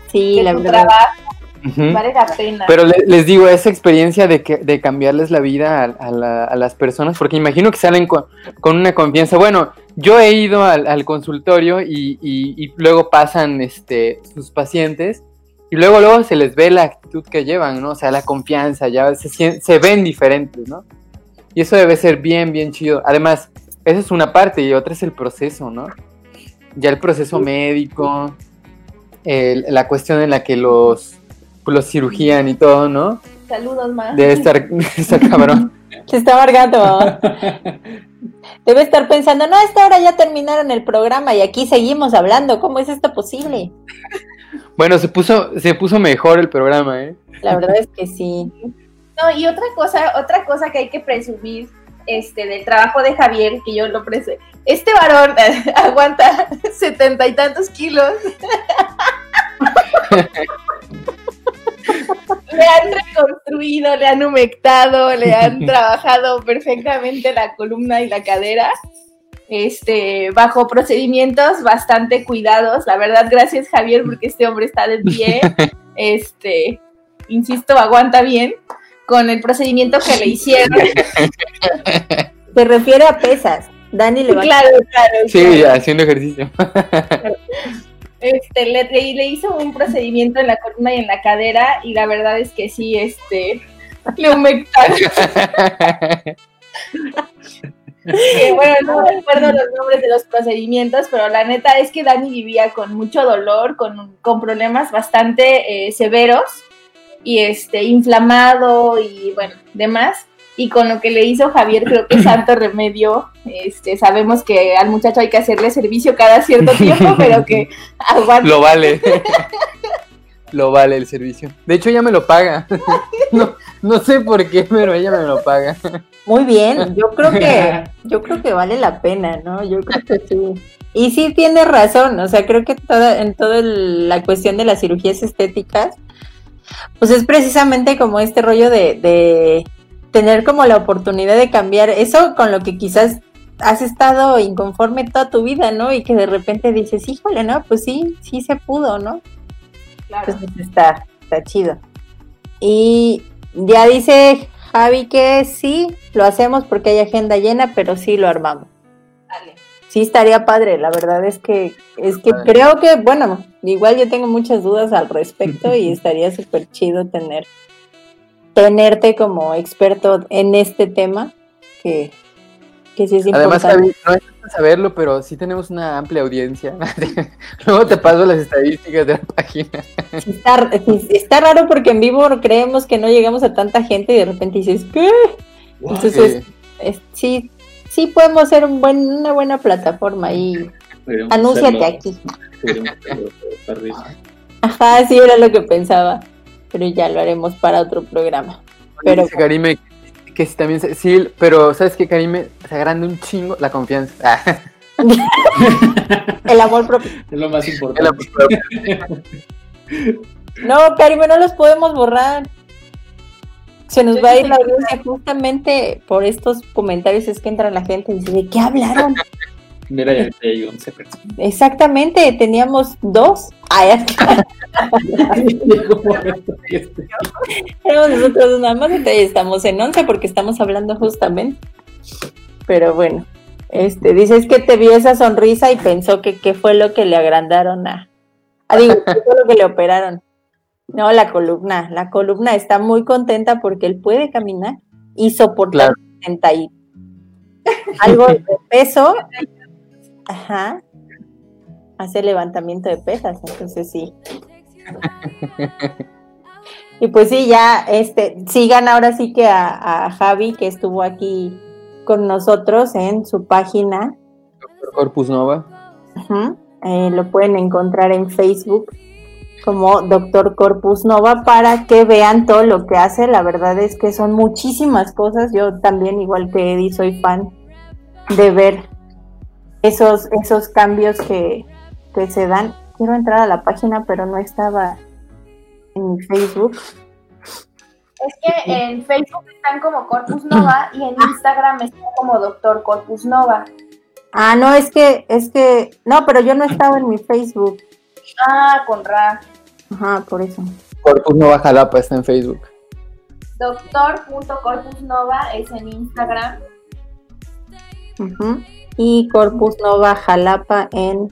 Sí, de la tu verdad. trabajo. Vale la pena. Pero le- les digo, esa experiencia de, que, de cambiarles la vida a, a la- a las personas, porque imagino que salen con, con una confianza. Bueno, yo he ido al, al consultorio y, y- y luego pasan este, sus pacientes y luego luego se les ve la actitud que llevan, ¿no? O sea, la confianza, ya se, se ven diferentes, ¿no? Y eso debe ser bien, bien chido. Además, esa es una parte y otra es el proceso, ¿no? Ya el proceso médico, el- la cuestión en la que los, los cirugían y todo, ¿no? Saludos más. Debe estar, está cabrón. Se está amargando. Debe estar pensando, no, a esta hora ya terminaron el programa y aquí seguimos hablando. ¿Cómo es esto posible? Bueno, se puso, se puso mejor el programa, ¿eh? La verdad es que sí. No, y otra cosa, otra cosa que hay que presumir este del trabajo de Javier, que yo lo presé. Este varón aguanta setenta y tantos kilos. le han reconstruido, le han humectado, le han trabajado perfectamente la columna y la cadera. Este, bajo procedimientos bastante cuidados. La verdad, gracias Javier, porque este hombre está de pie. Este, insisto, aguanta bien con el procedimiento que le hicieron. Se refiere a pesas. Dani le va claro, claro. Sí, claro. haciendo ejercicio. Este, le, le- le hizo un procedimiento en la columna y en la cadera y la verdad es que sí, este, le humectaron. Bueno, no recuerdo los nombres de los procedimientos, pero la neta es que Dani vivía con mucho dolor, con, con problemas bastante eh, severos y este inflamado y bueno, demás. Y con lo que le hizo Javier, creo que santo remedio. Este, sabemos que al muchacho hay que hacerle servicio cada cierto tiempo, pero que aguante. Lo vale. Lo vale el servicio. De hecho, ella me lo paga. No, no sé por qué, pero ella me lo paga. Muy bien, yo creo que yo creo que vale la pena, ¿no? Yo creo que sí. Y sí tiene razón, o sea, creo que toda en toda la cuestión de las cirugías estéticas pues es precisamente como este rollo de, de tener como la oportunidad de cambiar eso con lo que quizás has estado inconforme toda tu vida, ¿no? Y que de repente dices, híjole, ¿no? Pues sí, sí se pudo, ¿no? Claro. Entonces está, está chido. Y ya dice Javi que sí, lo hacemos porque hay agenda llena, pero sí lo armamos. Dale. Sí estaría padre, la verdad es que es que creo que, bueno, igual yo tengo muchas dudas al respecto y estaría súper chido tener tenerte como experto en este tema, que, que sí es Además, importante. Javi, no es saberlo, pero sí tenemos una amplia audiencia. Luego te paso las estadísticas de la página. Está, raro porque en vivo creemos que no llegamos a tanta gente y de repente dices, ¿qué? Entonces, Sí. es- sí, sí podemos ser un buen, una buena plataforma y Podríamos anúnciate aquí. Ajá, sí era lo que pensaba, pero ya lo haremos para otro programa. Pero Dice Karime que, sí, también, se- sí, pero ¿sabes qué, Karime? Se agranda un chingo la confianza. Ah, el amor propio. Es lo más importante. No, Karime, no los podemos borrar. Se nos va a ir la audiencia justamente por estos comentarios es que entra la gente y dice, ¿de qué hablaron? Mira, ya hay 11 personas. Exactamente, teníamos dos. Ay, Éramos nosotros nada más, ya estamos en 11 porque estamos hablando justamente. Pero bueno, este, dices que te vio esa sonrisa y pensó que qué fue lo que le agrandaron a... Ah, digo, ¿qué fue lo que le operaron? No, la columna. La columna está muy contenta porque él puede caminar y soportar 60 y algo de peso. Ajá. Hace levantamiento de pesas, entonces sí. Y pues sí, ya este, sigan ahora sí que a, a Javi que estuvo aquí con nosotros en su página. Corpus Nova. Ujú. Eh, lo pueden encontrar en Facebook como Doctor Corpus Nova para que vean todo lo que hace. La verdad es que son muchísimas cosas. Yo también, igual que Eddie, soy fan de ver esos, esos cambios que, que se dan. Quiero entrar a la página, pero no estaba en mi Facebook. Es que en Facebook están como Corpus Nova y en Instagram están como Doctor Corpus Nova. Ah, no, es que, es que, no, pero yo no estaba en mi Facebook. Ah, con Ra. Ajá, por eso. Corpus Nova Jalapa está en Facebook. Doctor.corpusnova es en Instagram. Ujú. Y Corpus Nova Jalapa en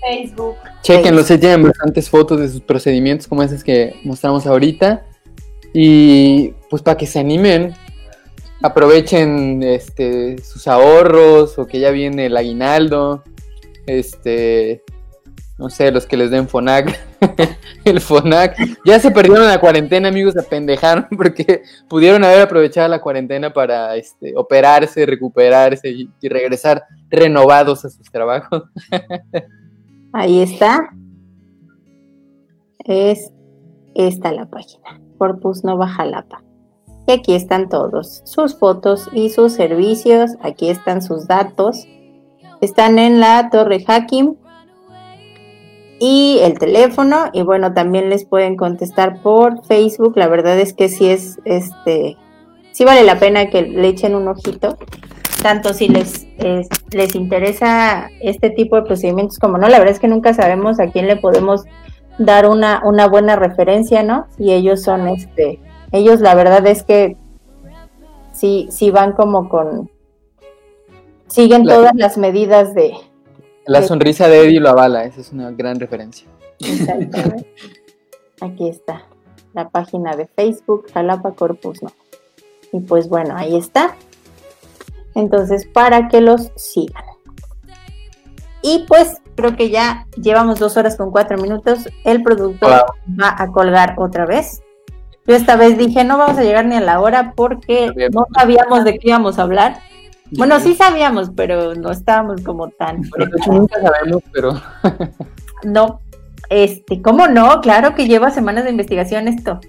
Facebook. Chequenlo, se tienen bastantes fotos de sus procedimientos como esas que mostramos ahorita. Y pues para que se animen, aprovechen este, sus ahorros o que ya viene el aguinaldo. Este, no sé, los que les den FONAC. el FONAC. Ya se perdieron la cuarentena, amigos, se apendejaron porque pudieron haber aprovechado la cuarentena para este, operarse, recuperarse y, y regresar renovados a sus trabajos. Ahí está. Es esta la página, Corpus Nova Jalapa. Y aquí están todos, sus fotos y sus servicios. Aquí están sus datos. Están en la Torre Hacking. Y el teléfono. Y bueno, también les pueden contestar por Facebook. La verdad es que sí es este. Sí vale la pena que le echen un ojito tanto si les, es- les interesa este tipo de procedimientos como no, la verdad es que nunca sabemos a quién le podemos dar una, una buena referencia, ¿no? Y ellos son este, ellos la verdad es que sí, sí van como con, siguen La- todas las medidas de, La Sí. sonrisa de Eddie lo avala, esa es una gran referencia. Exactamente. Aquí está la página de Facebook, Jalapa Corpus, ¿no? Y pues bueno, ahí está. Entonces, para que los sigan. Y pues creo que ya llevamos dos horas con cuatro minutos. El productor Wow. va a colgar otra vez. Yo esta vez dije, no vamos a llegar ni a la hora porque no sabíamos de qué íbamos a hablar. Bueno, sí sabíamos, pero no estábamos como tan Bueno, de hecho, nunca sabemos, pero no, este, ¿cómo no? Claro que lleva semanas de investigación esto.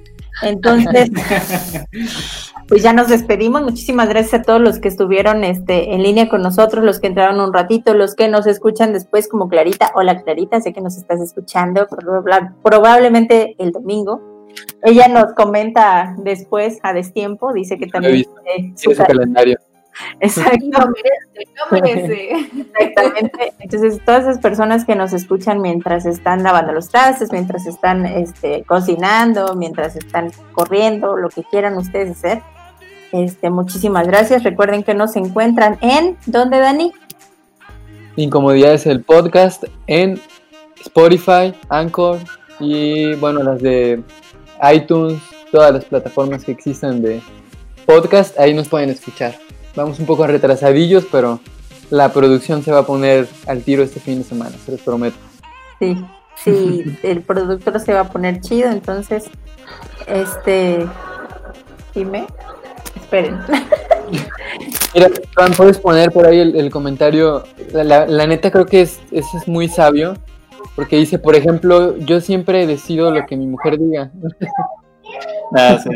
Entonces, pues ya nos despedimos. Muchísimas gracias a todos los que estuvieron este, en línea con nosotros, los que entraron un ratito, los que nos escuchan después como Clarita. Hola Clarita, sé que nos estás escuchando proba- probablemente el domingo. Ella nos comenta después a destiempo, dice que también eh, su calendario. Exacto. No merece, no merece. Exactamente. Entonces, todas esas personas que nos escuchan mientras están lavando los trastes, mientras están este, cocinando, mientras están corriendo, lo que quieran ustedes hacer, este, muchísimas gracias. Recuerden que nos encuentran en, ¿dónde, Dani? Incomodidades el podcast en Spotify, Anchor y bueno, las de iTunes, todas las plataformas que existan de podcast, ahí nos pueden escuchar. Vamos un poco retrasadillos, pero la producción se va a poner al tiro este fin de semana, se los prometo. Sí, sí, el productor se va a poner chido, entonces, este, dime, esperen. Mira, Juan, puedes poner por ahí el, el comentario. La, la- la neta creo que es, eso es muy sabio, porque dice, por ejemplo, yo siempre decido lo que mi mujer diga. Ah, sí.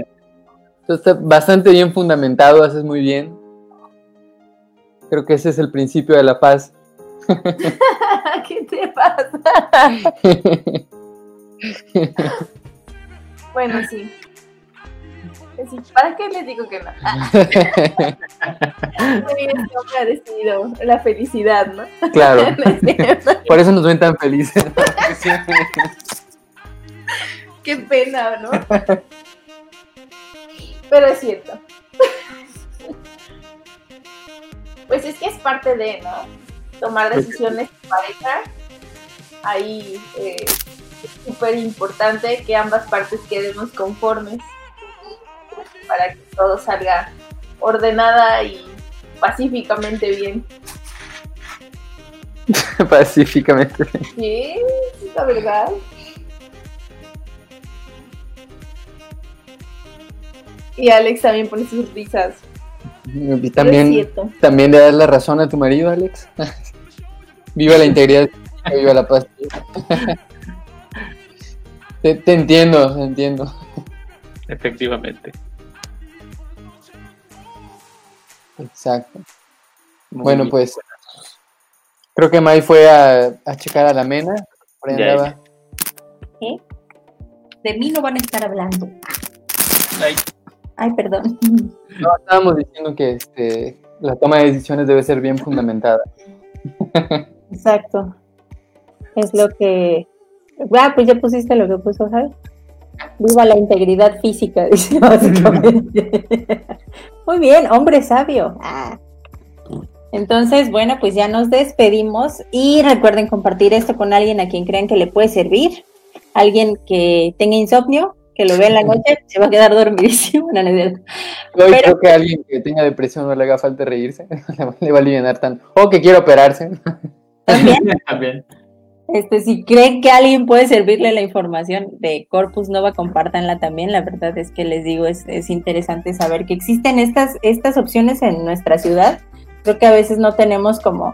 Entonces, está bastante bien fundamentado, haces muy bien. Creo que ese es el principio de la paz. ¿Qué te pasa? Bueno, sí. ¿Para qué les digo que no? Ah, ha decidido la felicidad, ¿no? claro, por eso nos ven tan felices. Qué pena, ¿no? Pero es cierto. Pues es que es parte de, ¿no? Tomar decisiones en pareja. Ahí eh, es súper importante que ambas partes quedemos conformes para que todo salga ordenada y pacíficamente bien. Pacíficamente. Sí, es la verdad. Y Alex también pone sus risas. Y también, también le das la razón a tu marido, Alex. viva la integridad, viva la paz. te, te entiendo, te entiendo. Efectivamente. Exacto. Muy Bueno, bien. pues creo que Mai fue a, a checar a la mena. Andaba. De mí no van a estar hablando. Ay, Ay, perdón. No, estábamos diciendo que este, la toma de decisiones debe ser bien fundamentada. Exacto. Es lo que. Ah, pues ya pusiste lo que puso, ¿sabes? Viva la integridad física, dice básicamente. Muy bien, hombre sabio. Ah. Entonces, bueno, pues ya nos despedimos y recuerden compartir esto con alguien a quien crean que le puede servir. Alguien que tenga insomnio, que lo vea en la noche, se va a quedar dormidísimo. No, no. Hoy creo que a alguien que tenga depresión no le haga falta reírse, le va- a aliviar tanto. O que quiera operarse. También También. Este, si creen que alguien puede servirle la información de Corpus Nova, compártanla también. La verdad es que les digo, es, es interesante saber que existen estas, estas opciones en nuestra ciudad. Creo que a veces no tenemos como,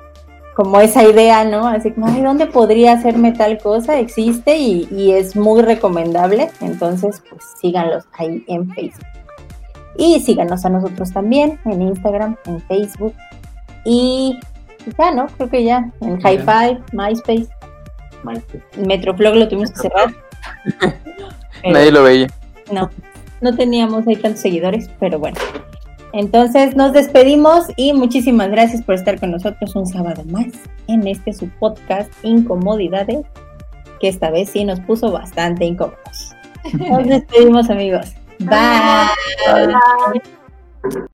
como esa idea, ¿no? Así como, ay, ¿dónde podría hacerme tal cosa? Existe y, y es muy recomendable. Entonces, pues síganlos ahí en Facebook. Y síganos a nosotros también en Instagram, en Facebook. Y ya, ¿no? Creo que ya. En Ya. Hi-Fi, MySpace. Maestro. Metroflog lo tuvimos que cerrar. Nadie lo veía. no, no teníamos ahí tantos seguidores, pero bueno. Entonces nos despedimos y muchísimas gracias por estar con nosotros un sábado más en este su podcast Incomodidades. que esta vez sí nos puso bastante incómodos. Nos despedimos amigos. Bye.